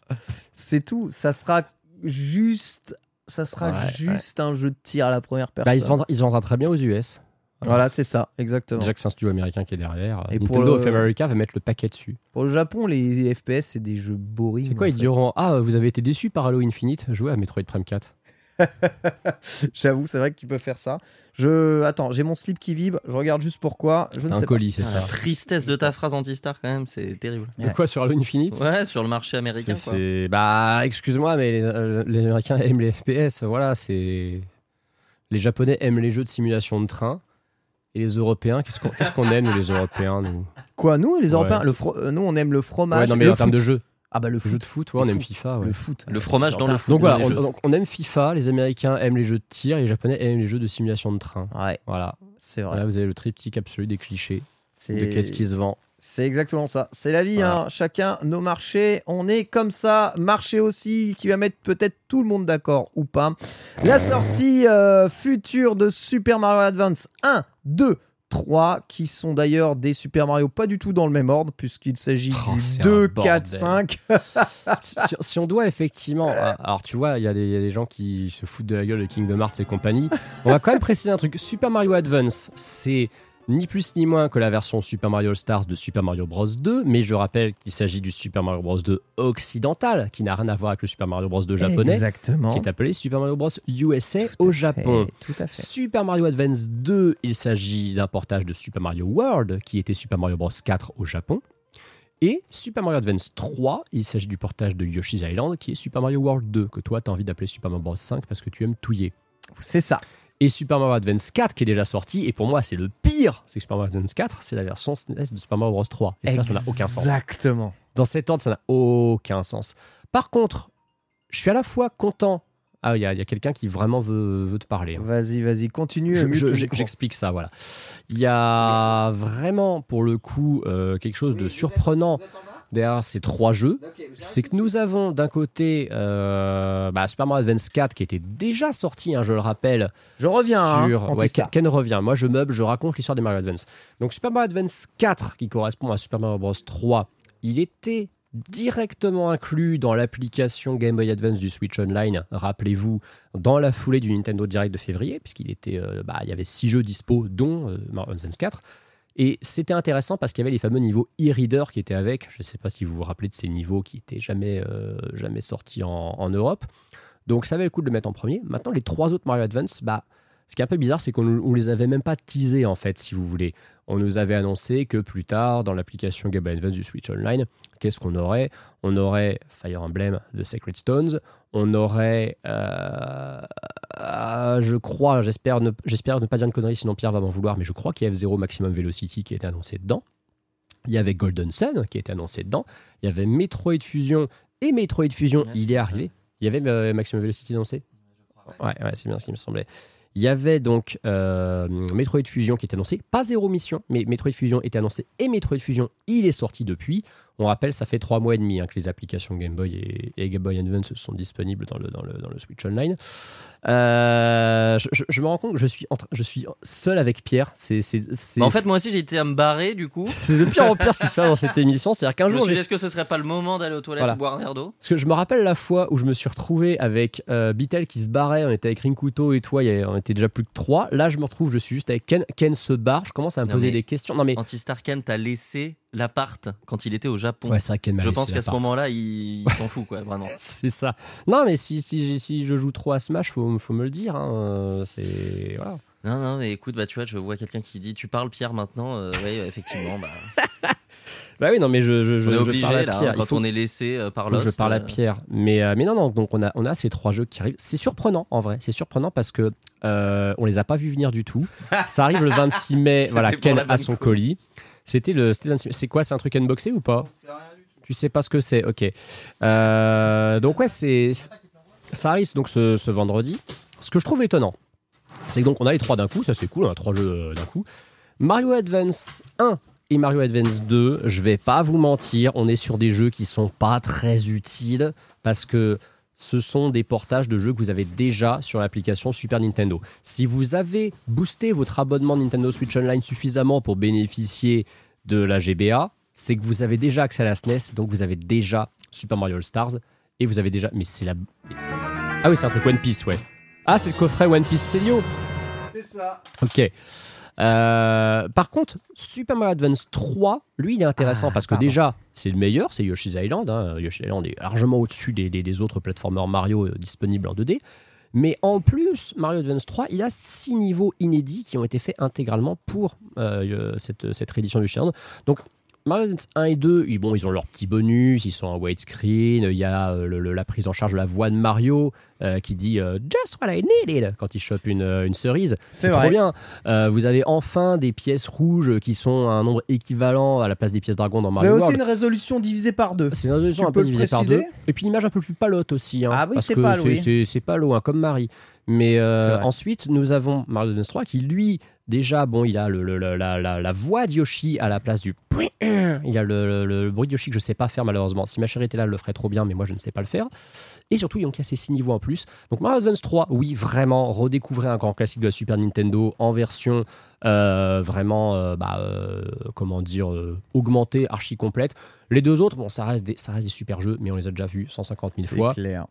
c'est tout. Ça sera juste, ça sera Ouais, juste un jeu de tir à la première personne. Bah, il, se vendra, il se vendra très bien aux US. Voilà, c'est ça, exactement. Déjà que c'est un studio américain qui est derrière. Et pour Nintendo le- of America va mettre le paquet dessus. Pour le Japon, les FPS c'est des jeux boring. C'est quoi Ils fait. diront Ah, vous avez été déçu par Halo Infinite? Jouez à Metroid Prime 4. J'avoue, c'est vrai que tu peux faire ça. Je attends, j'ai mon slip qui vibre. Je regarde juste pourquoi. Je ne Un sais colis, c'est Ah, ça. La tristesse de ta phrase anti-star, quand même, c'est terrible. De quoi sur Halo Infinite? Ouais, sur le marché américain, quoi. Bah, excuse-moi, mais les, euh, les Américains aiment les FPS. Voilà, c'est. Les Japonais aiment les jeux de simulation de train. Et les Européens, qu'est-ce qu'on aime, nous, les Européens nous? Quoi, nous les Ouais, Européens, le fro- euh, nous on aime le fromage. Ouais, non, mais le en termes foot. de jeu. Ah bah le Le foot. jeu de foot, ouais, on aime. FIFA. ouais. Le foot. Le fromage dans le foot. Donc voilà, on, donc on aime FIFA, les Américains aiment les jeux de tir, et les Japonais aiment les jeux de simulation de train. Ouais, Voilà. c'est vrai. Là, vous avez le triptyque absolu des clichés. De qu'est-ce qui se vend. C'est exactement ça. C'est la vie, Voilà. hein. chacun nos marchés. On est comme ça. Marché aussi qui va mettre peut-être tout le monde d'accord ou pas. La sortie euh, future de Super Mario Advance 1, 2, 3, qui sont d'ailleurs des Super Mario pas du tout dans le même ordre, puisqu'il s'agit Oh, du c'est 2, un 4, bordel. 5. si, on doit effectivement. ah, Alors, tu vois, il y, y a des gens qui se foutent de la gueule de Kingdom Hearts et compagnie. On va quand même préciser un truc. Super Mario Advance, c'est ni plus ni moins que la version Super Mario Stars de Super Mario Bros 2, mais je rappelle qu'il s'agit du Super Mario Bros 2 occidental, qui n'a rien à voir avec le Super Mario Bros 2 japonais, Exactement. qui est appelé Super Mario Bros USA au Japon. Eh, tout à fait. Super Mario Advance 2, il s'agit d'un portage de Super Mario World, qui était Super Mario Bros 4 au Japon. Et Super Mario Advance 3, il s'agit du portage de Yoshi's Island, qui est Super Mario World 2, que toi, tu as envie d'appeler Super Mario Bros 5 parce que tu aimes touiller. C'est ça. Et Super Mario Advance 4, qui est déjà sorti, et pour moi, c'est le pire, c'est que Super Mario Advance 4, c'est la version SNES de Super Mario Bros 3. Et ça, ça n'a aucun sens. Exactement. Dans cet ordre, ça n'a aucun sens. Par contre, je suis à la fois content. Ah, il y a, il y a quelqu'un qui vraiment veut, veut te parler. hein. Vas-y, vas-y, continue. Je- mute je-. J'explique ça, voilà. Il y a vraiment, pour le coup, euh, quelque chose de surprenant derrière ces trois jeux. C'est que nous avons d'un côté euh, bah, Super Mario Advance 4 qui était déjà sorti, hein, je le rappelle. Je reviens. hein, sur... ouais. Ken, Ken revient. Moi, je meuble, je raconte l'histoire des Mario Advance. Donc, Super Mario Advance 4, qui correspond à Super Mario Bros 3, il était directement inclus dans l'application Game Boy Advance du Switch Online, rappelez-vous, dans la foulée du Nintendo Direct de février, puisqu'il était, euh, bah, il y avait six jeux dispo, dont euh, Mario Advance 4. Et c'était intéressant parce qu'il y avait les fameux niveaux e-reader qui étaient avec. Je ne sais pas si vous vous rappelez de ces niveaux qui étaient jamais, euh, jamais sortis en, en Europe. Donc ça avait le coup de le mettre en premier. Maintenant, les trois autres Mario Advance, bah, ce qui est un peu bizarre, c'est qu'on ne les avait même pas teasés, en fait, si vous voulez. On nous avait annoncé que plus tard, dans l'application Game Advance du Switch Online, qu'est-ce qu'on aurait? On aurait Fire Emblem The Sacred Stones, on aurait, euh, euh, je crois, j'espère ne, j'espère ne pas dire une connerie, sinon Pierre va m'en vouloir, mais je crois qu'il y a F0 Maximum Velocity qui était annoncé dedans. Il y avait Golden Sun qui était annoncé dedans. Il y avait Metroid Fusion et Metroid Fusion, Ouais, il est arrivé. Il y avait euh, Maximum Velocity annoncé Ouais, ouais, c'est bien ce qui me semblait. Il y avait donc euh, Metroid Fusion qui était annoncé, pas zéro mission, mais Metroid Fusion était annoncé et Metroid Fusion, il est sorti depuis. On rappelle, ça fait trois mois et demi hein, que les applications Game Boy et, et Game Boy Advance sont disponibles dans le, dans le, dans le Switch Online. Euh, je, je- je me rends compte que je suis, je suis seul avec Pierre. C'est, c'est, c'est, Bah, en fait, moi aussi, j'ai été à me barrer, du coup. c'est de pire en pire ce qui se passe dans cette émission. C'est-à-dire qu'un Je me jour, suis dit, j'ai est-ce que ce serait pas le moment d'aller aux toilettes Voilà. boire un verre d'eau? Parce que je me rappelle la fois où je me suis retrouvé avec euh, Bitel qui se barrait, on était avec Rinkuto et toi, on était déjà plus que 3. Là, je me retrouve, je suis juste avec Ken. Ken se barre, je commence à me Non, poser mais- des questions. Non, mais. Antistar Ken t'a laissé l'appart quand il était au Japon. Ouais, vrai, je pense qu'à ce moment-là, il, il s'en fout, quoi, vraiment. C'est ça. Non, mais si, si, si je joue trop à Smash, faut, faut me le dire. hein. Euh, C'est. Voilà. Non, non, mais écoute, bah, tu vois, je vois quelqu'un qui dit Tu parles, Pierre, maintenant euh, Oui, effectivement. Bah, Bah oui, non, mais je, je, je, on est je parle à là, hein, Pierre. Il quand faut- on est laissé euh, par Lost. je parle à euh, Pierre. Mais, euh, mais non, non, donc on a, on a ces trois jeux qui arrivent. C'est surprenant en vrai. C'est surprenant parce que euh, on les a pas vus venir du tout. Ça arrive le 26 mai. Voilà, Ken a son colis. C'était le, c'était le 26 mai. C'est quoi C'est un truc unboxé ou pas? Tu sais pas ce que c'est Ok. Euh, donc ouais, c'est ça arrive donc ce, ce vendredi. Ce que je trouve étonnant, c'est que donc on a les trois d'un coup. Ça c'est cool. A trois jeux euh, d'un coup. Mario Advance 1 et Mario Advance 2, je vais pas vous mentir, on est sur des jeux qui sont pas très utiles parce que ce sont des portages de jeux que vous avez déjà sur l'application Super Nintendo. Si vous avez boosté votre abonnement Nintendo Switch Online suffisamment pour bénéficier de la GBA, c'est que vous avez déjà accès à la SNES, donc vous avez déjà Super Mario All Stars et vous avez déjà. Mais c'est la. Ah oui, c'est un truc One Piece, ouais. Ah, c'est le coffret One Piece Celio. C'est ça. Ok. Euh, par contre, Super Mario Advance 3, lui, il est intéressant Ah, parce que pardon. déjà, c'est le meilleur, c'est Yoshi's Island. hein. Yoshi's Island est largement au-dessus des, des- des autres platformers Mario euh, disponibles en 2D. Mais en plus, Mario Advance 3, il a six niveaux inédits qui ont été faits intégralement pour euh, cette, cette réédition du Island. Donc, Mario Advance 1 et 2, ils, bon, ils ont leurs petits bonus, ils sont en widescreen, il y a euh, le- le- la prise en charge de la voix de Mario euh, qui dit euh, Just what I needed quand il chope une, euh, une cerise. C'est C'est trop bien. Euh, vous avez enfin des pièces rouges qui sont un nombre équivalent à la place des pièces dragon dans Mario aussi World. une résolution divisée par deux. C'est une résolution Tu un peu divisée par deux. Et puis une image un peu plus palote aussi. hein, Ah oui, parce c'est oui. c'est- c'est palo, hein, comme Marie. Mais euh, C'est ensuite, nous avons Mario Advance 3 qui, lui, déjà, bon, il a le, la, la- la voix de Yoshi à la place du. Il a le, bruit de Yoshi que je sais pas faire malheureusement. Si ma chérie était là, elle le ferait trop bien, mais moi je ne sais pas le faire. Et surtout, donc, il y a ces 6 niveaux en plus. Donc Mario Advance 3, oui, vraiment, redécouvrir un grand classique de la Super Nintendo en version euh, vraiment, euh, bah, euh, comment dire, augmentée, archi complète. Les deux autres, bon, ça reste, des, ça reste des super jeux, mais on les a déjà vus 150 000 fois. C'est clair.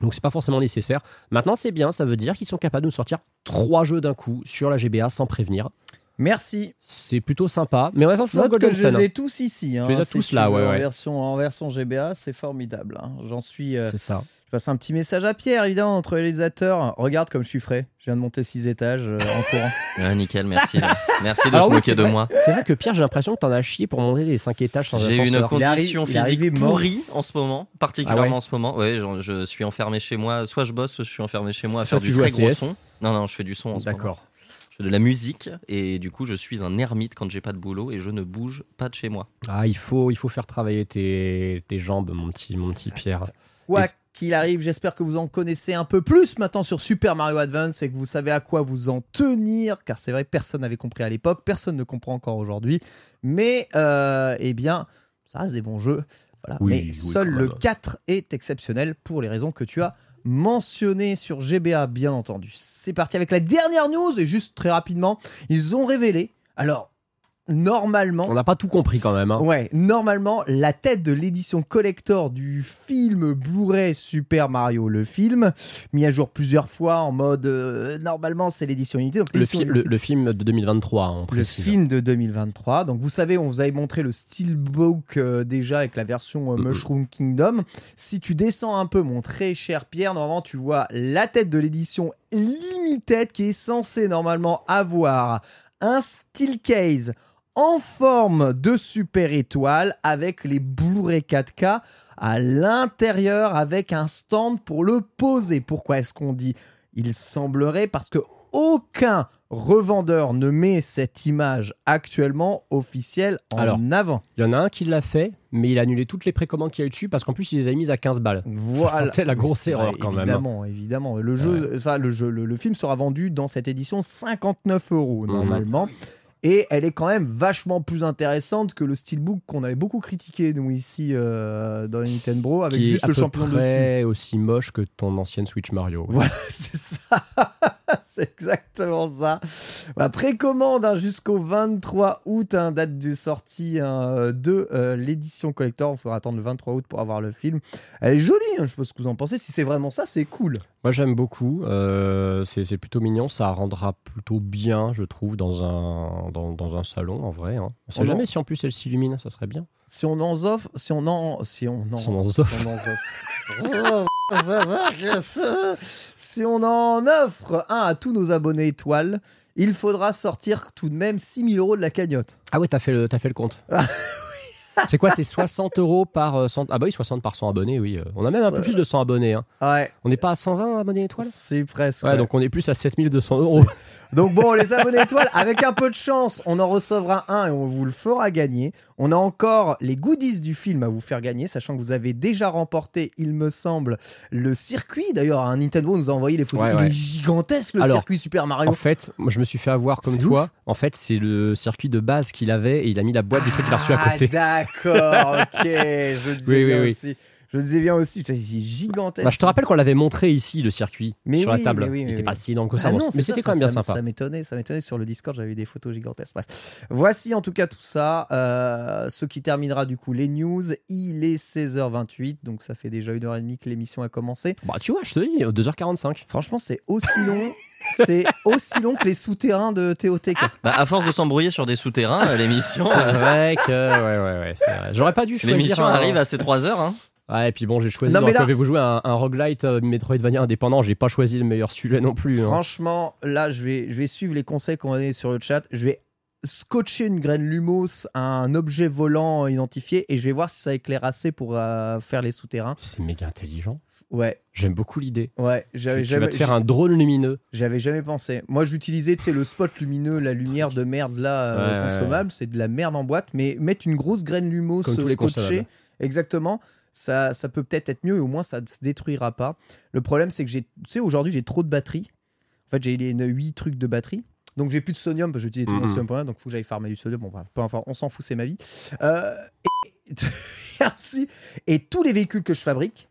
Donc c'est pas forcément nécessaire. Maintenant c'est bien, ça veut dire qu'ils sont capables de nous sortir trois jeux d'un coup sur la GBA sans prévenir. Merci. C'est plutôt sympa. Mais on attend toujours Note que Golden je Sun. les ai hein. tous ici. hein, Tu les as si tous là, ouais, En ouais. version, en version GBA, c'est formidable. hein. J'en suis. euh, C'est ça. je passe un petit message à Pierre, évidemment, notre réalisateur. Regarde comme je suis frais. Je viens de monter 6 étages euh, en courant. Ah, nickel, merci. là. Merci de Alors te oui, moquer c'est de vrai. moi. C'est vrai que Pierre, j'ai l'impression que t'en as chié pour monter les 5 étages sans J'ai une ascenseur. Condition il est arrivé physique mort. pourrie en ce moment, particulièrement Ah ouais en ce moment. Ouais, je, je suis enfermé chez moi. Soit je bosse, soit je suis enfermé chez moi à Soit faire tu du joues à très gros CS. son. Non, non, je fais du son en ce moment. D'accord. De la musique et du coup, je suis un ermite quand j'ai pas de boulot et je ne bouge pas de chez moi. Ah, il faut, il faut faire travailler tes, tes jambes, mon petit, mon petit Pierre. Quoi qu'il arrive, j'espère que vous en connaissez un peu plus maintenant sur Super Mario Advance et que vous savez à quoi vous en tenir, car c'est vrai, personne n'avait compris à l'époque, personne ne comprend encore aujourd'hui. Mais, euh, eh bien, ça reste des bons jeux. Voilà. Oui, Mais oui, seul le même. 4 est exceptionnel pour les raisons que tu as mentionnées sur GBA, bien entendu. C'est parti avec la dernière news et juste très rapidement, ils ont révélé. Alors, normalement, On n'a pas tout compris quand même. hein. Ouais, normalement, la tête de l'édition collector du film Blu-ray Super Mario, le film, mis à jour plusieurs fois en mode. euh, normalement, c'est l'édition unité. Donc, Le, l'édition fi- le, unité- le film de 2023, on le film de 2023. Donc, vous savez, on vous avait montré le Steelbook euh, déjà avec la version euh. Mushroom Kingdom. Si tu descends un peu, mon très cher Pierre, normalement, tu vois la tête de l'édition limited qui est censée normalement avoir un steel case en forme de super étoile avec les Blu-ray 4K à l'intérieur avec un stand pour le poser. Pourquoi est-ce qu'on dit il semblerait? Parce que aucun revendeur ne met cette image actuellement officielle en Alors, avant. Il y en a un qui l'a fait, mais il a annulé toutes les précommandes qu'il y a eu dessus parce qu'en plus il les a mises à 15 balles. Voilà. sentait la grosse erreur Ouais, quand même. hein. évidemment, évidemment. Le jeu, enfin le jeu, le, le film sera vendu dans cette édition 59 euros Mhm. normalement. Et elle est quand même vachement plus intéressante que le steelbook qu'on avait beaucoup critiqué nous ici euh, dans Nintendo Bro avec qui juste est à le peu champion dessus. près aussi moche que ton ancienne Switch Mario. Voilà, c'est ça. c'est exactement ça. Bah, précommande hein, jusqu'au 23 août, hein, date de sortie hein, de euh, l'édition collector. Il faudra attendre le 23 août pour avoir le film. Elle est jolie, hein, je sais pas ce que vous en pensez. Si c'est vraiment ça, c'est cool. Moi j'aime beaucoup, euh, c'est plutôt mignon, ça rendra plutôt bien, je trouve, dans un, dans, dans un salon en vrai. On sait en- jamais si en plus elle s'illumine, ça serait bien. Si on en offre, si on en, si on en, Si on en si offre. on en offre. si on en offre un à tous nos abonnés étoiles, il faudra sortir tout de même 6000 euros de la cagnotte. Ah ouais, t'as fait le, t'as fait le compte. c'est quoi, c'est 60 euros par euh, 100... Ah bah oui, 60 par 100 abonnés, oui. euh. On a même un peu plus de 100 abonnés. hein. Ouais, On n'est pas à 120 abonnés étoiles? C'est presque. Ouais, ouais. donc on est plus à 7200 euros. Donc bon, les abonnés étoiles, avec un peu de chance, on en recevra un et on vous le fera gagner. On a encore les goodies du film à vous faire gagner, sachant que vous avez déjà remporté, il me semble, le circuit. D'ailleurs, un Nintendo nous a envoyé les photos. Ouais, il ouais. est gigantesque le Alors, circuit Super Mario. En fait, moi je me suis fait avoir comme toi. En fait, c'est le circuit de base qu'il avait et il a mis la boîte du truc qu'il a reçu à Ah, côté. d'accord, ok. Je disais Oui, oui, bien oui. Je disais bien aussi, putain, il est gigantesque. Bah, je te rappelle qu'on l'avait montré ici, le circuit, Mais sur oui, la table. mais oui, il mais n'était oui. pas si énorme que ça, Ah bon, non, mais c'est c'était ça, quand même ça- bien ça- sympa. Ça m'étonnait, ça m'étonnait sur le Discord, j'avais des photos gigantesques. Bref, voici en tout cas tout ça. euh, ce qui terminera du coup les news. Il est 16h28, donc ça fait déjà une heure et demie que l'émission a commencé. Bah, tu vois, je te dis, 2h45. Franchement, c'est aussi long. C'est aussi long que les souterrains de TOT. quoi. Bah, à force de s'embrouiller sur des souterrains, euh, l'émission. C'est vrai que. Ouais, ouais, ouais. c'est. J'aurais pas dû choisir. L'émission arrive à ces 3 heures. Hein. Ouais, et puis bon, j'ai choisi. Non, mais là- vous jouer un, un roguelite euh, Metroidvania indépendant? J'ai pas choisi le meilleur sujet non plus. hein. Franchement, là, je vais, je vais suivre les conseils qu'on a donnés sur le chat. Je vais scotcher une graine lumos à un objet volant identifié et je vais voir si ça éclaire assez pour euh, faire les souterrains. C'est méga intelligent. Ouais, J'aime beaucoup l'idée. ouais, j'avais Tu, tu vas jamais, te faire un drone lumineux. j'avais jamais pensé. Moi, j'utilisais, tu sais, le spot lumineux, la lumière de merde là, euh, Ouais, ouais, consommable, c'est de la merde en boîte, mais mettre une grosse graine lumos les scotchée, exactement, ça, ça peut peut-être être mieux et au moins ça ne se détruira pas. Le problème, c'est que j'ai, tu sais, aujourd'hui, j'ai trop de batterie. En fait, j'ai les 8 trucs de batterie. Donc j'ai plus de sonium parce que j'utilisais tout mon Mhm. sodium pour rien, donc faut que j'aille farmer du sodium. Bon, bref, peu importe, on s'en fout, c'est ma vie. Euh, et, merci. Et tous les véhicules que je fabrique,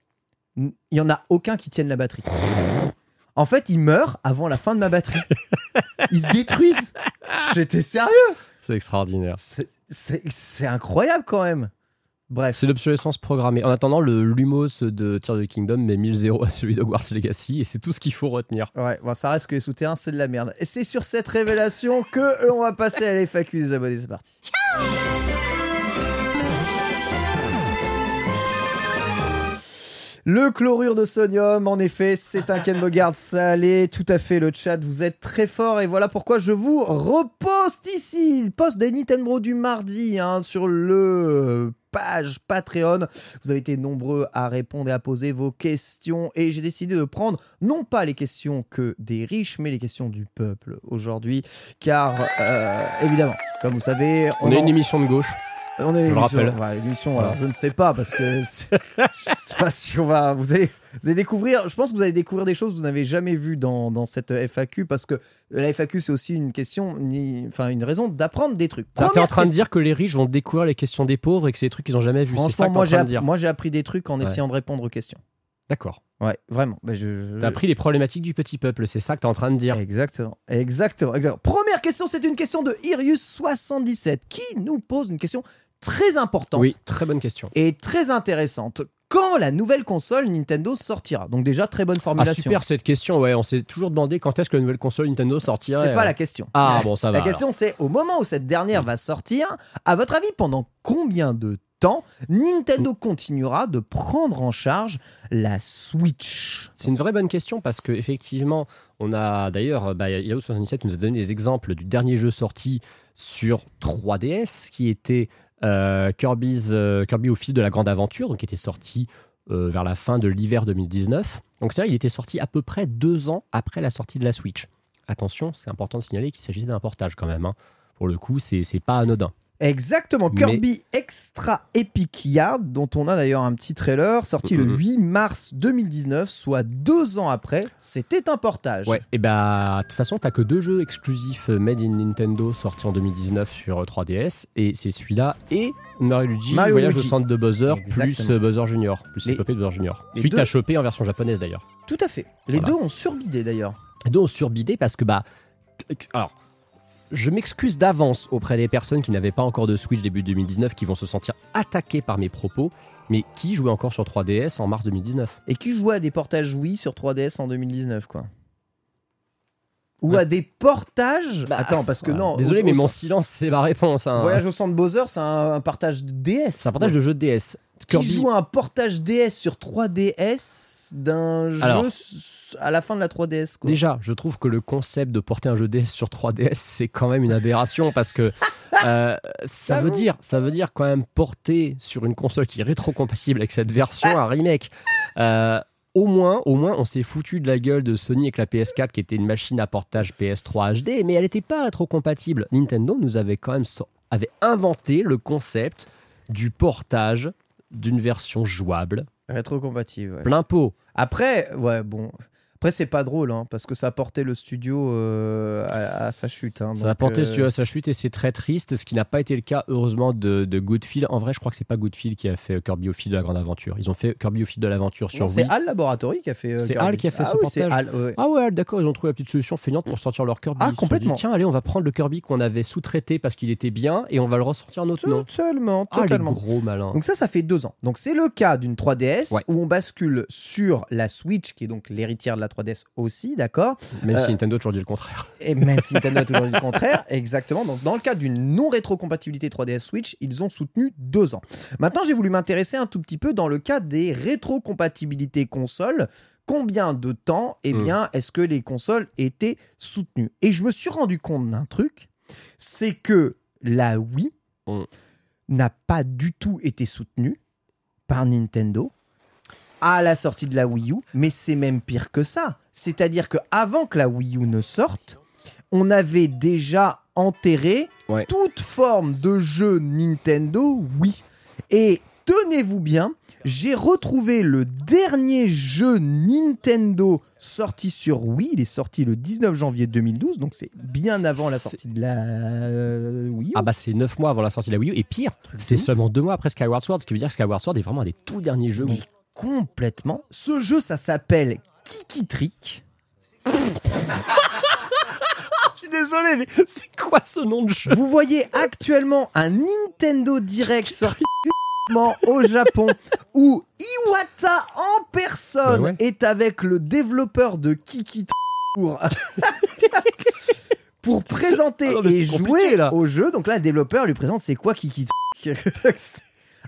il y en a aucun qui tienne la batterie. En fait, ils meurent avant la fin de ma batterie. Ils se détruisent. J'étais sérieux. C'est extraordinaire. C'est incroyable quand même. Bref. C'est l'obsolescence programmée. En attendant, le Lumos de Tears of the Kingdom met 1000 à celui de Hogwarts Legacy et c'est tout ce qu'il faut retenir. Ouais, bon, ça reste que les souterrains, c'est de la merde. Et c'est sur cette révélation que l'on va passer à l'FAQ des abonnés. C'est parti. Le chlorure de sodium, en effet, c'est un Ken Bogard salé. Tout à fait, le chat, vous êtes très fort. Et voilà pourquoi je vous reposte ici. Poste des Nintendo du mardi hein, sur le page Patreon. Vous avez été nombreux à répondre et à poser vos questions. Et j'ai décidé de prendre non pas les questions que des riches, mais les questions du peuple aujourd'hui. Car, euh, évidemment, comme vous savez, On est en- une émission de gauche. On est Je une le émission, rappelle. ouais, une émission, Voilà. alors, je ne sais pas parce que je sais pas si on va. Vous allez, vous allez découvrir. Je pense que vous allez découvrir des choses que vous n'avez jamais vues dans, dans cette FAQ parce que la FAQ c'est aussi une question, ni- enfin une raison d'apprendre des trucs. T'es en train de dire que les riches vont découvrir les questions des pauvres et que c'est des trucs qu'ils ont jamais vus. C'est ça que moi j'ai dire. moi j'ai appris des trucs en Ouais. essayant de répondre aux questions. D'accord. Ouais, vraiment. Je, je- T'as appris les problématiques du petit peuple, c'est ça que t'es en train de dire. Exactement, exactement, exactement. Première question, c'est une question de Irius77 qui nous pose une question très importante. Oui, très bonne question. et très intéressante. Quand la nouvelle console Nintendo sortira Donc déjà très bonne Ah formulation. super cette question, ouais, on s'est toujours demandé quand est-ce que la nouvelle console Nintendo sortirait. C'est pas la question. Ah bon, ça va. La question c'est au moment où cette dernière va sortir, à votre avis pendant combien de temps Nintendo continuera de prendre en charge la Switch? C'est une vraie bonne question parce que effectivement, on a d'ailleurs, bah, Yahoo77 nous a donné des exemples du dernier jeu sorti sur 3DS qui était Kirby's, euh, Kirby au fil de la grande aventure, donc qui était sorti euh, vers la fin de l'hiver 2019. Donc c'est vrai, il était sorti à peu près deux ans après la sortie de la Switch. Attention, c'est important de signaler qu'il s'agissait d'un portage quand même. hein. Pour le coup, c'est pas anodin. Exactement, Mais- Kirby Extra Epic Yard, dont on a d'ailleurs un petit trailer, sorti le Mhm. 8 mars 2019, soit deux ans après, c'était un portage. Ouais, et bah, de toute façon, t'as que deux jeux exclusifs euh, Made in Nintendo sortis en 2019 sur euh, 3DS, et c'est celui-là et Mario Luigi, Mario Voyage Luigi. au centre de Bowser, Exactement. plus euh, Bowser Junior, plus Les- de Bowser Junior. les Celui deux- t'as chopé en version japonaise d'ailleurs. Tout à fait. Les Voilà. deux ont surbidé d'ailleurs. Donc surbidé parce que bah alors je m'excuse d'avance auprès des personnes qui n'avaient pas encore de Switch début 2019 qui vont se sentir attaquées par mes propos, mais qui jouait encore sur 3DS en mars 2019 Et qui jouait à des portages Wii sur 3DS en 2019, quoi? Ou Ouais. à des portages? Bah, Attends, parce que Voilà. non. Désolé, au- mais au- mon silence, c'est ma réponse. hein. Voyage au centre Bowser, c'est un, un partage de DS. C'est un partage de jeu de DS. Qui Kirby, joue à un portage DS sur 3DS d'un jeu Alors. à la fin de la 3DS, quoi. Déjà, je trouve que le concept de porter un jeu DS sur 3DS, c'est quand même une aberration parce que euh, ça veut dire, ça veut dire quand même porter sur une console qui est rétro-compatible avec cette version un remake. Euh, au moins, au moins, on s'est foutu de la gueule de Sony avec la PS4 qui était une machine à portage PS3 HD, mais elle n'était pas rétro-compatible. Nintendo nous avait quand même avait inventé le concept du portage d'une version jouable Rétro-compatible, ouais. plein pot. Après, ouais, bon. Après, c'est pas drôle, hein, parce que ça a porté le studio euh, à, à sa chute. hein, Ça a porté euh, sur sa chute et c'est très triste, ce qui n'a pas été le cas heureusement de, de Goodfield. En vrai, je crois que c'est pas Goodfield qui a fait Kirby au fil de la grande aventure. Ils ont fait Kirby au fil de l'aventure sur C'est. Hal Laboratory qui a fait. euh, C'est. Hal qui a fait ah ce oui, portage. Ouais. Ah ouais, d'accord, ils ont trouvé la petite solution feignante pour sortir leur Kirby. Ah, Ils complètement. dit, Tiens, allez, on va prendre le Kirby qu'on avait sous-traité parce qu'il était bien et on va le ressortir en autre nom. Totalement, Ah, les totalement. gros malins. Donc ça, ça fait deux ans. Donc c'est le cas d'une 3DS Ouais. où on bascule sur la Switch, qui est donc l'héritière de la 3DS aussi, d'accord Même Euh, si Nintendo a toujours dit le contraire. Et même si Nintendo a toujours dit le contraire, exactement. Donc dans le cas d'une non-rétrocompatibilité 3DS Switch, ils ont soutenu deux ans. Maintenant, j'ai voulu m'intéresser un tout petit peu dans le cas des rétrocompatibilités consoles. Combien de temps, eh Mm. bien, est-ce que les consoles étaient soutenues? Et je me suis rendu compte d'un truc, c'est que la Wii Mm. n'a pas du tout été soutenue par Nintendo à la sortie de la Wii U, mais c'est même pire que ça. C'est-à-dire que avant que la Wii U ne sorte, on avait déjà enterré Ouais. toute forme de jeu Nintendo Wii. Et tenez-vous bien, j'ai retrouvé le dernier jeu Nintendo sorti sur Wii. Il est sorti le 19 janvier 2012, donc c'est bien avant la sortie de la euh, Wii U. Ah bah c'est 9 mois avant la sortie de la Wii U et pire, c'est seulement 2 mois après Skyward Sword, ce qui veut dire que Skyward Sword est vraiment un des tout derniers jeux Mais. Complètement. Ce jeu, ça s'appelle Kiki Trick. Je suis désolé, mais c'est quoi ce nom de jeu? Vous voyez actuellement un Nintendo Direct sorti uniquement au Japon où Iwata en personne Bah ouais. est avec le développeur de Kiki Trick pour, pour présenter Ah non, et jouer là. au jeu. Donc là, le développeur lui présente c'est quoi Kiki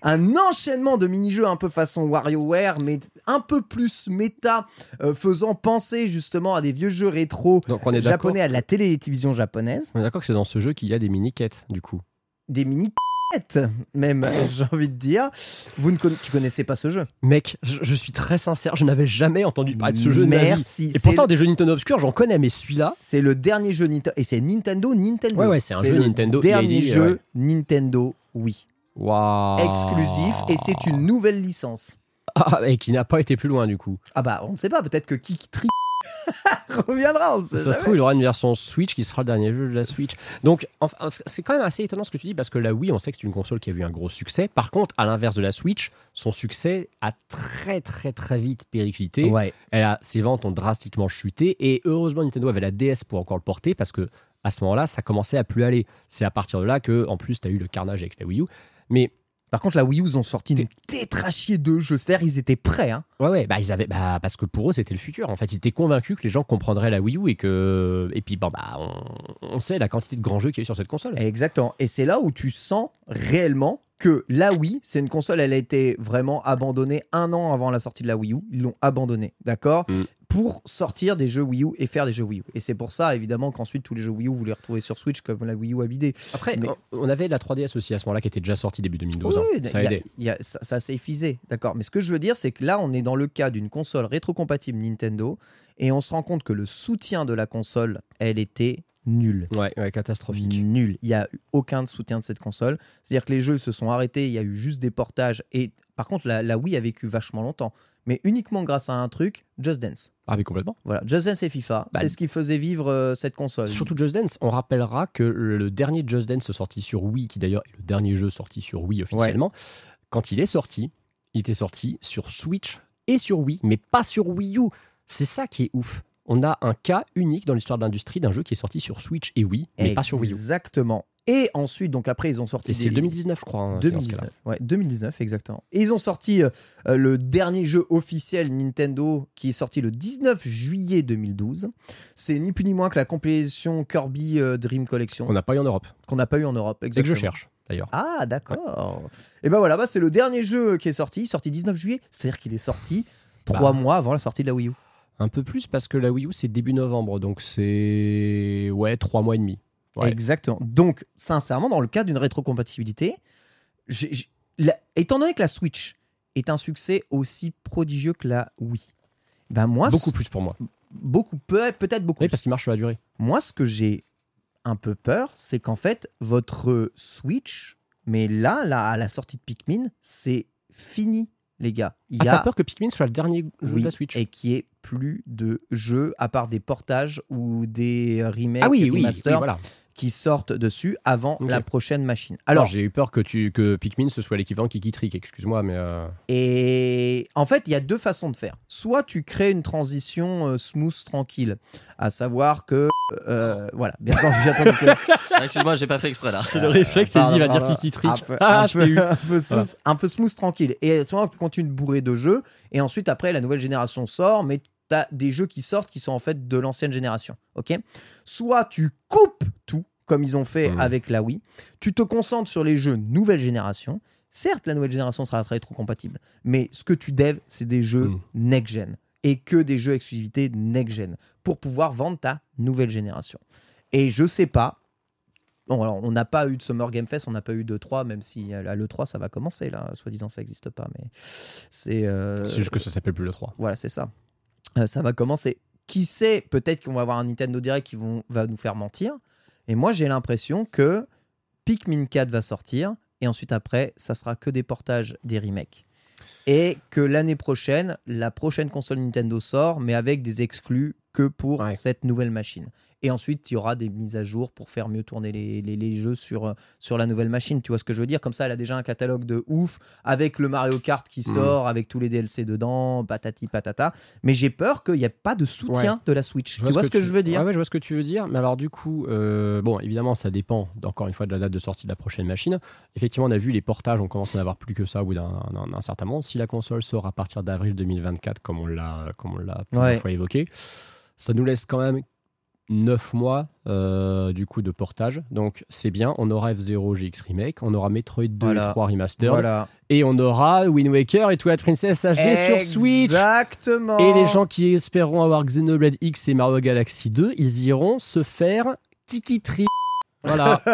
un enchaînement de mini-jeux un peu façon WarioWare, mais un peu plus méta, euh, faisant penser justement à des vieux jeux rétro Donc on est japonais, à la télévision japonaise. On est d'accord que c'est dans ce jeu qu'il y a des mini-quêtes, du coup. des mini même j'ai envie de dire vous ne conna- tu connaissais pas ce jeu? Mec, je, je suis très sincère, je n'avais jamais entendu parler de ce jeu de ma vie. merci Et pourtant, des jeux Nintendo obscurs, j'en connais, mais celui-là, c'est le dernier jeu Nintendo et c'est Nintendo Nintendo Ouais, ouais, c'est un jeu Nintendo dernier jeu ouais. Nintendo oui exclusif et c'est une nouvelle licence Ah, et qui n'a pas été plus loin, du coup. ah bah on ne sait pas peut-être que Tri reviendra on sait Ça se trouve, il aura une version Switch qui sera le dernier jeu de la Switch. Donc, enfin, c'est quand même assez étonnant ce que tu dis parce que la Wii, on sait que c'est une console qui a eu un gros succès. Par contre, à l'inverse de la Switch, son succès a très, très, très vite périclité. ouais Elle a, ses ventes ont drastiquement chuté et heureusement Nintendo avait la DS pour encore le porter parce que à ce moment-là, ça commençait à plus aller. C'est à partir de là que, en plus, tu as eu le carnage avec la Wii U. Mais par contre la Wii U ils ont sorti une tétrachier de jeux c'est-à-dire ils étaient prêts hein. ouais, ouais, bah ils avaient, bah parce que pour eux c'était le futur. En fait, ils étaient convaincus que les gens comprendraient la Wii U et que, et puis bon bah on, on sait la quantité de grands jeux qu'il y a eu sur cette console. Exactement. Et c'est là où tu sens réellement que la Wii, c'est une console, elle a été vraiment abandonnée un an avant la sortie de la Wii U. Ils l'ont abandonnée, d'accord Mm. Pour sortir des jeux Wii U et faire des jeux Wii U. Et c'est pour ça, évidemment, qu'ensuite tous les jeux Wii U, vous les retrouvez sur Switch comme la Wii U a bidé. Après, Mais- on avait la 3DS aussi à ce moment-là qui était déjà sortie début 2012. hein. Oui, Ça a- ça s'est effisé, d'accord. Mais ce que je veux dire, c'est que là, on est dans le cas d'une console rétrocompatible Nintendo et on se rend compte que le soutien de la console, elle était nulle. Ouais, ouais, catastrophique. Nul. Il n'y a eu aucun soutien de cette console. C'est-à-dire que les jeux se sont arrêtés, il y a eu juste des portages. Et par contre, la, la Wii a vécu vachement longtemps. Mais uniquement grâce à un truc, Just Dance. Ah mais complètement. Voilà, Just Dance et FIFA, Bah, c'est ce qui faisait vivre euh, cette console. Surtout Just Dance, on rappellera que le dernier Just Dance sorti sur Wii, qui d'ailleurs est le dernier jeu sorti sur Wii officiellement, quand il est sorti, il était sorti sur Switch et sur Wii, mais pas sur Wii U. C'est ça qui est ouf. On a un cas unique dans l'histoire de l'industrie d'un jeu qui est sorti sur Switch et Wii, mais pas sur Wii U. Exactement. Et ensuite, donc après, ils ont sorti. Et c'est des- 2019, je crois. hein, qui est dans ce 2019, cas-là. ouais, 2019 exactement. Et ils ont sorti euh, euh, le dernier jeu officiel Nintendo qui est sorti le 19 juillet 2012. C'est ni plus ni moins que la compilation Kirby euh, Dream Collection Qu'on n'a pas eu en Europe. qu'on n'a pas eu en Europe. C'est que je exactement. cherche, d'ailleurs. Ah d'accord. Et ben voilà, bah, c'est le dernier jeu qui est sorti, sorti 19 juillet. C'est-à-dire qu'il est sorti trois Bah. mois avant la sortie de la Wii U. Un peu plus parce que la Wii U, c'est début novembre, donc c'est. Ouais, trois mois et demi. Ouais. Exactement. Donc, sincèrement, dans le cas d'une rétrocompatibilité, la- étant donné que la Switch est un succès aussi prodigieux que la Wii, ben moi, Beaucoup plus pour moi. beaucoup peut- peut-être beaucoup. Oui, parce qu'il marche sur la durée. Moi, ce que j'ai un peu peur, c'est qu'en fait, votre Switch, mais là, là, à la sortie de Pikmin, c'est fini, les gars. Il Ah, y a peur que Pikmin soit le dernier jeu oui, de la Switch et qui est plus de jeux à part des portages ou des remakes, Ah oui, oui, voilà. Qui sortent dessus avant la prochaine machine. Alors, j'ai eu peur que, tu, que Pikmin ce soit l'équivalent Kiki Trick, excuse-moi, mais. euh, et en fait, il y a deux façons de faire. Soit tu crées une transition euh, smooth, tranquille, à savoir que euh, voilà, bien que Ah, Excuse-moi, j'ai pas fait exprès là. C'est le réflexe, c'est dit, Pardon, il va dire. Kiki Trick. Un peu, Ah, un je peu- t'ai eu. un peu smooth, un peu smooth, tranquille. Et à ce moment, tu continues de bourrer de jeux. Et ensuite, après, la nouvelle génération sort, mais tu as des jeux qui sortent qui sont en fait de l'ancienne génération. ok? Soit tu coupes tout, comme ils ont fait Mhm. avec la Wii. Tu te concentres sur les jeux nouvelle génération. Certes, la nouvelle génération sera très trop compatible, mais ce que tu devs, c'est des jeux Mhm. next-gen et que des jeux exclusivité next-gen pour pouvoir vendre ta nouvelle génération. Et je sais pas. Bon, alors, on n'a pas eu de Summer Game Fest, on n'a pas eu de 3, même si à l'E3 ça va commencer, là, soi-disant ça n'existe pas, mais c'est. euh, C'est juste que ça s'appelle plus le 3. Voilà, c'est ça. Euh, ça va commencer. Qui sait, peut-être qu'on va avoir un Nintendo Direct qui vont, va nous faire mentir. Et moi, j'ai l'impression que Pikmin 4 va sortir, et ensuite après, ça sera que des portages, des remakes. Et que l'année prochaine, la prochaine console Nintendo sort, mais avec des exclus que pour Ouais. cette nouvelle machine. Et ensuite, il y aura des mises à jour pour faire mieux tourner les, les- les jeux sur, euh, sur la nouvelle machine. Tu vois ce que je veux dire? Comme ça, elle a déjà un catalogue de ouf, avec le Mario Kart qui Mhm. sort, avec tous les DLC dedans, patati patata. Mais j'ai peur qu'il n'y ait pas de soutien de la Switch. Je tu vois ce que, je veux dire? Ouais, ouais, je vois ce que tu veux dire. Mais alors, du coup, euh, bon, évidemment, ça dépend, encore une fois, de la date de sortie de la prochaine machine. Effectivement, on a vu les portages, on commence à n'avoir plus que ça au bout d'un certain moment. Si la console sort à partir d'avril 2024, comme on l'a comme on l'a plusieurs Ouais. fois évoqué, ça nous laisse quand même 9 mois euh, du coup de portage. Donc, c'est bien. On aura F0 GX Remake, on aura Metroid 2 Voilà. et 3 Remastered, Voilà. et on aura Wind Waker et Twilight Princess HD sur Switch. Exactement. Et les gens qui espéreront avoir Xenoblade X et Mario Galaxy 2, ils iront se faire Kikitri. Voilà.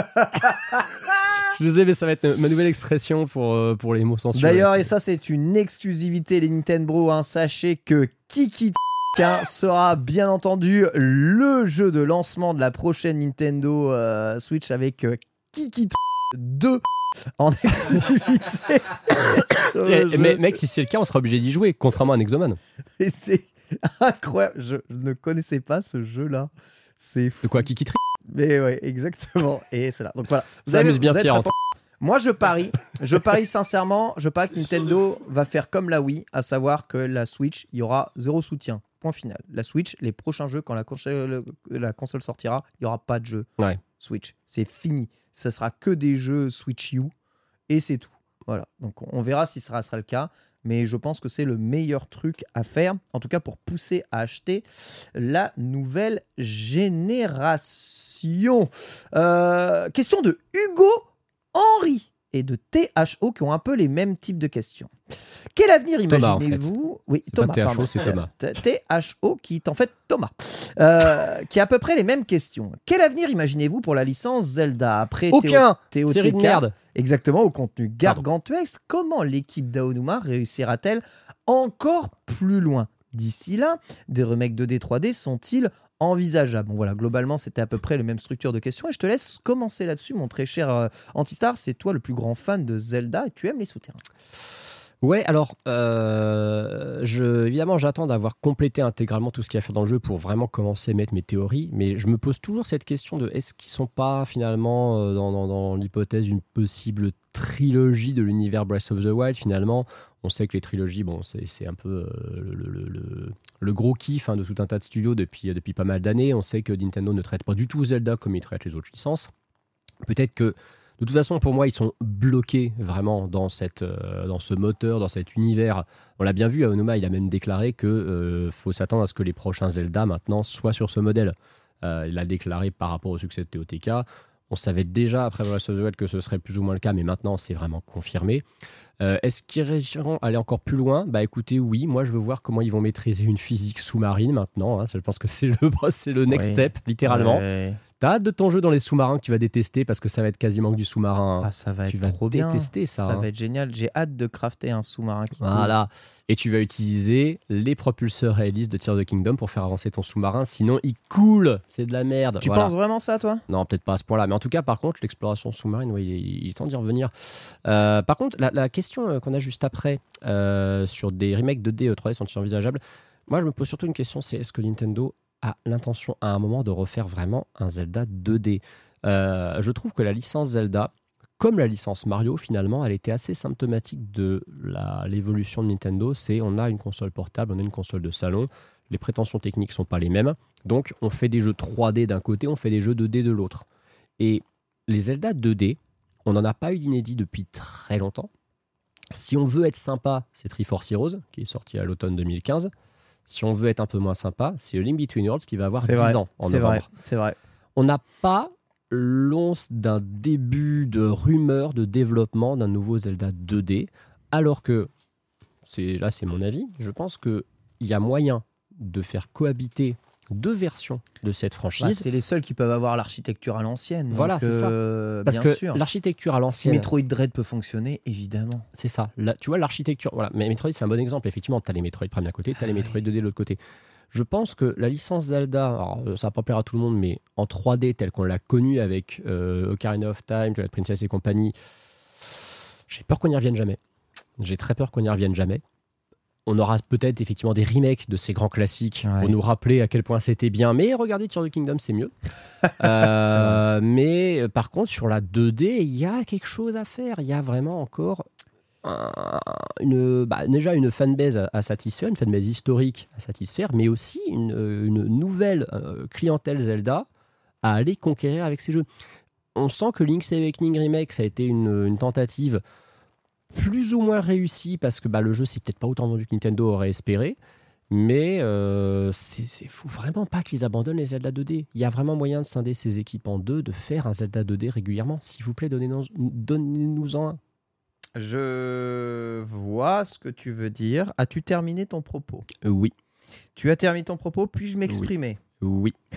Je vous ai, mais ça va être ma nouvelle expression pour, euh, pour les mots censurés. D'ailleurs, et ça, c'est une exclusivité, les Nintendo. Hein. Sachez que Kiki sera bien entendu le jeu de lancement de la prochaine Nintendo euh, Switch avec euh, Kiki 2 en exclusivité. mais mec, si c'est le cas, on sera obligé d'y jouer, contrairement à Nexoman. Et c'est incroyable. Je, ne connaissais pas ce jeu-là. C'est fou. De quoi Kikitri Mais ouais, exactement. Et c'est là. Donc voilà. Vous Ça avez- amuse bien Pierre. Moi, je parie, je parie sincèrement, je parie que Nintendo va faire comme la Wii, à savoir que la Switch, il y aura zéro soutien. Point final. La Switch, les prochains jeux, quand la console, la console sortira, il n'y aura pas de jeu Ouais. Switch. C'est fini. Ce sera que des jeux Switch U et c'est tout. Voilà. Donc on verra si ça sera le cas. Mais je pense que c'est le meilleur truc à faire, en tout cas pour pousser à acheter la nouvelle génération. Euh, question de Hugo Henry et de THO qui ont un peu les mêmes types de questions. Quel avenir en imaginez-vous? Oui, Thomas. THO, c'est Thomas. T- THO qui est en fait Thomas, Euh, qui a à peu près les mêmes questions. Quel avenir imaginez-vous pour la licence Zelda après Aucun Théo- Série de merde Exactement, au contenu gargantuesque. Comment l'équipe d'Aonuma réussira-t-elle encore plus loin? D'ici là, des remakes 2D, 3D sont-ils envisageables Bon voilà, globalement, c'était à peu près la même structure de questions. Et je te laisse commencer là-dessus, mon très cher euh, Antistar. C'est toi le plus grand fan de Zelda et tu aimes les souterrains? Ouais, alors, euh, évidemment, j'attends d'avoir complété intégralement tout ce qu'il y a à faire dans le jeu pour vraiment commencer à mettre mes théories, mais je me pose toujours cette question de est-ce qu'ils sont pas finalement euh, dans, dans- dans l'hypothèse d'une possible trilogie de l'univers Breath of the Wild Finalement, On sait que les trilogies, bon, c'est un peu euh, le, gros kiff hein, de tout un tas de studios depuis, depuis pas mal d'années. On sait que Nintendo ne traite pas du tout Zelda comme il traite les autres licences. Peut-être que, de toute façon, pour moi, ils sont bloqués vraiment dans, cette, euh, dans ce moteur, dans cet univers. On l'a bien vu, Aonuma, il a même déclaré que euh, faut s'attendre à ce que les prochains Zelda maintenant soient sur ce modèle. Euh, il l'a déclaré par rapport au succès de TOTK. On savait déjà après Breath of the Wild que ce serait plus ou moins le cas, mais maintenant c'est vraiment confirmé. Euh, Est-ce qu'ils réussiront à aller encore plus loin? Bah écoutez, oui, moi je veux voir comment ils vont maîtriser une physique sous-marine maintenant. hein. Je pense que c'est le, c'est le next Ouais. step, littéralement. Ouais. T'as hâte de ton jeu dans les sous-marins que tu vas détester parce que ça va être quasiment que du sous-marin. hein. Ah, ça va tu être vas trop bien. détester ça. Ça hein. va être génial. J'ai hâte de crafter un sous-marin qui coule. Voilà. Et tu vas utiliser les propulseurs à hélice de Tears of the Kingdom pour faire avancer ton sous-marin. Sinon, il coule. C'est de la merde. Tu Voilà. penses vraiment ça, toi? Non, peut-être pas à ce point-là. Mais en tout cas, par contre, l'exploration sous-marine, ouais, il, est, il est temps d'y revenir. Euh, par contre, la, la question euh, qu'on a juste après euh, sur des remakes 2D 3D sont-ils envisageables Moi, je me pose surtout une question c'est est-ce que Nintendo a l'intention à un moment de refaire vraiment un Zelda 2D Euh, Je trouve que la licence Zelda, comme la licence Mario, finalement, elle était assez symptomatique de l'évolution de Nintendo. C'est on a une console portable, on a une console de salon. Les prétentions techniques sont pas les mêmes. Donc, on fait des jeux 3D d'un côté, on fait des jeux 2D de l'autre. Et les Zelda 2D, on n'en a pas eu d'inédit depuis très longtemps. Si on veut être sympa, c'est Triforce Heroes, qui est sorti à l'automne 2015. Si on veut être un peu moins sympa, c'est A Link Between Worlds, qui va avoir 10 C'est vrai. ans en vrai. novembre. C'est vrai. On n'a pas l'once d'un début de rumeur de développement d'un nouveau Zelda 2D, alors que, c'est là c'est mon avis, je pense qu'il y a moyen de faire cohabiter deux versions de cette Bah, franchise. c'est les seuls qui peuvent avoir l'architecture à l'ancienne. Voilà, c'est ça. euh, Parce bien que l'architecture à Si l'ancienne, Metroid Dread peut fonctionner, évidemment. c'est ça. Là, tu vois, l'architecture. Voilà. Mais Metroid, c'est un bon exemple. Effectivement, tu as les Metroid Prime d'un côté, tu as les Metroid 2D de l'autre côté. Je pense que la licence Zelda, alors, euh, ça va pas plaire à tout le monde, mais en 3D, telle qu'on l'a connue avec euh, Ocarina of Time, Twilight Princess et compagnie, j'ai peur qu'on n'y revienne jamais. J'ai très peur qu'on n'y revienne jamais. On aura peut-être effectivement des remakes de ces grands classiques Ouais. pour nous rappeler à quel point c'était bien. Mais regardez Tears of the Kingdom, c'est mieux. Euh, mais euh, par contre, sur la 2D, il y a quelque chose à faire. Il y a vraiment encore un- une, bah, déjà une fanbase à, à satisfaire, une fanbase historique à satisfaire, mais aussi une, une nouvelle euh, clientèle Zelda à aller conquérir avec ces jeux. On sent que Link's Awakening Remake, ça a été une, une tentative plus ou moins réussie parce que bah, le jeu, c'est peut-être pas autant vendu que Nintendo aurait espéré. Mais euh, c'est faut vraiment pas qu'ils abandonnent les Zelda 2D. Il y a vraiment moyen de scinder ces équipes en deux, de faire un Zelda 2D régulièrement. S'il vous plaît, donnez-nous- donnez-nous-en un. Je vois ce que tu veux dire. As-tu terminé ton propos? Euh, oui, Tu as terminé ton propos, puis-je m'exprimer? Oui.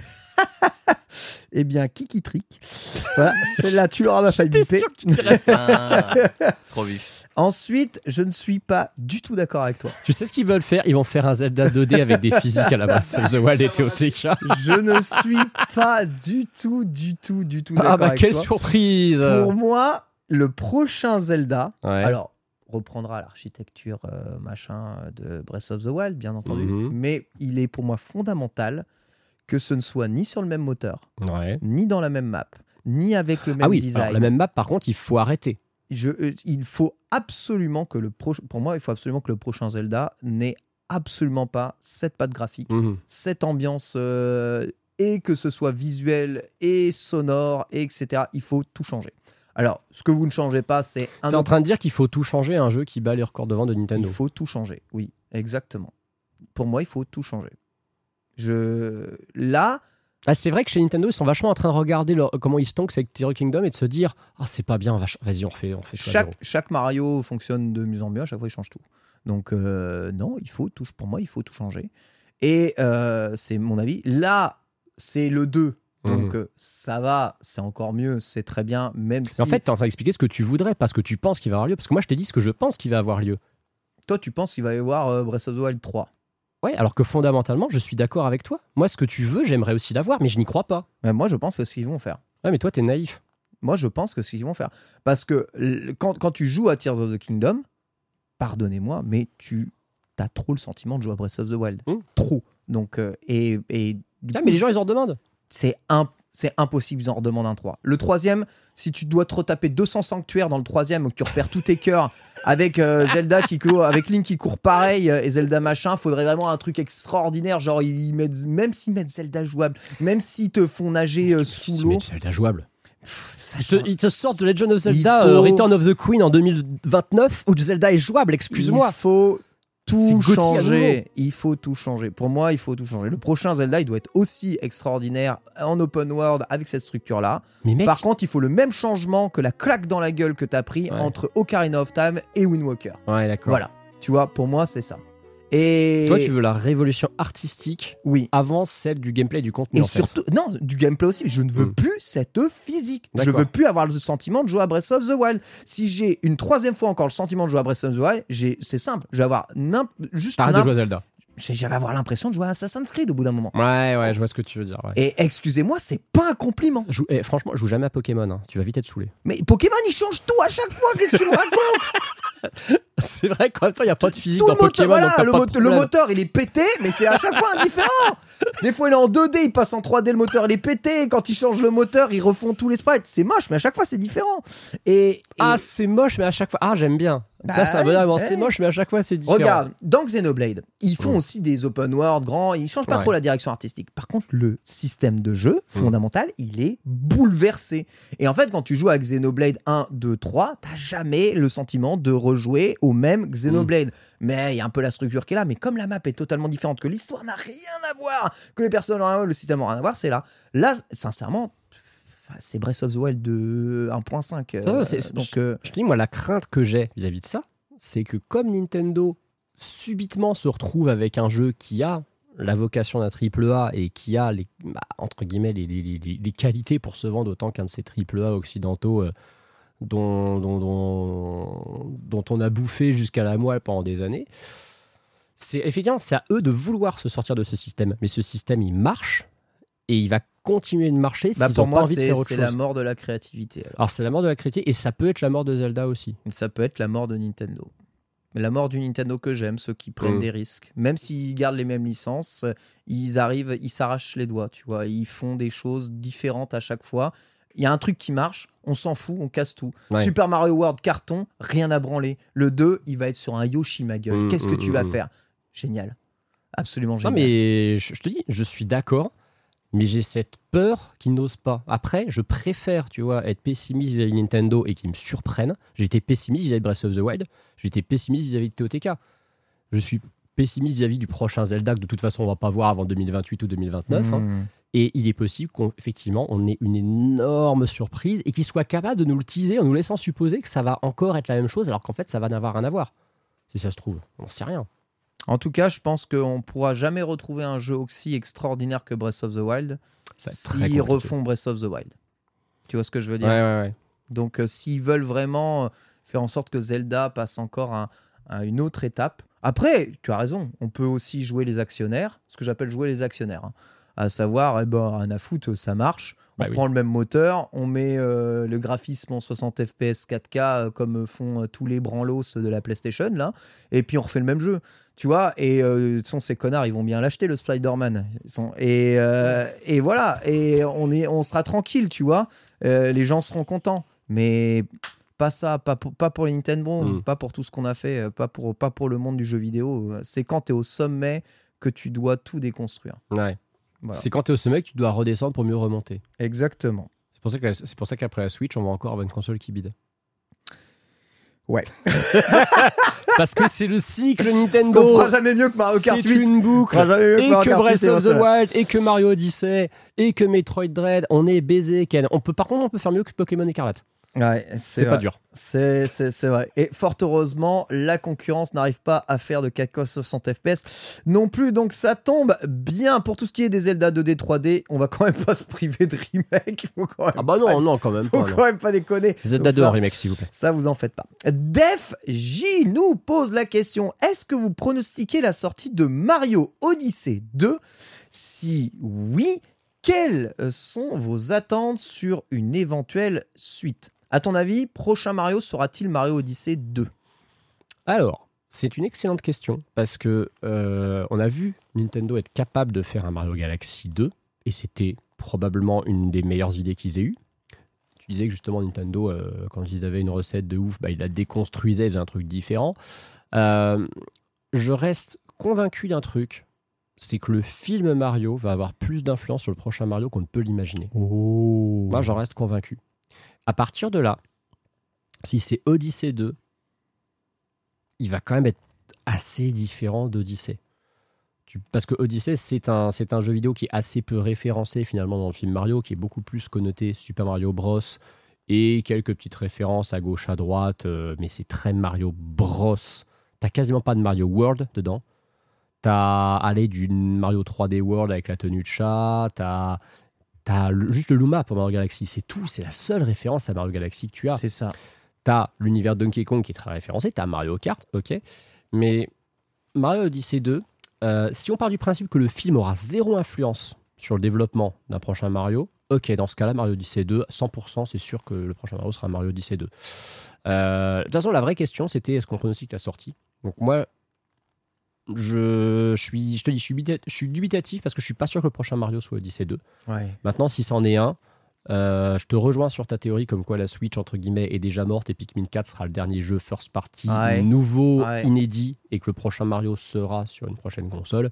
Eh bien, Kiki Trick. Voilà, celle-là, tu l'auras pas fait biper. Ah, trop vif. Ensuite, je ne suis pas du tout d'accord avec toi. Tu sais ce qu'ils veulent faire? Ils vont faire un Zelda 2D avec des physiques à la base of the Wild et TOTK. Je ne suis pas du tout, du tout, du tout d'accord Ah bah avec quelle toi. surprise Pour moi, le prochain Zelda, Ouais. alors reprendra l'architecture euh, machin de Breath of the Wild, bien entendu, Mhm. mais il est pour moi fondamental que ce ne soit ni sur le même moteur, Ouais. ni dans la même map, ni avec le même Ah oui, design. alors, la même map, par contre, il faut arrêter. Je, euh, il faut absolument que le prochain, pour moi, il faut absolument que le prochain Zelda n'ait absolument pas cette patte graphique, Mhm. cette ambiance euh, et que ce soit visuel et sonore, et etc. Il faut tout changer. Alors, ce que vous ne changez pas, c'est un T'es en train de dire qu'il faut tout changer un jeu qui bat les records de vente de Nintendo. Il faut tout changer. Oui, exactement. Pour moi, il faut tout changer. Je là, Ah, c'est vrai que chez Nintendo, ils sont vachement en train de regarder leur- comment ils stonkent avec Tears Kingdom et de se dire Ah, c'est pas bien, vas-y, on refait, on fait chaque, chaque Mario fonctionne de mieux en mieux. À chaque fois, il change tout. Donc euh, non, il faut tout. Pour moi, il faut tout changer. Et euh, c'est mon avis. Là, c'est le 2. Donc Mhm. euh, ça va, c'est encore mieux, c'est très bien, même si Mais En fait, t'es en train d'expliquer ce que tu voudrais, pas ce que tu penses qu'il va avoir lieu. Parce que moi, je t'ai dit ce que je pense qu'il va avoir lieu. toi tu penses qu'il va y avoir euh, Breath of the Wild 3. Ouais, alors que fondamentalement, je suis d'accord avec toi. Moi, ce que tu veux, j'aimerais aussi l'avoir, mais je n'y crois pas. Mais moi, je pense que ce qu'ils vont faire. Ouais, mais toi, t'es naïf. Moi, je pense que ce qu'ils vont faire. Parce que quand, quand tu joues à Tears of the Kingdom, pardonnez-moi, mais tu as trop le sentiment de jouer à Breath of the Wild. Mm. Trop. Donc, euh, et, et Ah, coup, mais les gens, ils en demandent. c'est un. C'est impossible, ils en redemandent un 3. Le troisième, si tu dois te retaper 200 sanctuaires dans le troisième, où tu repères tous tes cœurs, avec euh, Zelda qui court, avec Link qui court pareil, euh, et Zelda machin, faudrait vraiment un truc extraordinaire, genre ils mettent, même s'ils mettent Zelda jouable, même s'ils te font nager euh, sous l'eau. Zelda jouable? pff, Ils te, ils te sortent The Legend of Zelda faut- Return of the Queen en 2029 où Zelda est jouable, excuse-moi. Il faut tout changer. Il faut tout changer. Pour moi, il faut tout changer. Le prochain Zelda, il doit être aussi extraordinaire en open world avec cette structure-là. Mais mec, Par contre, il faut le même changement que la claque dans la gueule que t'as pris Ouais. entre Ocarina of Time et Wind Walker. ouais, d'accord. Voilà. Tu vois, pour moi, c'est ça. Et Toi, tu veux la révolution artistique oui. avant celle du gameplay et du contenu. Et en fait. surtout, non, du gameplay aussi. Je ne veux Mm. plus cette physique. Je D'accord. veux plus avoir le sentiment de jouer à Breath of the Wild. Si j'ai une troisième fois encore le sentiment de jouer à Breath of the Wild, c'est simple. Je vais avoir juste T'arrêtes de jouer à Zelda. J'ai- je vais avoir l'impression de jouer à Assassin's Creed au bout d'un moment. Ouais, ouais, je vois ce que tu veux dire. ouais. Et excusez-moi, c'est pas un compliment. Joue- eh, franchement, je joue jamais à Pokémon. hein. Tu vas vite être saoulé. Mais Pokémon, il change tout à chaque fois. Qu'est-ce que tu me racontes? C'est vrai qu'en même temps, il n'y a pas de physique Tout dans le moteur, Pokémon. voilà, donc t'as le, mot- moteur, il est pété, mais c'est à chaque fois indifférent. Des fois, il est en 2D, il passe en 3D, le moteur, il est pété. Quand ils changent le moteur, ils refont tous les sprites. C'est moche, mais à chaque fois, c'est différent. Et, et- Ah, c'est moche, mais à chaque fois. Ah, j'aime bien. Bah ça, ouais, argument. ouais. C'est moche, mais à chaque fois, c'est différent. Regarde, dans Xenoblade, ils font Mm. aussi des open world grands, ils changent pas Ouais. trop la direction artistique. Par contre, le système de jeu Mm. fondamental, il est bouleversé. Et en fait, quand tu joues à Xenoblade 1, 2, 3, t'as jamais le sentiment de rejouer au même Xenoblade. Mm. Mais il y a un peu la structure qui est là, mais comme la map est totalement différente, que l'histoire n'a rien à voir, que les personnages le système n'a rien à voir, c'est là. Là, sincèrement, c'est Breath of the Wild de 1.5. euh, donc, euh, Je te dis, moi, la crainte que j'ai vis-à-vis de ça, c'est que comme Nintendo subitement se retrouve avec un jeu qui a la vocation d'un triple A et qui a les, bah, entre guillemets les, les- les- les qualités pour se vendre autant qu'un de ces triple A occidentaux euh, dont, dont, dont, dont on a bouffé jusqu'à la moelle pendant des années. C'est effectivement c'est à eux de vouloir se sortir de ce système, mais ce système il marche et il va continuer de marcher bah, pour moi, c'est c'est la mort de la créativité. alors. Alors c'est la mort de la critique et ça peut être la mort de Zelda aussi. Ça peut être la mort de Nintendo. Mais la mort du Nintendo que j'aime, ceux qui prennent Mm. des risques. Même s'ils gardent les mêmes licences, ils arrivent, ils s'arrachent les doigts, tu vois. Ils font des choses différentes à chaque fois. Il y a un truc qui marche, on s'en fout, on casse tout. Ouais. Super Mario World carton, rien à branler. Le 2, il va être sur un Yoshi, ma gueule. Mm, Qu'est-ce que mm, tu vas faire? Génial. Absolument Non, génial. mais je, je te dis, je suis d'accord, mais j'ai cette peur qu'ils n'osent pas. Après, je préfère, tu vois, être pessimiste vis-à-vis de Nintendo et qu'ils me surprennent. J'étais pessimiste vis-à-vis de Breath of the Wild, j'étais pessimiste vis-à-vis de TOTK. Je suis pessimiste vis-à-vis du prochain Zelda que de toute façon on va pas voir avant 2028 ou 2029. hein. Mm. Et il est possible qu'effectivement on ait une énorme surprise et qu'ils soient capables de nous le teaser en nous laissant supposer que ça va encore être la même chose alors qu'en fait ça va n'avoir rien à voir. Si ça se trouve, on sait rien. En tout cas, je pense qu'on pourra jamais retrouver un jeu aussi extraordinaire que Breath of the Wild s'ils refont Breath of the Wild. Tu vois ce que je veux dire? Ouais, ouais, ouais. Donc, euh, s'ils veulent vraiment euh, faire en sorte que Zelda passe encore à, une autre étape. Après, tu as raison, on peut aussi jouer les actionnaires, ce que j'appelle jouer les actionnaires. hein. À savoir, eh ben, rien à foutre, ça marche. On Bah oui. prend le même moteur, on met euh, le graphisme en 60 FPS 4K euh, comme font euh, tous les branlos de la PlayStation, là, et puis on refait le même jeu. Tu vois, et euh, de toute façon, ces connards, ils vont bien l'acheter, le Spider-Man. Sont- Et, euh, et voilà, et on, est, on sera tranquille, tu vois. Euh, les gens seront contents. Mais pas ça, pas pour, pas pour les Nintendo, Mm. pas pour tout ce qu'on a fait, euh, pas pour, pas pour le monde du jeu vidéo. C'est quand tu es au sommet que tu dois tout déconstruire. Ouais. Voilà. C'est quand tu es au sommet que tu dois redescendre pour mieux remonter. Exactement. C'est pour ça que c'est pour ça qu'après la Switch, on va encore avoir une console qui bide. Ouais. Parce que c'est le cycle Parce qu'on Nintendo. fera jamais mieux que Mario Kart C'est 8. une boucle. On fera jamais mieux Et Mario que Kart 8, Breath c'est of the. Wild, et que Mario Odyssey, et que Metroid Dread, on est baisé, Ken. On peut, par contre, on peut faire mieux que Pokémon Écarlate. Ouais, C'est pas dur. C'est, vrai. Et fort heureusement, la concurrence n'arrive pas à faire de 4K 60 FPS non plus. Donc ça tombe bien pour tout ce qui est des Zelda 2D, 3D. On va quand même pas se priver de remake. Faut quand même Ah bah pas, non, non, quand même faut pas. quand même pas déconner. Zelda Donc 2 ça- en remake, s'il vous plaît. Ça, vous en faites pas. Def J nous pose la question est-ce que vous pronostiquez la sortie de Mario Odyssey 2 Si oui, quelles sont vos attentes sur une éventuelle suite? À ton avis, prochain Mario sera-t-il Mario Odyssey 2 Alors, c'est une excellente question parce que euh, on a vu Nintendo être capable de faire un Mario Galaxy 2 et c'était probablement une des meilleures idées qu'ils aient eues. Tu disais que justement Nintendo, euh, quand ils avaient une recette de ouf, bah, ils la déconstruisaient, ils faisaient un truc différent. Euh, je reste convaincu d'un truc, c'est que le film Mario va avoir plus d'influence sur le prochain Mario qu'on ne peut l'imaginer. Oh. Moi, j'en reste convaincu. À partir de là, si c'est Odyssey 2, il va quand même être assez différent d'Odyssey. Tu- Parce que Odyssey, c'est un, c'est un jeu vidéo qui est assez peu référencé finalement dans le film Mario, qui est beaucoup plus connoté Super Mario Bros. et quelques petites références à gauche, à droite, euh, mais c'est très Mario Bros. T'as quasiment pas de Mario World dedans. T'as allé du Mario 3D World avec la tenue de chat, t'as T'as juste le Luma pour Mario Galaxy, c'est tout, c'est la seule référence à Mario Galaxy que tu as. C'est ça. T'as l'univers Donkey Kong qui est très référencé, t'as Mario Kart, ok. Mais Mario Odyssey 2, euh, si on part du principe que le film aura zéro influence sur le développement d'un prochain Mario, ok, dans ce cas-là, Mario Odyssey 2, 100%, c'est sûr que le prochain Mario sera Mario Odyssey 2. Euh, de toute façon, la vraie question, c'était est-ce qu'on pronostique la sortie? Donc moi, je, je suis, je te dis, je suis, dubita- je suis dubitatif parce que je suis pas sûr que le prochain Mario soit Odyssey 2. Ouais. Maintenant, si c'en est un, euh, je te rejoins sur ta théorie comme quoi la Switch, entre guillemets, est déjà morte et Pikmin 4 sera le dernier jeu first party Ouais. nouveau, Ouais. inédit, et que le prochain Mario sera sur une prochaine console.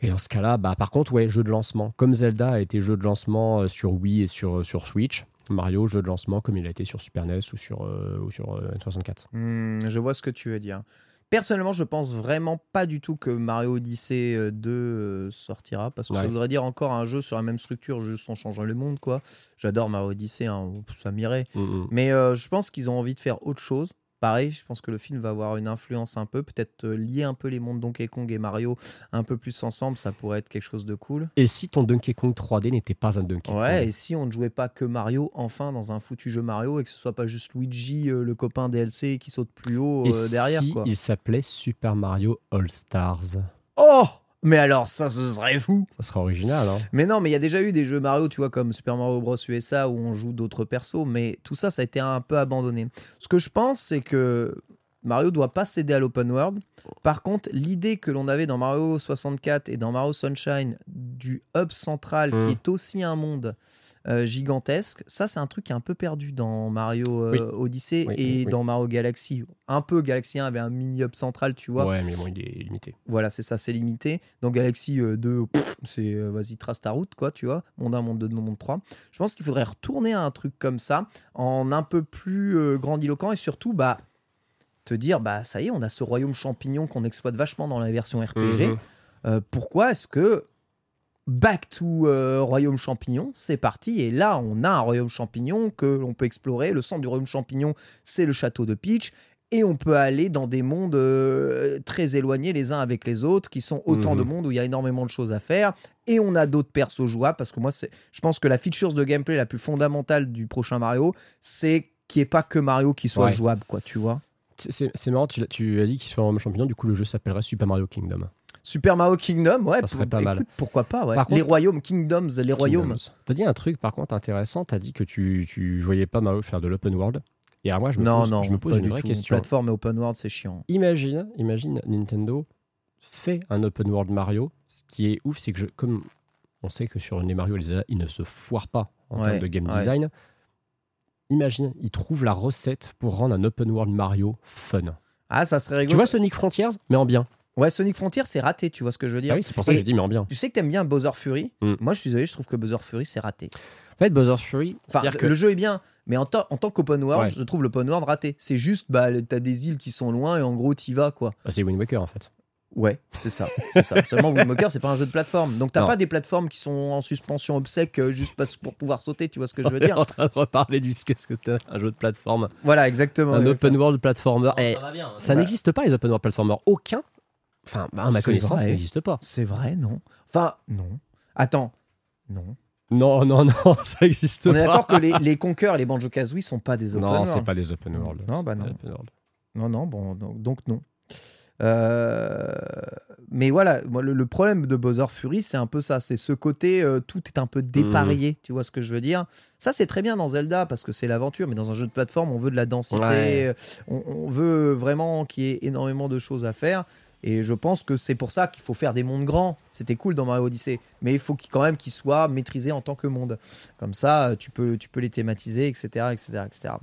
Et dans ce cas-là, bah, par contre, ouais, jeu de lancement. Comme Zelda a été jeu de lancement euh, sur Wii et sur, sur Switch, Mario, jeu de lancement comme il a été sur Super NES ou sur, euh, ou sur euh, N64. Hmm, je vois ce que tu veux dire. Personnellement, je pense vraiment pas du tout que Mario Odyssey euh, 2 euh, sortira parce que ça voudrait dire encore un jeu sur la même structure, juste en changeant le monde, quoi. J'adore Mario Odyssey, hein, ça m'irait. Mm, Mais euh, je pense qu'ils ont envie de faire autre chose. Pareil, je pense que le film va avoir une influence un peu, peut-être euh, lier un peu les mondes Donkey Kong et Mario un peu plus ensemble, ça pourrait être quelque chose de cool. Et si ton Donkey Kong 3D n'était pas un Donkey Ouais, Kong et si on ne jouait pas que Mario enfin dans un foutu jeu Mario et que ce soit pas juste Luigi, euh, le copain DLC qui saute plus haut Et euh, derrière, si quoi. il s'appelait Super Mario All Stars? Oh Mais alors ça, ce serait fou Ça serait original, hein Mais non, mais il y a déjà eu des jeux Mario, tu vois, comme Super Mario Bros USA où on joue d'autres persos, mais tout ça, ça a été un peu abandonné. Ce que je pense, c'est que Mario doit pas céder à l'open world. Par contre, l'idée que l'on avait dans Mario 64 et dans Mario Sunshine du hub central qui est aussi un monde euh, gigantesque, ça c'est un truc qui est un peu perdu dans Mario euh, Oui. Odyssey Oui, et oui, dans Mario Galaxy. Un peu Galaxy 1 avait un mini hub central, tu vois. Ouais, mais bon, il est limité. Voilà, c'est ça, c'est limité. Dans Galaxy euh, 2, pff, c'est euh, vas-y, trace ta route, quoi, tu vois. Monde 1, monde 2, monde 3. Je pense qu'il faudrait retourner à un truc comme ça, en un peu plus euh, grandiloquent et surtout, bah, te dire, bah, ça y est, on a ce royaume champignon qu'on exploite vachement dans la version RPG. Mhm. Euh, pourquoi est-ce que Back to euh, Royaume Champignon, c'est parti. Et là, on a un Royaume Champignon que l'on peut explorer. Le centre du Royaume Champignon, c'est le château de Peach. Et on peut aller dans des mondes euh, très éloignés les uns avec les autres, qui sont autant Mhm. de mondes où il y a énormément de choses à faire. Et on a d'autres persos jouables, parce que moi, c'est, je pense que la feature de gameplay la plus fondamentale du prochain Mario, c'est qu'il n'y ait pas que Mario qui soit Ouais. jouable, quoi, tu vois. C'est marrant, tu, tu as dit qu'il soit en champignon, du coup le jeu s'appellerait Super Mario Kingdom. Super Mario Kingdom, ouais, Ça serait pas mal. écoute, pourquoi pas, ouais. Par les contre- royaumes, Kingdoms, les royaumes. T'as dit un truc par contre intéressant, t'as dit que tu, tu voyais pas Mario faire de l'open world. Et alors moi je me non, pose, non, je me pose une vraie tout. question. Plateforme et open world, c'est chiant. Imagine, imagine Nintendo fait un open world Mario. Ce qui est ouf, c'est que je, comme on sait que sur les Mario, les ils ne se foirent pas en Ouais, termes de game ouais. design. Imagine, ils trouvent la recette pour rendre un open world Mario fun. Ah, ça serait Tu rigolo. vois Sonic Frontiers, mais en bien. Ouais, Sonic Frontier, c'est raté, tu vois ce que je veux dire. Ah oui, c'est pour ça que Et j'ai dit mais en bien. Tu sais que t'aimes bien Bowser Fury. Mm. Moi, je suis désolé, je trouve que Bowser Fury, c'est raté. En fait, Bowser Fury, Enfin, que le jeu est bien, mais en, en tant qu'open world, Ouais. je trouve l'open world raté. C'est juste, bah, t'as des îles qui sont loin et en gros, t'y vas, quoi. Ah, c'est Wind Waker en fait. Ouais, c'est ça. Seulement, Wind Waker, c'est pas un jeu de plateforme. Donc, t'as pas des plateformes qui sont en suspension obsèque euh, juste parce- pour pouvoir sauter, tu vois ce que je veux On est dire en train de reparler du qu'est-ce que c'est un jeu de plateforme. Voilà, exactement. un open world platformer. Oh, Eh, ça va bien. ça Bah. n'existe pas les open world platformers. Aucun. Enfin, à ma connaissance, vrai. ça n'existe pas. C'est vrai, non Enfin, non. Attends. Non. Non, non, non, ça n'existe On pas. est d'accord que les, les Conquer, les Banjo Kazooie sont pas des open Non, world. c'est pas des open world. Non, bah non. des open world. Non, non, bon, donc, non. Euh, mais voilà, moi, le, le problème de Bowser Fury, c'est un peu ça. C'est ce côté, euh, tout est un peu dépareillé. Tu vois ce que je veux dire Ça, c'est très bien dans Zelda parce que c'est l'aventure, mais dans un jeu de plateforme, on veut de la densité. Ouais. euh, On, on veut vraiment qu'il y ait énormément de choses à faire. Et je pense que c'est pour ça qu'il faut faire des mondes grands. C'était cool dans Mario Odyssey, mais il faut quand même qu'ils soient maîtrisés en tant que monde. Comme ça, euh, tu peux, tu peux les thématiser, etc., etc., etc.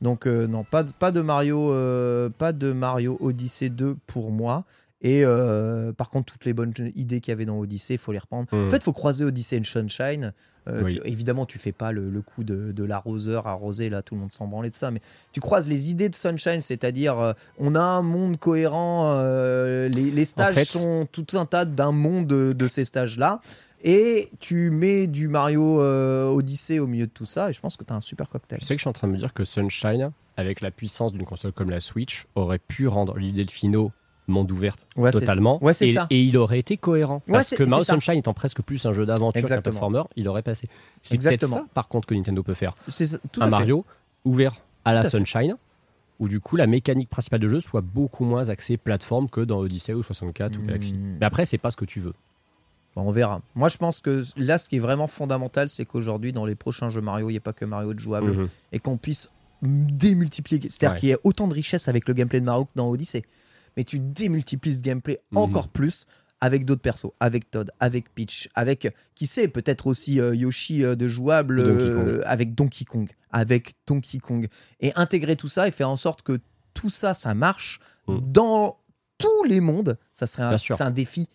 Donc euh, non, pas de Mario, euh, pas de Mario Odyssey 2 pour moi. Et euh, par contre, toutes les bonnes idées qu'il y avait dans Odyssey, il faut les reprendre. En fait, il faut croiser Odyssey et Sunshine. Euh, Oui. tu- évidemment, tu fais pas le, le coup de, de l'arroseur arrosé, là, tout le monde s'en branlait de ça, mais tu croises les idées de Sunshine, c'est-à-dire euh, on a un monde cohérent, euh, les, les stages fait- sont tout un tas d'un monde de, de ces stages-là, et tu mets du Mario Odyssey au milieu de tout ça, et je pense que tu as un super cocktail. Tu sais que je suis en train de me dire que Sunshine, avec la puissance d'une console comme la Switch, aurait pu rendre l'idée de Fino monde ouverte Ouais, totalement. ouais, et, ça. et il aurait été cohérent. Ouais, parce que Mario. Sunshine étant presque plus un jeu d'aventure qu'un platformer, il aurait passé. C'est peut-être Exactement. ça, par contre, que Nintendo peut faire. C'est ça, tout un à fait. Mario ouvert à la à. Sunshine, où du coup la mécanique principale de jeu soit beaucoup moins axée plateforme que dans Odyssey ou 64 ou Galaxy. Hmm. Mais après, c'est pas ce que tu veux. Bon, on verra. Moi, je pense que là, ce qui est vraiment fondamental, c'est qu'aujourd'hui, dans les prochains jeux Mario, il n'y a pas que Mario de jouable. Mhm. et qu'on puisse démultiplier. C'est-à-dire Ouais. qu'il y ait autant de richesse avec le gameplay de Mario que dans Odyssey. Mais tu démultiplies ce gameplay Mhm. encore plus avec d'autres persos, avec Todd, avec Peach, avec, qui sait, peut-être aussi euh, Yoshi euh, de jouable Donkey euh, avec Donkey Kong. Avec Donkey Kong. Et intégrer tout ça et faire en sorte que tout ça, ça marche Mhm. dans tous les mondes. Ça serait un, un défi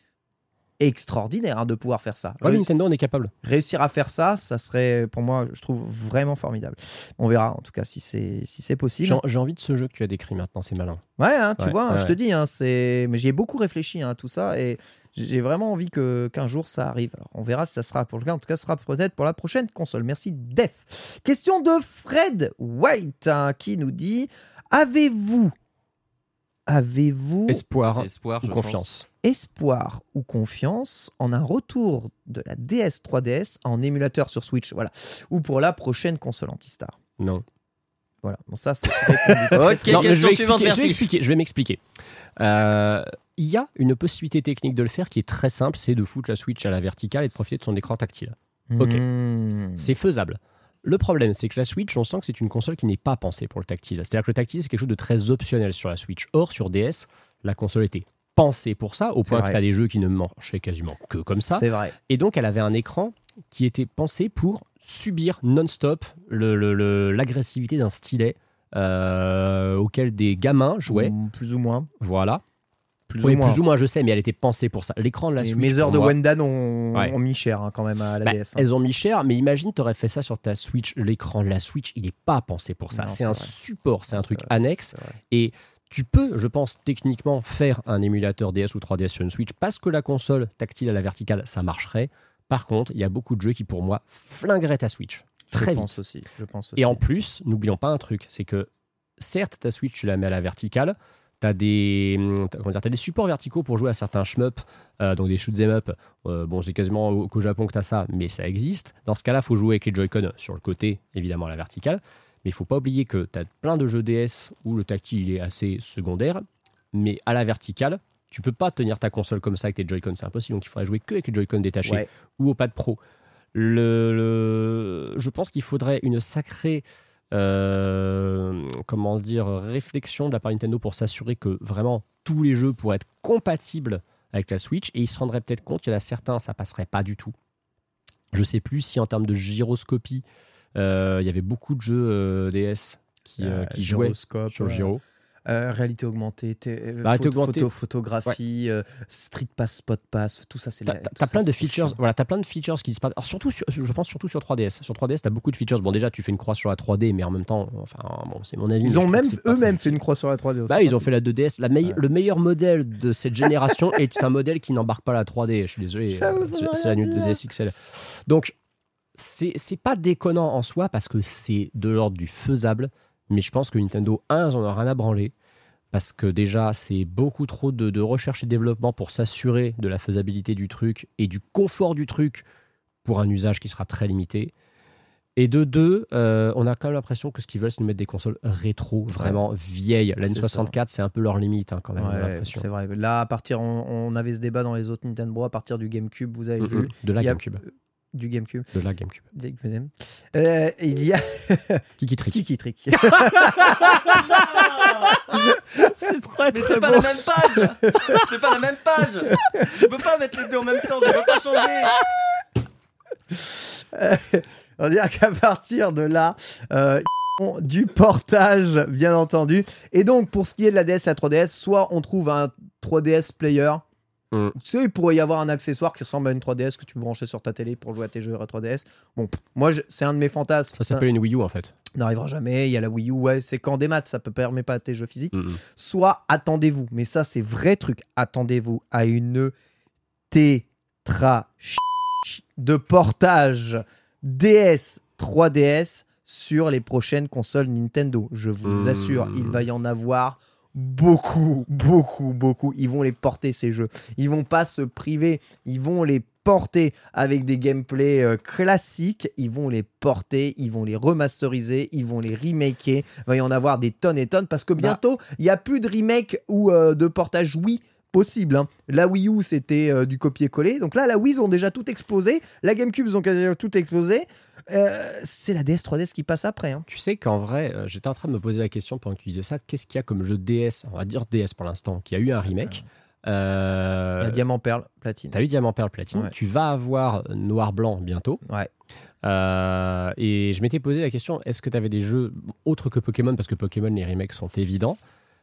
extraordinaire hein, de pouvoir faire ça. Ouais, Nintendo en est capable. réussir à faire ça, ça serait pour moi, je trouve vraiment formidable. On verra en tout cas si c'est si c'est possible. J'ai envie de ce jeu que tu as décrit maintenant, c'est malin. Ouais, hein, tu Ouais, vois, hein, ouais, je te dis, hein, c'est, mais j'y ai beaucoup réfléchi à tout ça et j'ai vraiment envie que qu'un jour ça arrive. Alors on verra si ça sera pour le cas. En tout cas, ce sera peut-être pour la prochaine console. Merci Def. Question de Fred White qui nous dit avez-vous avez-vous Espoir Espoir, ou confiance espoir ou confiance en un retour de la DS 3DS en émulateur sur Switch, voilà, ou pour la prochaine console Antistar? Non. Voilà, bon ça c'est. Ok, Non, mais je question vais suivante, expliquer, je vais merci. expliquer, je vais m'expliquer. Euh, Il y a une possibilité technique de le faire qui est très simple, c'est de foutre la Switch à la verticale et de profiter de son écran tactile. Ok. Hmm. C'est faisable. Le problème, c'est que la Switch, on sent que c'est une console qui n'est pas pensée pour le tactile. C'est-à-dire que le tactile, c'est quelque chose de très optionnel sur la Switch. Or, sur DS, la console était pensée pour ça, au point que tu as des jeux qui ne marchaient quasiment que comme ça. C'est vrai. Et donc, elle avait un écran qui était pensé pour subir non-stop le- le- le- l'agressivité d'un stylet euh, auquel des gamins jouaient. Plus ou moins. Voilà. Plus Oui, ou moins. plus ou moins, je sais, mais elle était pensée pour ça. L'écran de la Switch. mes heures de moi, Wendan ont, Ouais. ont mis cher hein, quand même à la bah, DS. hein. Elles ont mis cher, mais imagine, tu aurais fait ça sur ta Switch. L'écran de la Switch, il n'est pas pensé pour ça. C'est un vrai. support, c'est un truc annexe. Et tu peux, je pense, techniquement faire un émulateur DS ou 3DS sur une Switch parce que la console tactile à la verticale, ça marcherait. Par contre, il y a beaucoup de jeux qui, pour moi, flingueraient ta Switch. Très je vite. aussi. Je pense aussi. Et en plus, n'oublions pas un truc, c'est que certes, ta Switch, tu la mets à la verticale, tu as des, hum, des supports verticaux pour jouer à certains shmup, euh, donc des shoot'em up. Euh, bon, c'est quasiment au- qu'au Japon que tu as ça, mais ça existe. Dans ce cas-là, faut jouer avec les Joy-Con sur le côté, évidemment à la verticale. Mais il faut pas oublier que tu as plein de jeux DS où le tactile il est assez secondaire, mais à la verticale, tu peux pas tenir ta console comme ça avec tes Joy-Con, c'est impossible. Donc il faudrait jouer que avec les Joy-Con détachés Ouais. ou au pad pro. Le, le- je pense qu'il faudrait une sacrée euh, comment dire réflexion de la part Nintendo pour s'assurer que vraiment tous les jeux pourraient être compatibles avec la Switch et ils se rendraient peut-être compte qu'il y en a certains ça passerait pas du tout. Je sais plus si en termes de gyroscopie euh, il y avait beaucoup de jeux euh, DS qui, qui jouaient sur Gyro. Euh, réalité augmentée, té- euh, Bah, photo, réalité augmentée. photo- photographie, euh, street pass, spot pass, tout ça c'est. T'as ça, plein de features, voilà, t'as plein de features qui disparaissent. Alors surtout, sur- je pense surtout sur 3DS. Sur 3DS, t'as beaucoup de features. Bon, déjà, tu fais une croix sur la 3D, mais en même temps, enfin, bon, c'est mon avis. Ils ont même eux-mêmes fait une croix sur la 3D aussi. Bah, ils ont fait la 2DS. La meille- Ouais. Le meilleur modèle de cette génération est un modèle qui n'embarque pas la 3D. Je suis désolé, euh, c'est la nuit de. DS XL. Donc, c'est c'est pas déconnant en soi parce que c'est de l'ordre du faisable. Mais je pense que Nintendo, un, ils en ont rien à branler. Parce que déjà, c'est beaucoup trop de, de recherche et développement pour s'assurer de la faisabilité du truc et du confort du truc pour un usage qui sera très limité. Et de deux, euh, on a quand même l'impression que ce qu'ils veulent, c'est nous mettre des consoles rétro, vraiment vieilles. La C'est ça. N64, c'est un peu leur limite, hein, quand même, Ouais, c'est vrai. Là, à partir, on, on avait ce débat dans les autres Nintendo à partir du GameCube, vous avez vu De la a- GameCube. Du GameCube. De la GameCube. Dès que vous aimez. Euh, il y a Kiki Trick. Kiki Trick. C'est très Mais c'est pas la même page C'est pas la même page Je peux pas mettre les deux en même temps, je peux pas changer On dirait qu'à partir de là, euh, du portage, bien entendu. Et donc, pour ce qui est de la DS et la 3DS, soit on trouve un 3DS player. Mm. Tu sais, il pourrait y avoir un accessoire qui ressemble à une 3DS que tu brancher sur ta télé pour jouer à tes jeux à 3DS. Bon, moi, je- c'est un de mes fantasmes. Ça s'appelle une Wii U en fait. n'arrivera jamais. Il y a la Wii U, ouais, c'est qu'en démat, ça ne permet pas à tes jeux physiques. Soit attendez-vous, mais ça c'est vrai truc, attendez-vous à une tétra de portage DS 3DS sur les prochaines consoles Nintendo. Je vous Mhm. assure, il va y en avoir beaucoup, beaucoup, beaucoup. Ils vont les porter ces jeux. Ils vont pas se priver. Ils vont les porter avec des gameplays euh, classiques. Ils vont les porter. Ils vont les remasteriser. Ils vont les remaker. Il va y en avoir des tonnes et tonnes parce que bientôt, il n'y a plus de remake ou euh, de portage Wii possible. hein. La Wii U, c'était euh, du copier-coller. Donc là, la Wii, ils ont déjà tout explosé. La GameCube, ils ont quasiment tout explosé. Euh, c'est la DS 3DS qui passe après. hein. Tu sais qu'en vrai, euh, j'étais en train de me poser la question pendant que tu disais ça. Qu'est-ce qu'il y a comme jeu DS, on va dire DS pour l'instant, qui a eu un remake Euh, Il y a Diamant, Perle, Platine. T'as eu Diamant Perle Platine. Ouais. Tu vas avoir Noir Blanc bientôt. Ouais. Euh, et je m'étais posé la question est-ce que tu avais des jeux autres que Pokémon Parce que Pokémon, les remakes sont évidents.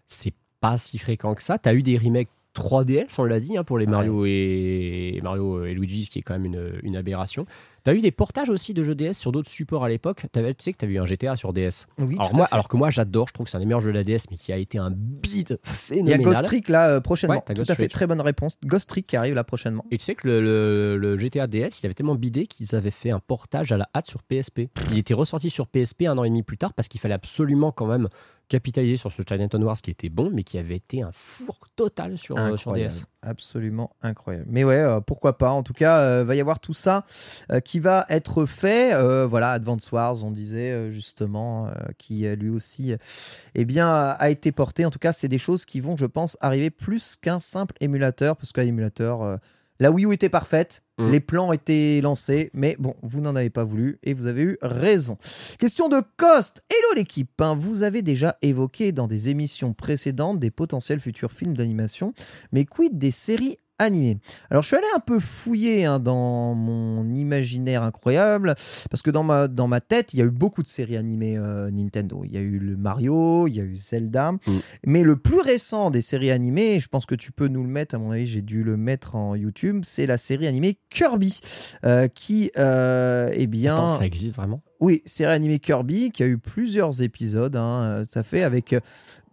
C'est pas si fréquent que ça. Tu as eu des remakes 3DS, on l'a dit, hein, pour les Ouais. Mario et Mario et Luigi, ce qui est quand même une, une aberration. Tu as eu des portages aussi de jeux DS sur d'autres supports à l'époque? Tu sais que tu avais eu un GTA sur DS. Oui, alors, moi, alors que moi, j'adore, je trouve que c'est un des meilleurs jeux de la DS, mais qui a été un bide Il y a phénoménal. Ghost Trick là euh, prochainement. Ouais, t'as Tout Ghost à fait, Trick. très bonne réponse. Ghost Trick qui arrive là prochainement. Et tu sais que le, le- le GTA DS, il avait tellement bidé qu'ils avaient fait un portage à la hâte sur PSP. Il était ressorti sur PSP un an et demi plus tard parce qu'il fallait absolument quand même capitaliser sur ce Chinatown Wars qui était bon, mais qui avait été un four total sur, euh, sur. DS. Absolument incroyable. Mais ouais, euh, pourquoi pas. En tout cas, euh, va y avoir tout ça euh, qui va être fait. Euh, voilà, Advance Wars, on disait euh, justement, euh, qui lui aussi, eh bien, a été porté. En tout cas, c'est des choses qui vont, je pense, arriver plus qu'un simple émulateur, parce que l'émulateur, euh, la Wii U était parfaite. Mm. Les plans étaient lancés, mais bon, vous n'en avez pas voulu et vous avez eu raison. Question de cost. Hello l'équipe. hein. vous avez déjà évoqué dans des émissions précédentes des potentiels futurs films d'animation, mais quid des séries animées Alors je suis allé un peu fouiller hein, dans mon imaginaire incroyable, parce que dans ma, dans ma tête, il y a eu beaucoup de séries animées euh, Nintendo. Il y a eu le Mario, il y a eu Zelda, mais le plus récent des séries animées, je pense que tu peux nous le mettre, à mon avis j'ai dû le mettre en YouTube, c'est la série animée Kirby, euh, qui, euh, eh bien... Attends, ça existe vraiment? Oui, série animée Kirby qui a eu plusieurs épisodes, hein, euh, tout à fait, avec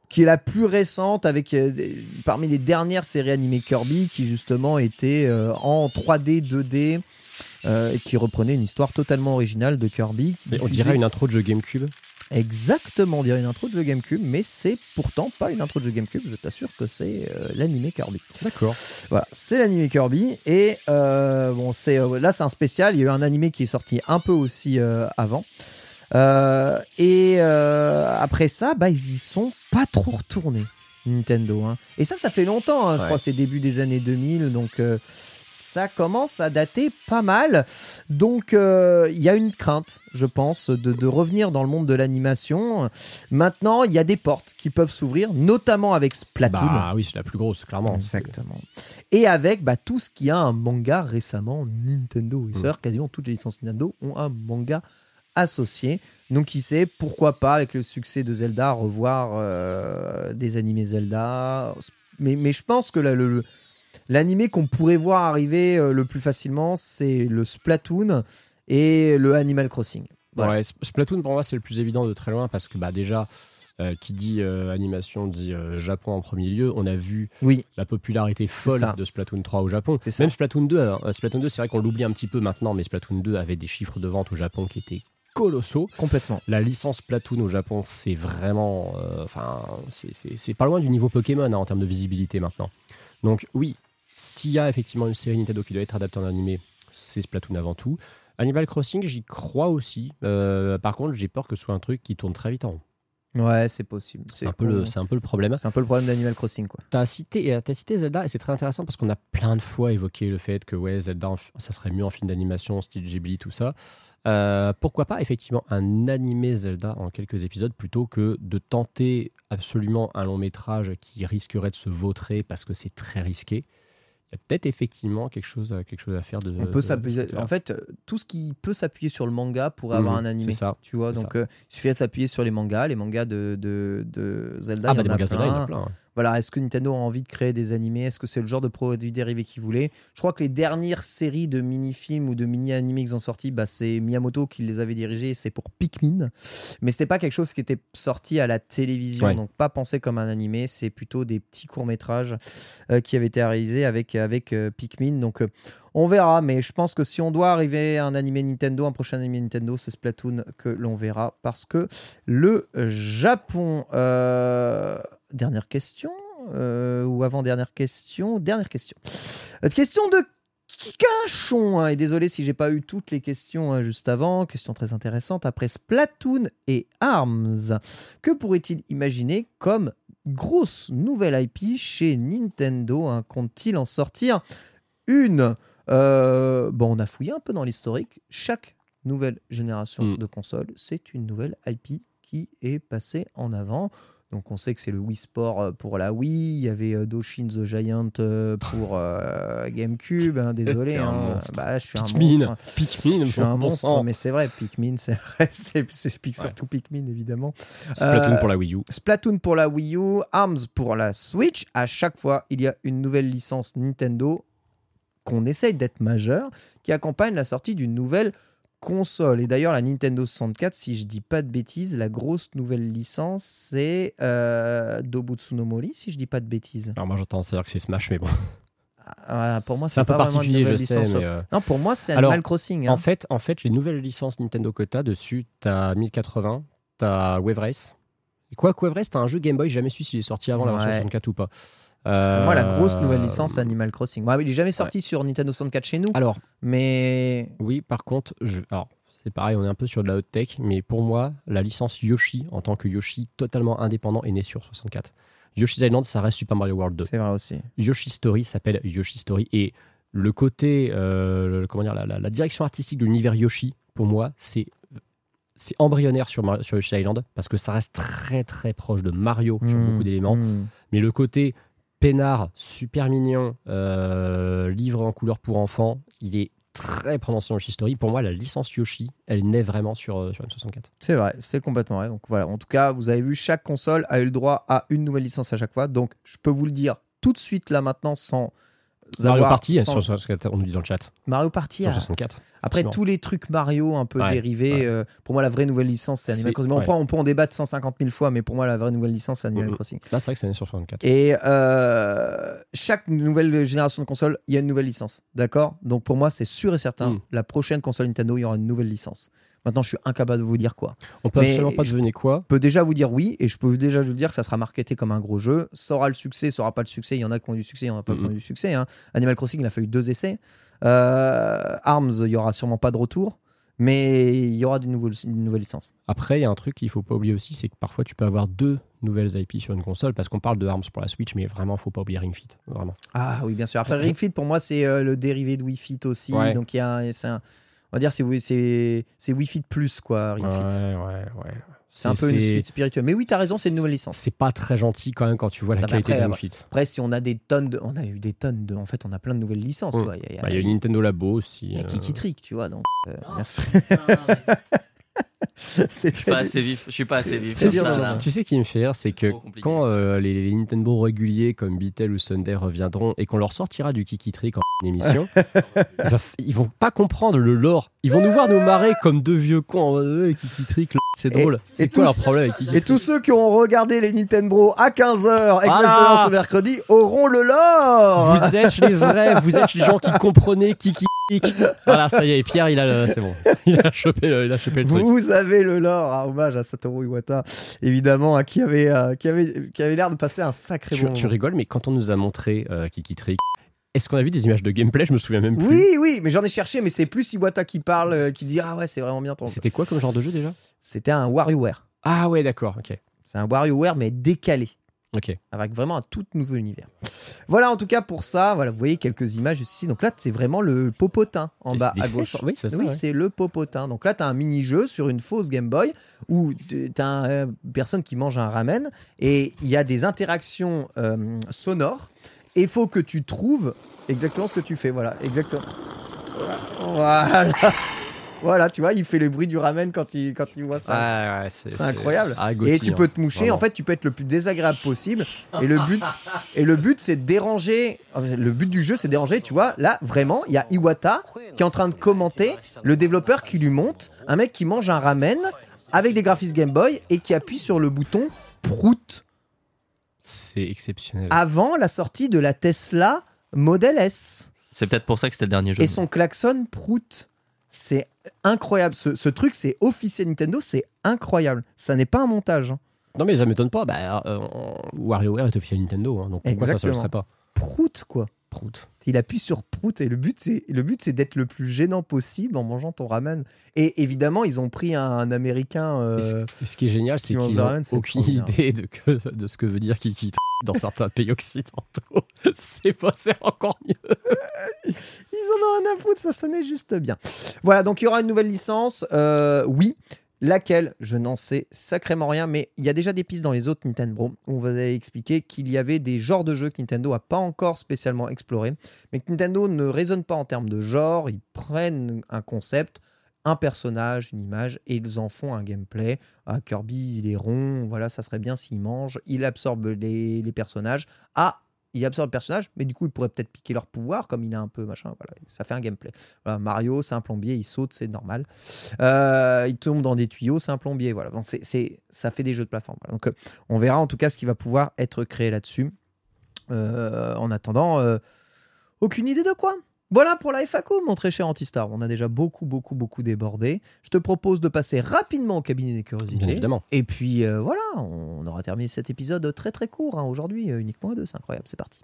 qui est la plus récente, avec euh, des- parmi les dernières séries animées Kirby qui justement était euh, en 3D, 2D. euh, et qui reprenait une histoire totalement originale de Kirby. Mais On dirait une intro de jeu GameCube. Exactement, on dirait une intro de jeu GameCube, mais c'est pourtant pas une intro de jeu GameCube, je t'assure que c'est euh, l'animé Kirby. D'accord. Voilà, c'est l'animé Kirby et euh, bon, c'est euh, là c'est un spécial. Il y a eu un animé qui est sorti un peu aussi avant. Euh, et euh, après ça, bah ils y sont pas trop retournés Nintendo. hein. Et ça, ça fait longtemps. hein, je Ouais. crois c'est début des années 2000, donc. euh, ça commence à dater pas mal. Donc, il y a une crainte, je pense, de, de revenir dans le monde de l'animation. Maintenant, il y a des portes qui peuvent s'ouvrir, notamment avec Splatoon. Bah oui, c'est la plus grosse, clairement. Exactement. Et avec bah, tout ce qui a un manga récemment Nintendo. Et Mm. c'est-à-dire quasiment toutes les licences Nintendo ont un manga associé. Donc qui sait, pourquoi pas avec le succès de Zelda revoir euh, des animés Zelda. Mais, mais je pense que l'animé qu'on pourrait voir arriver euh, le plus facilement, c'est le Splatoon et le Animal Crossing. Voilà. Ouais, Sp- Splatoon pour moi c'est le plus évident de très loin parce que bah déjà euh, qui dit euh, animation dit euh, Japon en premier lieu. On a vu Oui, la popularité folle de Splatoon 3 au Japon. Même Splatoon 2, hein. Splatoon 2 c'est vrai qu'on l'oublie un petit peu maintenant, mais Splatoon 2 avait des chiffres de vente au Japon qui étaient colossaux. complètement. La licence Platoon au Japon, c'est vraiment. euh, Enfin, c'est- pas loin du niveau Pokémon hein, en termes de visibilité maintenant. Donc, oui, s'il y a effectivement une série Nintendo qui doit être adaptée en animé, c'est Splatoon avant tout. Animal Crossing, j'y crois aussi. Euh, par contre, j'ai peur que ce soit un truc qui tourne très vite en rond. Ouais, c'est possible. C'est un, peu le- c'est un peu le problème. c'est un peu le problème d'Animal Crossing, quoi. T'as cité, euh, t'as cité Zelda et c'est très intéressant parce qu'on a plein de fois évoqué le fait que ouais, Zelda, ça serait mieux en film d'animation, style Ghibli, tout ça. Euh, pourquoi pas effectivement un animé Zelda en quelques épisodes plutôt que de tenter absolument un long métrage qui risquerait de se vautrer parce que c'est très risqué? Il y a peut-être effectivement quelque chose, à- quelque chose à faire de. On peut s'appuyer. En fait, euh, tout ce qui peut s'appuyer sur le manga pourrait avoir un animé. c'est ça, Tu vois, donc euh, il suffit de s'appuyer sur les mangas, les mangas de, de, de Zelda. ah bah des mangas Zelda, il y en a plein. Voilà, est-ce que Nintendo a envie de créer des animés? Est-ce que c'est le genre de produit dérivé qu'ils voulaient? Je crois que les dernières séries de mini-films ou de mini-animés qu'ils ont sortis, bah, c'est Miyamoto qui les avait dirigés, c'est pour Pikmin. Mais c'était pas quelque chose qui était sorti à la télévision, Ouais. donc pas pensé comme un animé, c'est plutôt des petits courts-métrages euh, qui avaient été réalisés avec, avec euh, Pikmin. Donc euh, on verra, mais je pense que si on doit arriver à un animé Nintendo, un prochain animé Nintendo, c'est Splatoon que l'on verra parce que le Japon. euh, Dernière question euh, ou avant-dernière question Dernière question. Euh, question de Kikachon. hein, et désolé si j'ai pas eu toutes les questions hein, juste avant. Question très intéressante. Après Splatoon et ARMS, que pourrait-il imaginer comme grosse nouvelle IP chez Nintendo hein, Compte-t-il en sortir une? Euh, Bon, on a fouillé un peu dans l'historique. Chaque nouvelle génération Mm. de consoles, c'est une nouvelle IP qui est passée en avant. Donc on sait que c'est le Wii Sport euh, pour la Wii, il y avait euh, Doshin the Giant euh, pour euh, GameCube, hein, désolé, un hein. Bah, je suis un Pikmin, monstre. Pikmin, Je suis un monstre, sang. mais c'est vrai, Pikmin, c'est c'est c'est Ouais. surtout Pikmin évidemment. Splatoon Euh, pour la Wii U. Splatoon pour la Wii U, ARMS pour la Switch. À chaque fois, il y a une nouvelle licence Nintendo qu'on essaye d'être majeur, qui accompagne la sortie d'une nouvelle console. Et d'ailleurs, la Nintendo 64, si je dis pas de bêtises, la grosse nouvelle licence, c'est euh, Dobutsu no Mori, si je dis pas de bêtises. Alors moi j'entends dire que c'est Smash, mais bon. Ah, pour moi, C'est un peu pas une particulier, je sais, mais. euh, Non, pour moi, c'est Alors, Animal Crossing. hein. En fait, en fait, les nouvelles licences Nintendo que t'as dessus, t'as 1080, t'as Wave Race. Quoi Wave Race, t'as un jeu Game Boy, j'ai jamais su s'il est sorti avant la version Ouais. 64 ou pas. Pour moi, la grosse Euh, nouvelle licence, Animal Crossing. Ouais, il est jamais sorti sur Nintendo 64 chez nous, Alors, mais oui, par contre, je... alors, c'est pareil, on est un peu sur de la haute tech, mais pour moi, la licence Yoshi, en tant que Yoshi totalement indépendant, est née sur 64. Yoshi's Island, ça reste Super Mario World 2. c'est vrai aussi. Yoshi Story s'appelle Yoshi Story et le côté, euh, le- comment dire, la, la- la direction artistique de l'univers Yoshi, pour moi, c'est c'est embryonnaire sur, Mar- sur Yoshi Island parce que ça reste très très proche de Mario sur Hmm, beaucoup d'éléments, hmm. mais le côté peinard, super mignon, euh, livre en couleur pour enfants, il est très prononcé dans Yoshi Story. Pour moi, la licence Yoshi, elle naît vraiment sur, euh, sur M64. C'est vrai, c'est complètement vrai. Donc voilà, en tout cas, vous avez vu, chaque console a eu le droit à une nouvelle licence à chaque fois. Donc je peux vous le dire tout de suite là maintenant sans Mario Party, sans- sur 64, on nous dit dans le chat. Mario Party. A- 64. Après tous les trucs Mario un peu Ouais, dérivés, ouais. euh, pour moi la vraie nouvelle licence c'est Animal Crossing. Mais on, ouais. peut, on peut en débattre 150 000 fois, mais pour moi la vraie nouvelle licence c'est Animal. Crossing. Là, c'est vrai que c'est sur 64. Et euh, chaque nouvelle génération de console, il y a une nouvelle licence. D'accord? Donc pour moi, c'est sûr et certain, Mm. la prochaine console Nintendo, il y aura une nouvelle licence. Maintenant, je suis incapable de vous dire quoi. On peut Mais absolument pas deviner quoi. Je peux déjà vous dire oui, et je peux déjà vous dire que ça sera marketé comme un gros jeu. Ça aura le succès, ça aura pas le succès. Il y en a qui ont du succès, il y en a pas qui ont Mhm. du succès. hein. Animal Crossing, il a fallu deux essais. Euh, Arms, il y aura sûrement pas de retour, mais il y aura d'une nouvelle, une nouvelle licence. Après, il y a un truc qu'il faut pas oublier aussi, c'est que parfois tu peux avoir deux nouvelles IP sur une console, parce qu'on parle de ARMS pour la Switch, mais vraiment, faut pas oublier Ring Fit. Vraiment. Ah oui, bien sûr. Après, Ring Fit, pour moi, c'est euh, le dérivé de Wii Fit aussi. Ouais. Donc, il y a un- c'est un- on va dire, c'est c'est c'est Wii Fit plus, quoi, Ring Ouais, Fit. ouais, ouais. C'est un peu une suite spirituelle. Mais oui, t'as raison, c'est une nouvelle licence. C'est pas très gentil quand même quand tu vois la Non, qualité après, de Ring Fit. Après, si on a des tonnes de. On a eu des tonnes de. En fait, on a plein de nouvelles licences. Mm. tu vois. Il y a, y a- Bah, y a Nintendo Labo aussi. il y a euh, Kiki Trick, tu vois. Donc, euh, merci. Je C'est suis pas assez vif. Je suis pas assez vif. Ça. Tu sais ce qui me fait rire, c'est que quand euh, les, les Nintendo réguliers comme Beatle ou Sunday reviendront et qu'on leur sortira du Kiki Trick en émission, ils vont pas comprendre le lore. Ils vont nous voir nous marrer comme deux vieux cons en mode Ouais, Kiki Trick, le- c'est drôle. C'est quoi tous- leur problème avec Kiki Et tous ceux qui ont regardé les Nintendo à 15h, exceptionnellement Voilà. ce mercredi, auront le lore Vous êtes les vrais, vous êtes les gens qui comprenez Kiki Trick. Voilà, ça y est, Pierre, il a le, c'est bon. Il a chopé le, il a chopé le truc. Vous avez le lore, hein, hommage à Satoru Iwata, évidemment, hein, qui avait, euh, qui avait, qui avait l'air de passer un sacré Tu, bon tu moment. rigoles, mais quand on nous a montré euh, Kiki Trick, est-ce qu'on a vu des images de gameplay? Je me souviens même plus. Oui, oui, mais j'en ai cherché, mais c'est plus Iwata qui parle, euh, qui dit Ah ouais, c'est vraiment bien ton. C'était quoi comme genre de jeu déjà? C'était un WarioWare. Ah ouais, d'accord, ok. C'est un WarioWare, mais décalé. Ok. avec vraiment un tout nouveau univers. Voilà en tout cas pour ça, voilà, vous voyez quelques images ici. Donc là, c'est vraiment le popotin en Et bas à gauche. oui, c'est ça, Oui, ouais. c'est le popotin. Donc là, tu as un mini-jeu sur une fausse Game Boy où tu as une personne qui mange un ramen et il y a des interactions euh, sonores et il faut que tu trouves exactement ce que tu fais. Voilà, exactement. Voilà. Voilà, tu vois, il fait le bruit du ramen quand il, quand il voit ça. Ah, ouais, c'est C'est incroyable. Ah, Et tu peux te moucher. En fait, tu peux être le plus désagréable possible. Et le but, et le but, c'est de déranger. Le but du jeu, c'est de déranger. Tu vois, là, vraiment, il y a Iwata qui est en train de commenter le développeur qui lui monte un mec qui mange un ramen avec des graphismes Game Boy et qui appuie sur le bouton Prout C'est exceptionnel. avant la sortie de la Tesla Model S. C'est peut-être pour ça que c'était le dernier jeu. Et son klaxon Prout. C'est incroyable. Ce, ce truc, c'est officiel Nintendo. C'est incroyable. Ça n'est pas un montage. hein. Non, mais ça m'étonne pas. Bah, euh, WarioWare est officiel Nintendo, hein, donc pourquoi ça, le Exactement. serait pas? Prout, quoi. Prout. Il appuie sur Prout et le but c'est le but c'est d'être le plus gênant possible en mangeant ton ramen. Et évidemment ils ont pris un, un américain. euh, ce- qui est génial, c'est qu'ils n'ont aucune idée de, que- de ce que veut dire Kiki dans certains pays occidentaux. c'est pas, c'est encore mieux. Ils en ont rien à foutre, ça sonnait juste bien. Voilà, donc il y aura une nouvelle licence. euh, oui. Laquelle Je n'en sais sacrément rien, mais il y a déjà des pistes dans les autres Nintendo on vous avait expliqué qu'il y avait des genres de jeux que Nintendo n'a pas encore spécialement exploré, mais que Nintendo ne raisonne pas en termes de genre, ils prennent un concept, un personnage, une image, et ils en font un gameplay. Ah, Kirby, il est rond, voilà, ça serait bien s'il mange, il absorbe les, les personnages. Ah, il absorbe le personnage, mais du coup, il pourrait peut-être piquer leur pouvoir, comme il a un peu machin. Voilà, ça fait un gameplay. Mario, c'est un plombier, il saute, c'est normal. Euh, il tombe dans des tuyaux, c'est un plombier. Voilà, donc c'est, ça fait des jeux de plateforme. Donc, euh, on verra en tout cas ce qui va pouvoir être créé là-dessus. Euh, en attendant, aucune idée de quoi. Voilà pour la FAQ, mon très cher Antistar. On a déjà beaucoup, beaucoup, beaucoup débordé. Je te propose de passer rapidement au cabinet des curiosités. Bien évidemment. Et puis euh, voilà, on aura terminé cet épisode très très court hein, aujourd'hui, euh, uniquement à deux, c'est incroyable, c'est parti.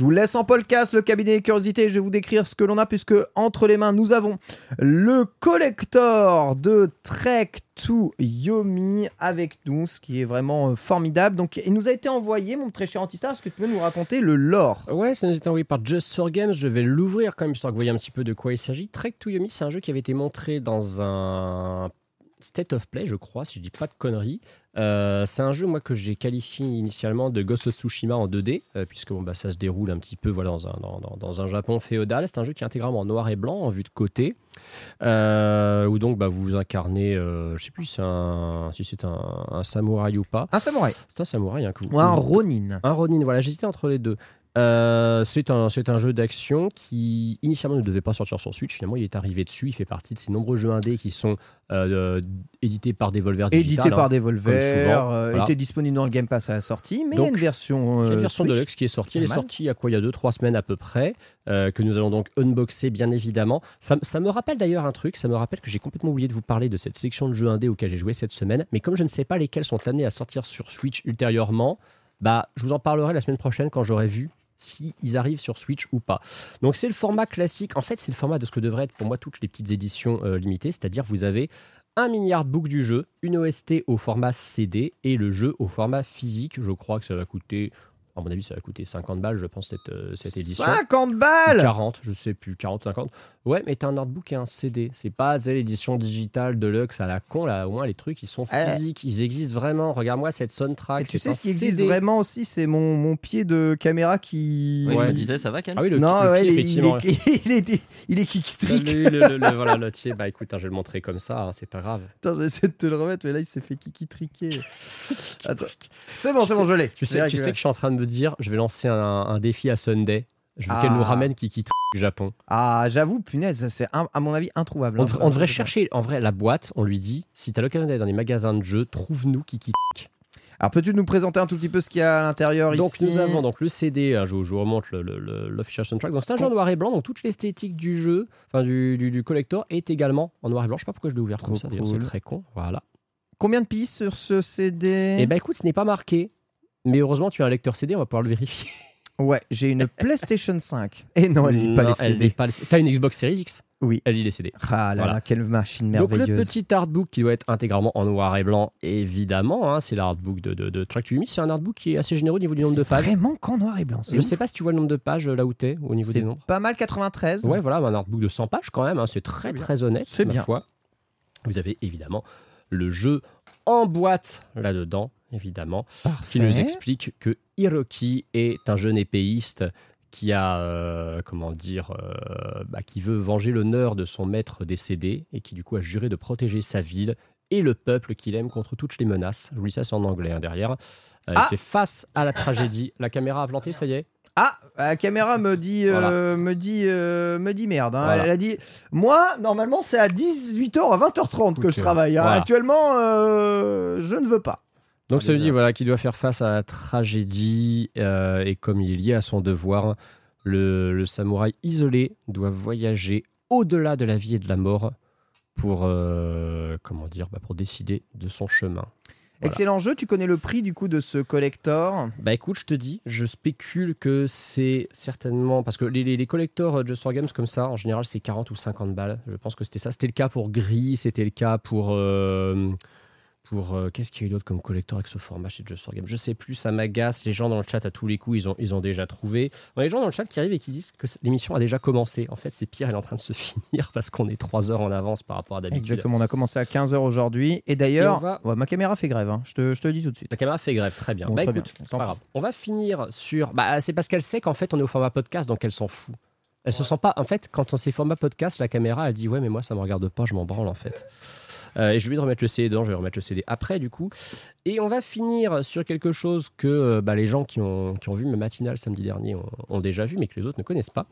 Je vous laisse en podcast le cabinet des curiosités. Je vais vous décrire ce que l'on a, puisque entre les mains, nous avons le collector de Trek to Yomi avec nous, ce qui est vraiment euh, formidable. Donc, il nous a été envoyé, mon très cher Antistar. Est-ce que tu peux nous raconter le lore? Ouais, ça nous a été envoyé par Just for Games. Je vais l'ouvrir quand même, histoire que vous voyez un petit peu de quoi il s'agit. Trek to Yomi, c'est un jeu qui avait été montré dans un State of Play, je crois, si je dis pas de conneries. Euh, c'est un jeu, moi, que j'ai qualifié initialement de Ghost of Tsushima en 2D, euh, puisque bon, bah, ça se déroule un petit peu voilà, dans, un, dans, un Japon féodal. C'est un jeu qui est intégralement en noir et blanc, en vue de côté, euh, où donc bah, vous incarnez, je sais plus si c'est un, si c'est un, un samouraï ou pas. Un samouraï C'est un samouraï, hein, que vous- ou un Ronin un Ronin, voilà, j'hésitais entre les deux. Euh, c'est un, c'est un jeu d'action qui initialement ne devait pas sortir sur Switch. Finalement, il est arrivé dessus. Il fait partie de ces nombreux jeux indés qui sont euh, euh, édités par Devolver Digital. Édité par hein. Devolver, souvent, euh, voilà. était disponible dans le Game Pass à la sortie, mais il y a une version, Il y a une version Switch. Deluxe qui est sortie. Elle est sortie il y a quoi Il y a 2-3 semaines à peu près, que nous allons donc unboxer bien évidemment. Ça, ça me rappelle d'ailleurs un truc, ça me rappelle que j'ai complètement oublié de vous parler de cette section de jeux indés auquel j'ai joué cette semaine. Mais comme je ne sais pas lesquels sont amenés à sortir sur Switch ultérieurement, bah, je vous en parlerai la semaine prochaine quand j'aurai vu si ils arrivent sur Switch ou pas. Donc c'est le format classique. En fait, c'est le format de ce que devraient être pour moi toutes les petites éditions euh, limitées, c'est-à-dire vous avez un mini artbook du jeu, une OST au format CD et le jeu au format physique. Je crois que ça va coûter, à mon avis, ça va coûter 50 balles, je pense, cette, euh, cette édition. 50 Ou balles 40, je sais plus, 40, 50. Ouais, mais t'as un artbook et un CD. C'est pas l'édition digitale de Lux à la con, là. Au moins, les trucs, ils sont Euh. physiques, ils existent vraiment. Regarde-moi cette soundtrack. Et tu c'est sais ce qui existe CD. vraiment aussi, c'est mon, mon pied de caméra qui... Ouais, Je me disais, ça va, Ken Ah oui, le, non, le ouais, pied, il, est, il, est, il, est, il est. Le, le, le- le- voilà, le pied. Bah écoute, hein, je vais le montrer comme ça, hein, c'est pas grave. Attends, je vais essayer de te le remettre, mais là, il s'est fait kiki-triquer. Attends. C'est bon, c'est bon, je l'ai. Tu sais, tu sais que je suis en train de me dire, je vais lancer un, un défi à Sunday. Je veux qu'elle Ah. nous ramène Kiki Japon. Ah, j'avoue, punaise, c'est à mon avis introuvable. On, hein, on devrait chercher, en vrai, la boîte. On lui dit, si t'as l'occasion d'aller dans les magasins de jeux, trouve-nous Kiki. Alors, peux-tu nous présenter un tout petit peu ce qu'il y a à l'intérieur Donc ici nous avons donc le CD, hein, je, vous- je vous remonte le- le- le- l'official soundtrack. Donc c'est un jeu en noir et blanc, donc toute l'esthétique du jeu, enfin du, du, du collector est également en noir et blanc. Je sais pas pourquoi je l'ai ouvert comme ça, d'ailleurs c'est cool. très con. Voilà. Combien de pistes sur ce CD Et ben écoute, ce n'est pas marqué, mais heureusement tu as un lecteur CD, on va pouvoir le vérifier. Ouais, j'ai une PlayStation 5. Et non, elle n'est pas les CD. n'est pas les- T'as une Xbox Series X? Oui. elle lit les CD. Ah là Voilà. là, quelle machine Donc le merveilleuse. petit artbook qui doit être intégralement en noir et blanc, évidemment, hein, c'est l'artbook de, de, de Track to. C'est un artbook qui est assez généreux au niveau du nombre de pages. vraiment qu'en noir et blanc. Je ouf. sais pas si tu vois le nombre de pages euh, là où t'es, au niveau des nombres. pas mal 93. Ouais, voilà, un artbook de 100 pages quand même, hein, c'est très très honnête, C'est bien. Vous avez évidemment le jeu en boîte là-dedans, évidemment, qui nous Parfait. explique que Hiroki est un jeune épéiste qui a, euh, comment dire, euh, bah, qui veut venger l'honneur de son maître décédé et qui du coup a juré de protéger sa ville et le peuple qu'il aime contre toutes les menaces. Je vous lis ça c'est en anglais hein, derrière. Euh, Ah Il fait face à la tragédie. La caméra a planté, ça y est Ah, la caméra me dit, euh, me dit, euh, me dit merde. hein. Voilà. Elle a dit, moi, normalement, c'est à 18h à 20h30 que je travaille. hein. voilà. Actuellement, euh, je ne veux pas. Donc ça veut dire voilà, qu'il doit faire face à la tragédie euh, et comme il est lié à son devoir, le, le samouraï isolé doit voyager au-delà de la vie et de la mort pour euh, comment dire bah, pour décider de son chemin. Voilà. Excellent jeu. Tu connais le prix du coup de ce collector? Bah écoute, je te dis, je spécule que c'est certainement parce que les, les, les collectors euh, Just for Games comme ça, en général, c'est 40 ou 50 balles. Je pense que c'était ça. C'était le cas pour Gris, c'était le cas pour euh, pour euh, qu'est-ce qu'il y a eu d'autre comme collector avec ce format chez Just for Games? Je sais plus, ça m'agace. Les gens dans le chat à tous les coups, ils ont ils ont déjà trouvé. On a les gens dans le chat qui arrivent et qui disent que l'émission a déjà commencé. En fait, c'est pire, elle est en train de se finir parce qu'on est 3 heures en avance par rapport à d'habitude. Exactement. On a commencé à 15h aujourd'hui. Et d'ailleurs, va- ouais, ma caméra fait grève. hein. Je, te, je te le dis tout de suite. La caméra fait grève, très bien. Bon, bah très écoute, bien. c'est Tant pas pis. grave. On va finir sur. Bah, c'est parce qu'elle sait qu'en fait, on est au format podcast, donc elle s'en fout. Elle se sent pas. En fait, quand on s'est format podcast, la caméra, elle dit Ouais, mais moi, ça me regarde pas, je m'en branle en fait. Euh, et je vais de remettre le CD dedans, je vais remettre le CD après du coup. Et on va finir sur quelque chose que euh, bah, les gens qui ont, qui ont vu ma matinale samedi dernier ont, ont déjà vu, mais que les autres ne connaissent pas.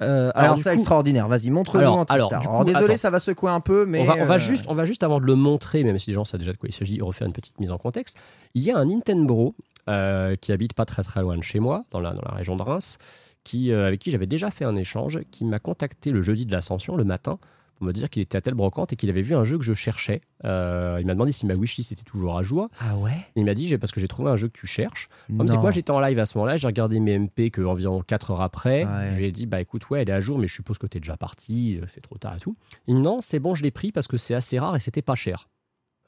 Euh, Alors, c'est extraordinaire. Vas-y, montre-nous Alors, alors, Alors, désolé, attends. ça va secouer un peu, mais on, va, on va juste, on va juste avant de le montrer, même si les gens savent déjà de quoi il s'agit, refaire une petite mise en contexte. Il y a un Nintendo euh, qui habite pas très très loin de chez moi, dans la, dans la région de Reims, qui, euh, avec qui j'avais déjà fait un échange, qui m'a contacté le jeudi de l'Ascension, le matin, pour me dire qu'il était à telle brocante et qu'il avait vu un jeu que je cherchais. Euh, il m'a demandé si ma wishlist était toujours à jour. Ah ouais? Il m'a dit, parce que j'ai trouvé un jeu que tu cherches. Comme c'est quoi, j'étais en live à ce moment-là, j'ai regardé mes MP que environ 4 heures après. Ouais. Je lui ai dit, bah écoute, ouais, elle est à jour, mais je suppose que t'es déjà parti, euh, c'est trop tard et tout. Il me dit, non, c'est bon, je l'ai pris parce que c'est assez rare et c'était pas cher.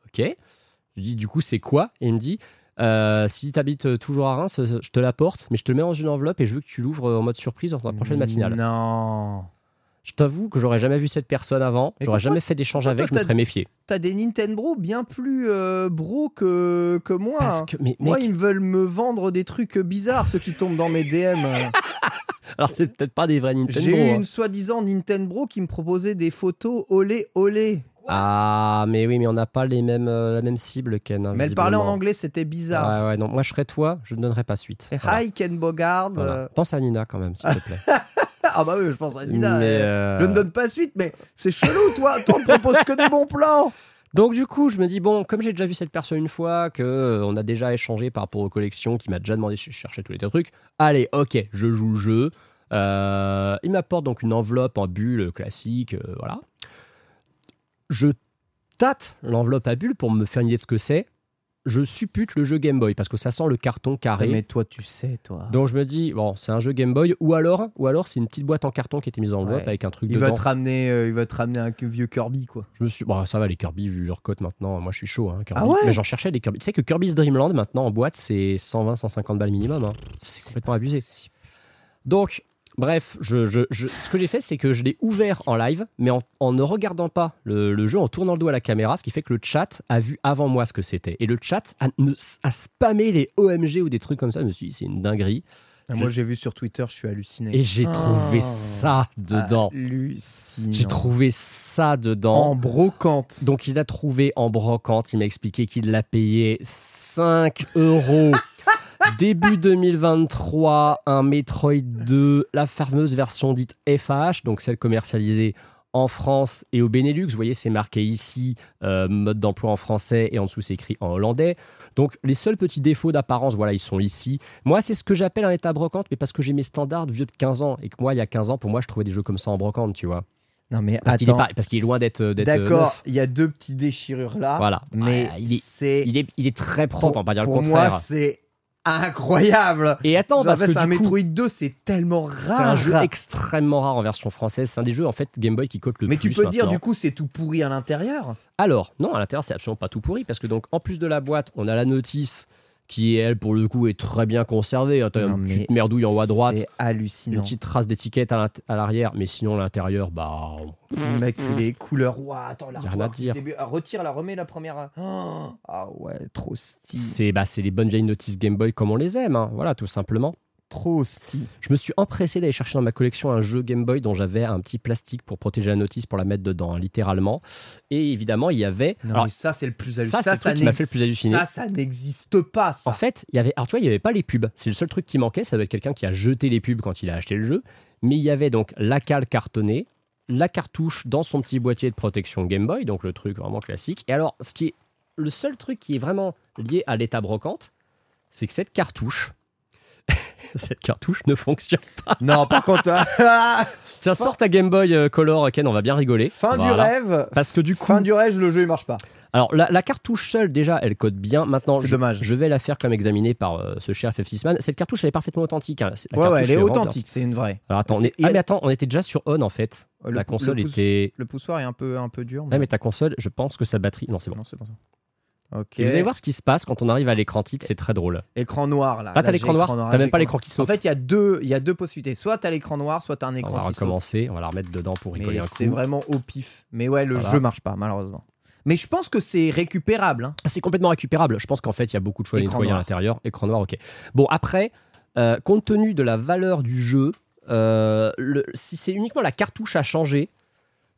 Ok? Je lui dis, du coup, c'est quoi? Et il me dit, euh, si t'habites toujours à Reims, euh, je te l'apporte, mais je te le mets dans une enveloppe et je veux que tu l'ouvres en mode surprise dans ta prochaine matinale. Non. Je t'avoue que j'aurais jamais vu cette personne avant, j'aurais jamais fait d'échange avec, je me serais méfié. T'as des Nintendo bien plus euh, bro que, que moi. Parce que, mais, Moi, mec, ils veulent me vendre des trucs bizarres, ceux qui tombent dans mes DM. alors c'est peut-être pas des vrais Nintendo. J'ai eu hein. une soi-disant Nintendo qui me proposait des photos olé olé. Ah, mais oui, mais on n'a pas les mêmes, euh, la même cible, Ken. hein, Mais elle parlait en anglais, c'était bizarre. Ouais, ouais, non. Moi, je serais toi, je ne donnerais pas suite. Voilà. Hi Ken Bogard. Voilà. Pense à Nina quand même, s'il te plaît. Ah bah oui, je pense à Nina. Mais, euh, Je ne donne pas suite, mais c'est chelou, toi. Toi, on propose que des bons plans. Donc du coup, je me dis bon, comme j'ai déjà vu cette personne une fois, que euh, on a déjà échangé par rapport aux collections, qui m'a déjà demandé si je cherchais tous les trucs. Allez, ok, je joue le jeu. Euh, il m'apporte donc une enveloppe en bulle classique, euh, voilà. Je tâte l'enveloppe à bulle pour me faire une idée de ce que c'est. Je suppute le jeu Game Boy parce que ça sent le carton carré. Mais toi, tu sais, toi. Donc je me dis bon, c'est un jeu Game Boy ou alors, ou alors c'est une petite boîte en carton qui était mise en Ouais. avec un truc il dedans. va te ramener, euh, il va te ramener un vieux Kirby, quoi. Je me suis, bon, ça va les Kirby vu leur cote maintenant. Moi je suis chaud, hein, Kirby. Ah ouais Mais j'en cherchais des Kirby. Tu sais que Kirby's Dream Land maintenant en boîte c'est 120-150 balles minimum. hein. C'est complètement abusé. Donc bref, je, je- je- ce que j'ai fait c'est que je l'ai ouvert en live, mais en, en ne regardant pas le, le jeu, en tournant le dos à la caméra, ce qui fait que le chat a vu avant moi ce que c'était. Et le chat a, a spammé les OMG ou des trucs comme ça. Je me suis dit c'est une dinguerie. Ah, Moi, j'ai vu sur Twitter, je suis halluciné. Et j'ai trouvé Oh. ça dedans. Hallucinant. J'ai trouvé ça dedans. En brocante. Donc il a trouvé en brocante, il m'a expliqué qu'il l'a payé 5 euros. Début 2023, un Metroid 2, la fameuse version dite FH, donc celle commercialisée en France et au Benelux. Vous voyez, c'est marqué ici, euh, mode d'emploi en français, et en dessous, c'est écrit en hollandais. Donc, les seuls petits défauts d'apparence, voilà, ils sont ici. Moi, c'est ce que j'appelle un état brocante, mais parce que j'ai mes standards vieux de 15 ans, et que moi, il y a 15 ans, pour moi, je trouvais des jeux comme ça en brocante, tu vois. Non, mais Parce qu'il est, loin d'être euh, D'accord, il y a deux petites déchirures là. Voilà. Mais Ah, il, est, c'est. il, est, il est très propre, on va pas dire le pour contraire. moi, c'est incroyable. Et attends, parce que c'est un du coup, Metroid 2, c'est tellement rare. c'est un jeu extrêmement rare en version française. C'est un des jeux en fait Game Boy qui cote le Mais plus. tu peux dire du coup c'est tout pourri à l'intérieur? Alors, non, à l'intérieur, c'est absolument pas tout pourri parce que donc en plus de la boîte, on a la notice qui elle pour le coup est très bien conservée. T'as Non, une petite merdouille en haut à droite, C'est une hallucinant. petite trace d'étiquette à l'arrière, mais sinon l'intérieur, bah Immaculé, couleur. Ouah, attends, la Y a rien à dire. retire la, remets la première. Oh, ah ouais, trop stylé. c'est bah, c'est les bonnes vieilles notices Game Boy comme on les aime, hein. voilà tout simplement. Trop stylé. Je me suis empressé d'aller chercher dans ma collection un jeu Game Boy dont j'avais un petit plastique pour protéger la notice pour la mettre dedans, hein, littéralement. Et évidemment, il y avait. Non, alors, mais ça, c'est le plus ça, hallucinant. c'est le truc qui m'a fait le plus halluciner. Ça, ça n'existe pas, ça. En fait, il y avait, alors tu vois, il n'y avait pas les pubs. C'est le seul truc qui manquait. Ça doit être quelqu'un qui a jeté les pubs quand il a acheté le jeu. Mais il y avait donc la cale cartonnée, la cartouche dans son petit boîtier de protection Game Boy, donc le truc vraiment classique. Et alors, ce qui est le seul truc qui est vraiment lié à l'état brocante, c'est que cette cartouche, cette cartouche ne fonctionne pas. Non, par contre, ah, Tiens, sors ta Game Boy euh, Color, Ken, on va bien rigoler. fin du rêve. Parce que du coup, Fin du rêve, le jeu il marche pas. alors la, la cartouche seule déjà, elle code bien. Maintenant, C'est je, dommage. je vais la faire comme examinée par euh, ce cher FF6man. Cette cartouche, elle est parfaitement authentique. hein. La Ouais, ouais, elle est vraiment authentique, c'est une vraie. Alors attends, on est- ah mais attends, on était déjà sur on en fait. Le la console le pouce- était. Le poussoir est un peu, un peu dur. Ouais, mais ta console, je pense que sa batterie. Non, c'est bon. Non, c'est ça. Et vous allez voir ce qui se passe quand on arrive à l'écran titre, c'est très drôle. Écran noir là. Ah, t'as l'écran noir écran T'as même pas écran- l'écran qui En saute. fait, il y a deux, y a deux possibilités. Soit t'as l'écran noir, soit t'as un On écran va qui saute. recommencer, on va la remettre dedans pour rigoler un c'est coup. vraiment au pif. Mais ouais, le Voilà. jeu marche pas malheureusement. Mais je pense que c'est récupérable. hein. Ah, c'est complètement récupérable. Je pense qu'en fait, il y a beaucoup de choix à nettoyer à noir. l'intérieur. Écran noir, ok. Bon, après, euh, compte tenu de la valeur du jeu, euh, le- si c'est uniquement la cartouche à changer,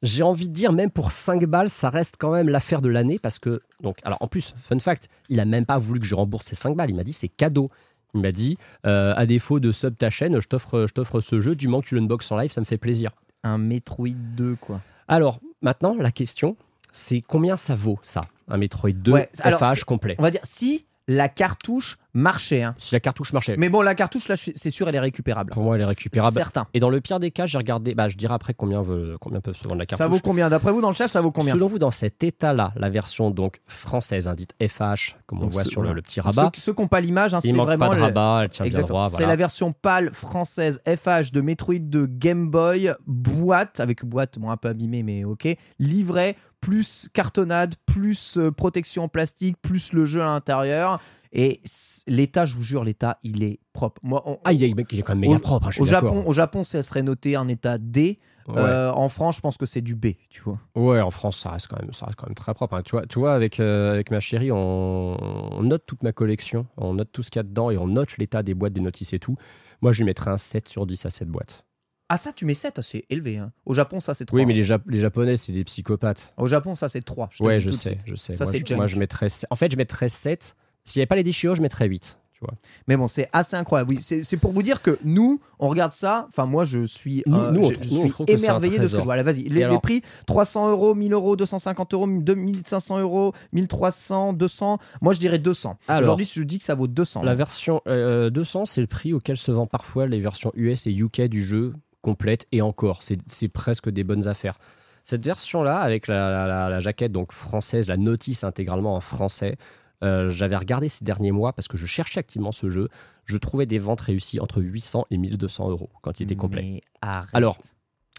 j'ai envie de dire, même pour 5 balles, ça reste quand même l'affaire de l'année parce que, donc, alors en plus, fun fact, il a même pas voulu que je rembourse ces 5 balles. Il m'a dit, c'est cadeau. Il m'a dit, euh, à défaut de sub ta chaîne, je t'offre, je t'offre ce jeu, du moment que tu l'unboxes en live, ça me fait plaisir. Un Metroid 2 quoi. Alors, maintenant, la question, c'est combien ça vaut, ça? Un Metroid 2 Ouais, FH complet. On va dire si la cartouche marchait. hein. Si la cartouche marchait. Mais bon, la cartouche là, c'est sûr, elle est récupérable. Pour moi, elle est récupérable. Certain. Et dans le pire des cas, j'ai regardé, bah, je dirai après combien, veut- combien peuvent se vendre la cartouche. Ça vaut combien? D'après vous, dans le chat, ça vaut combien? Selon vous, dans cet état-là, la version donc française, hein, dite FH, comme on Donc, voit ce- sur le, petit rabat, Ceux, ceux qui n'ont pas l'image, hein, c'est vraiment pas de rabat, elle tient bien Exactement. droit. C'est voilà. la version pâle française FH de Metroid de Game Boy, boîte, avec boîte bon, un peu abîmée, mais ok. Livret, plus cartonnade, plus euh, protection en plastique, plus le jeu à l'intérieur. Et l'état, je vous jure, l'état, il est propre. Moi, on- Ah, il est, il est quand même méga au, propre, hein, je suis au. Japon, au Japon, ça serait noté un état D. Ouais. Euh, en France, je pense que c'est du B, tu vois. Ouais, en France, ça reste quand même, ça reste quand même très propre. hein. Tu vois, tu vois avec, euh, avec ma chérie, on, on note toute ma collection, on note tout ce qu'il y a dedans et on note l'état des boîtes, des notices et tout. Moi, je lui mettrais un 7 sur 10 à cette boîte. Ah, ça, tu mets 7, c'est élevé. hein. Au Japon, ça, c'est 3. Oui, mais les, Jap- les Japonais, c'est des psychopathes. Au Japon, ça, c'est 3. ouais, je sais, je sais. Ça, moi, je, moi, je mettrais. En fait, je mettrais 7. S'il n'y avait pas les déchirures, je mettrais 8. Tu vois. Mais bon, c'est assez incroyable. Oui, c'est pour vous dire que nous, on regarde ça. Enfin, moi, je suis, euh, nous, je, je nous, suis émerveillé de ce que. Voilà, vas-y. Les, les prix 300 euros, 1000 euros, 250 euros, 2500 euros, 1300, 200. Moi, je dirais 200. Alors, Aujourd'hui, je dis que ça vaut 200. La version euh, 200, c'est le prix auquel se vendent parfois les versions US et UK du jeu complète et encore, c'est c'est presque des bonnes affaires. Cette version-là, avec la, la- la- la jaquette donc française, la notice intégralement en français, euh, j'avais regardé ces derniers mois parce que je cherchais activement ce jeu. Je trouvais des ventes réussies entre 800 et 1200 euros quand il était complet. Mais. Alors,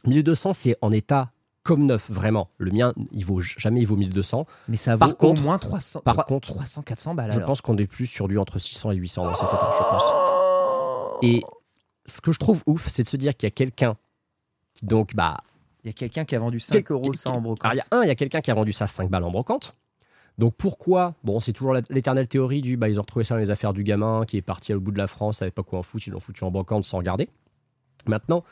1200, c'est en état comme neuf, vraiment. Le mien, il vaut jamais il vaut 1200. mais ça vaut par au moins 300, par 300, contre, 300 400 balles. Je alors. pense qu'on est plus sur du entre 600 et 800 dans cet état, je pense. Et ce que je trouve ouf, c'est de se dire qu'il y a quelqu'un qui donc bah Il y a quelqu'un qui a vendu 5 Quel- euros ça en brocante. alors, il y a un, il y a quelqu'un qui a vendu ça 5 balles en brocante. Donc pourquoi Bon, c'est toujours l'éternelle théorie du bah ils ont retrouvé ça dans les affaires du gamin qui est parti l'autre bout de la France, savait pas quoi en foutre, ils l'ont foutu en brocante sans regarder. Maintenant,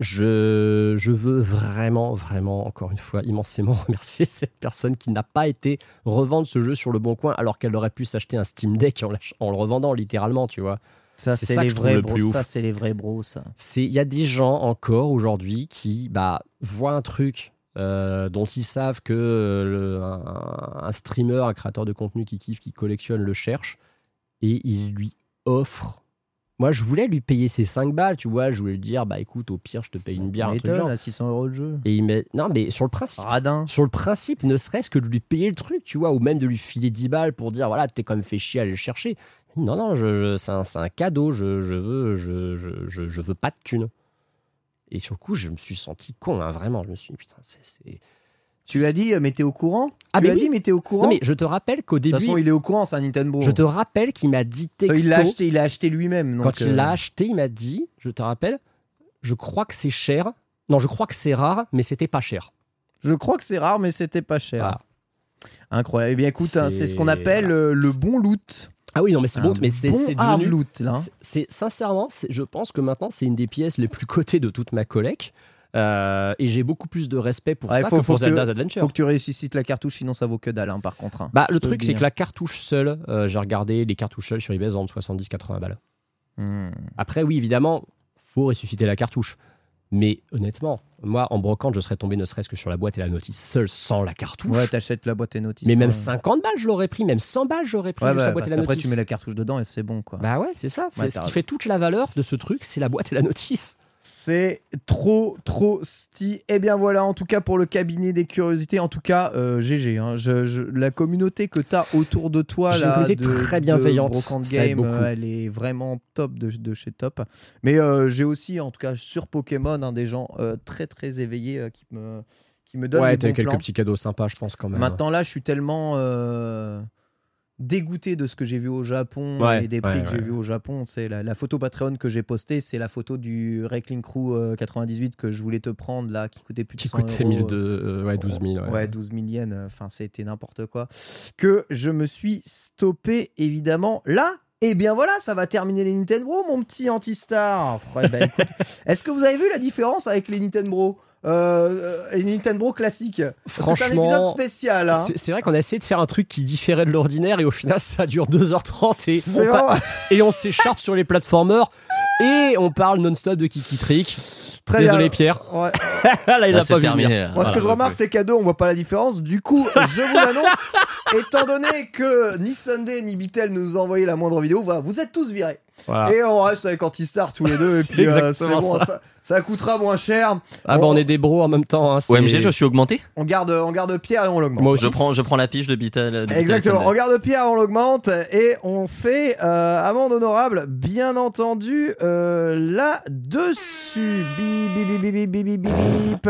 je, je veux vraiment, vraiment, encore une fois, immensément remercier cette personne qui n'a pas été revendre ce jeu sur le bon coin alors qu'elle aurait pu s'acheter un Steam Deck en, le revendant littéralement, tu vois. ça, c'est les vrais bros. Ça, c'est les vrais bros, ça. C'est il y a des gens encore aujourd'hui qui bah, voient un truc euh, dont ils savent que euh, le- un, un streamer, un créateur de contenu qui kiffe, qui collectionne, le cherche et ils lui offrent. Moi, je voulais lui payer ses 5 balles, tu vois. Je voulais lui dire, bah écoute, au pire, je te paye une bière, un truc M'étonne, genre. à 600 euros le jeu. Et il met. Non, mais sur le principe. Radin. Sur le principe, ne serait-ce que de lui payer le truc, tu vois, ou même de lui filer 10 balles pour dire, voilà, t'es quand même fait chier à aller le chercher. Non, non, je, je- c'est un, un cadeau. Je, je veux, je, je, je, je veux pas de thunes. Et sur le coup, je me suis senti con, hein, vraiment. Je me suis dit, putain, c'est. Tu lui as dit, euh, mais t'es au courant? Ah, Tu as oui. dit, mais t'es au courant? Non, mais je te rappelle qu'au De toute début. façon, il est au courant, c'est un Nintendo. Je te rappelle qu'il m'a dit texto. il l'a acheté, il l'a acheté lui-même. Quand il euh, l'a acheté, il m'a dit, je te rappelle, je crois que c'est cher. Non, je crois que c'est rare, mais c'était pas cher. Je crois que c'est rare, mais c'était pas cher. Voilà. Incroyable. Eh bien, écoute, hein, c'est ce qu'on appelle voilà. euh, le bon loot. Ah oui, non, mais c'est bon, mais c'est bon devenu. loot, là. hein. c'est- sincèrement, je pense que maintenant c'est une des pièces les plus cotées de toute ma collecte. Euh, et j'ai beaucoup plus de respect pour Ouais, ça faut- que faut pour que- Zelda's Adventure. Faut que tu ressuscites la cartouche, sinon ça vaut que dalle, hein, par contre. hein. Bah, Je le truc, c'est que hein. la cartouche seule, euh, j'ai regardé les cartouches seules sur eBay, elles vendent 70-80 balles. Hmm. Après, oui, évidemment, faut ressusciter la cartouche. Mais honnêtement, moi, en brocante, je serais tombé ne serait-ce que sur la boîte et la notice seule sans la cartouche. Ouais, t'achètes la boîte et notices. mais même ouais. 50 balles, je l'aurais pris. Même 100 balles, j'aurais pris Ouais, juste la boîte et la notice. tu mets la cartouche dedans et c'est bon, quoi. Bah ouais, c'est ça. C'est Ouais, ce qui fait toute la valeur de ce truc, c'est la boîte et la notice. C'est trop, trop sti. Et bien voilà, en tout cas pour le cabinet des curiosités, en tout cas, euh, GG. hein. Je- je- la communauté que tu as autour de toi, une là, communauté de, très bienveillante, Game, euh, elle est vraiment top de, de chez top. Mais euh, j'ai aussi, en tout cas, sur Pokémon, hein, des gens euh, très, très éveillés euh, qui, me, qui me donnent Ouais, t'as eu quelques plans. petits cadeaux sympas, je pense, quand même. Maintenant là, je suis tellement euh, dégoûté de ce que j'ai vu au Japon Ouais, et des prix ouais, que j'ai vu au Japon. C'est la, la photo Patreon que j'ai postée, c'est la photo du Reckling Crew euh, 98 que je voulais te prendre là, qui coûtait plus de Qui 100 coûtait euros. 1002, euh, ouais, 12 000. Ouais. Ouais, 12 000 yens, euh, enfin c'était n'importe quoi. Que je me suis stoppé évidemment là. Et bien voilà, ça va terminer les Nintendo, mon petit anti-star. Bah, Est-ce que vous avez vu la différence avec les Nintendo? Euh, Nintendo classiques Parce que c'est un Franchement, épisode spécial. Hein. C'est- C'est vrai qu'on a essayé de faire un truc qui différait de l'ordinaire et au final ça dure 2h30 et on, pa- vraiment- et on s'écharpe sur les platformers et on parle non-stop de Kiki Trick. Très Désolé bien. Pierre. Ouais. Là il Là, a pas vu terminé. Moi, ce que je remarque, c'est qu'à deux, on voit pas la différence. Du coup, je vous l'annonce. étant donné que ni Sunday ni Bitel ne nous ont envoyé la moindre vidéo, voilà, vous êtes tous virés. Voilà. Et on reste avec Antistar tous les deux. Et puis, euh, c'est exactement bon, ça. ça. ça coûtera moins cher. Ah bah on est des bros en même temps. hein, OMG, je suis augmenté. On garde, on garde Pierre et on l'augmente. Moi aussi. Je prends, je prends la piche de Beatle. Exactement, Sunday. on garde Pierre, on l'augmente et on fait euh, amende honorable, bien entendu, euh, là-dessus. Bip, bip, bip, bip, bip, bip, bip, bip.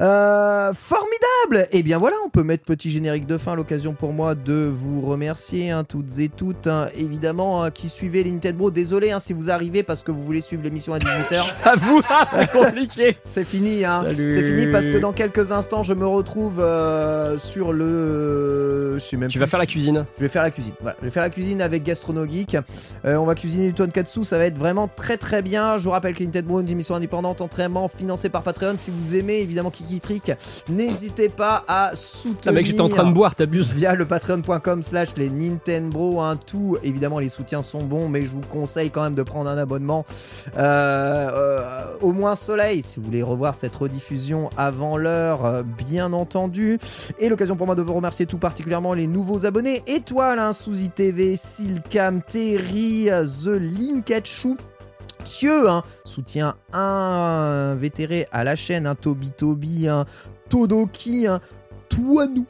Euh, formidable Et bien voilà, on peut mettre petit générique de fin, l'occasion pour moi de vous remercier hein, toutes et toutes, hein, évidemment, hein, qui suivez les Désolé hein, si vous arrivez parce que vous voulez suivre l'émission à 18h. À vous, ah, c'est compliqué. C'est fini, hein. C'est fini parce que dans quelques instants, je me retrouve euh, sur le. Je sais même Tu plus vas faire la cuisine. je vais faire la cuisine. Voilà, je vais faire la cuisine avec Gastrono Geek. Euh, on va cuisiner du tonkatsu, ça va être vraiment très très bien. Je vous rappelle que Nintendo une émission indépendante entièrement financée par Patreon. Si vous aimez évidemment Kiki Trick, n'hésitez pas à soutenir. Ah mec, j'étais en train de boire, t'abuses. Via le patreon.com slash les Nintendo, hein, tout évidemment les soutiens sont bons, mais je vous conseille quand même de prendre un abonnement euh, euh, au moins Soleil si vous voulez revoir cette rediffusion avant l'heure, euh, bien entendu. Et l'occasion pour moi de vous remercier tout particulièrement les nouveaux abonnés. Étoile, hein, sous ITV, Silcam, Terry, The Linkachu. Thieu, hein, soutien invétéré à la chaîne, un Toby Toby, un Todoki, un Toinou,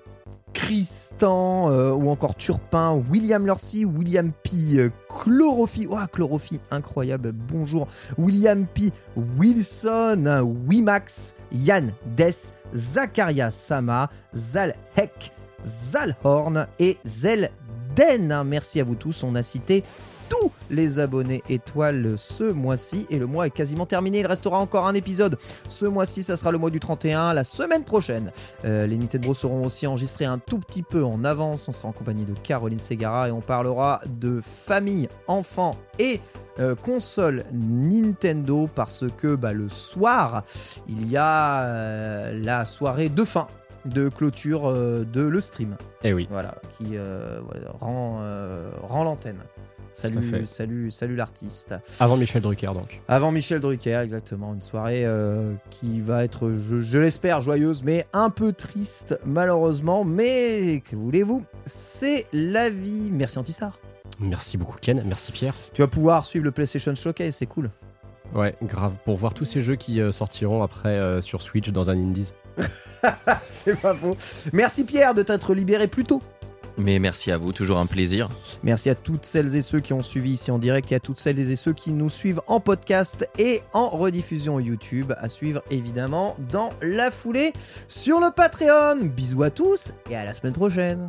Tristan euh, ou encore Turpin, William Lorcy, William P, euh, Chlorophy, oh, Chlorophy, incroyable, bonjour, William P, Wilson, Wimax, Yann Des, Zakaria Sama, Zalhek, Zalhorn et Zelden. Merci à vous tous, on a cité tous les abonnés étoiles ce mois-ci et le mois est quasiment terminé. Il restera encore un épisode. Ce mois-ci, ça sera le mois du 31. La semaine prochaine, euh, les Nintendo seront aussi enregistrés un tout petit peu en avance. On sera en compagnie de Caroline Segara et on parlera de famille, enfants et euh, console Nintendo parce que bah, le soir, il y a euh, la soirée de fin de clôture euh, de le stream. Eh oui. Voilà, qui voilà, rend, rend l'antenne. Salut, salut, salut l'artiste. Avant Michel Drucker donc. Avant Michel Drucker, exactement. Une soirée euh, qui va être, je, je l'espère, joyeuse, mais un peu triste, malheureusement. Mais que voulez-vous? C'est la vie. Merci Antistar. Merci beaucoup Ken, merci Pierre. Tu vas pouvoir suivre le PlayStation Showcase, c'est cool. Ouais, grave. Pour voir tous ces jeux qui euh, sortiront après euh, sur Switch dans un Indies. c'est pas faux. Merci Pierre de t'être libéré plus tôt. Mais merci à vous, toujours un plaisir. Merci à toutes celles et ceux qui ont suivi ici en direct et à toutes celles et ceux qui nous suivent en podcast et en rediffusion YouTube. À suivre évidemment dans la foulée sur le Patreon. Bisous à tous et à la semaine prochaine.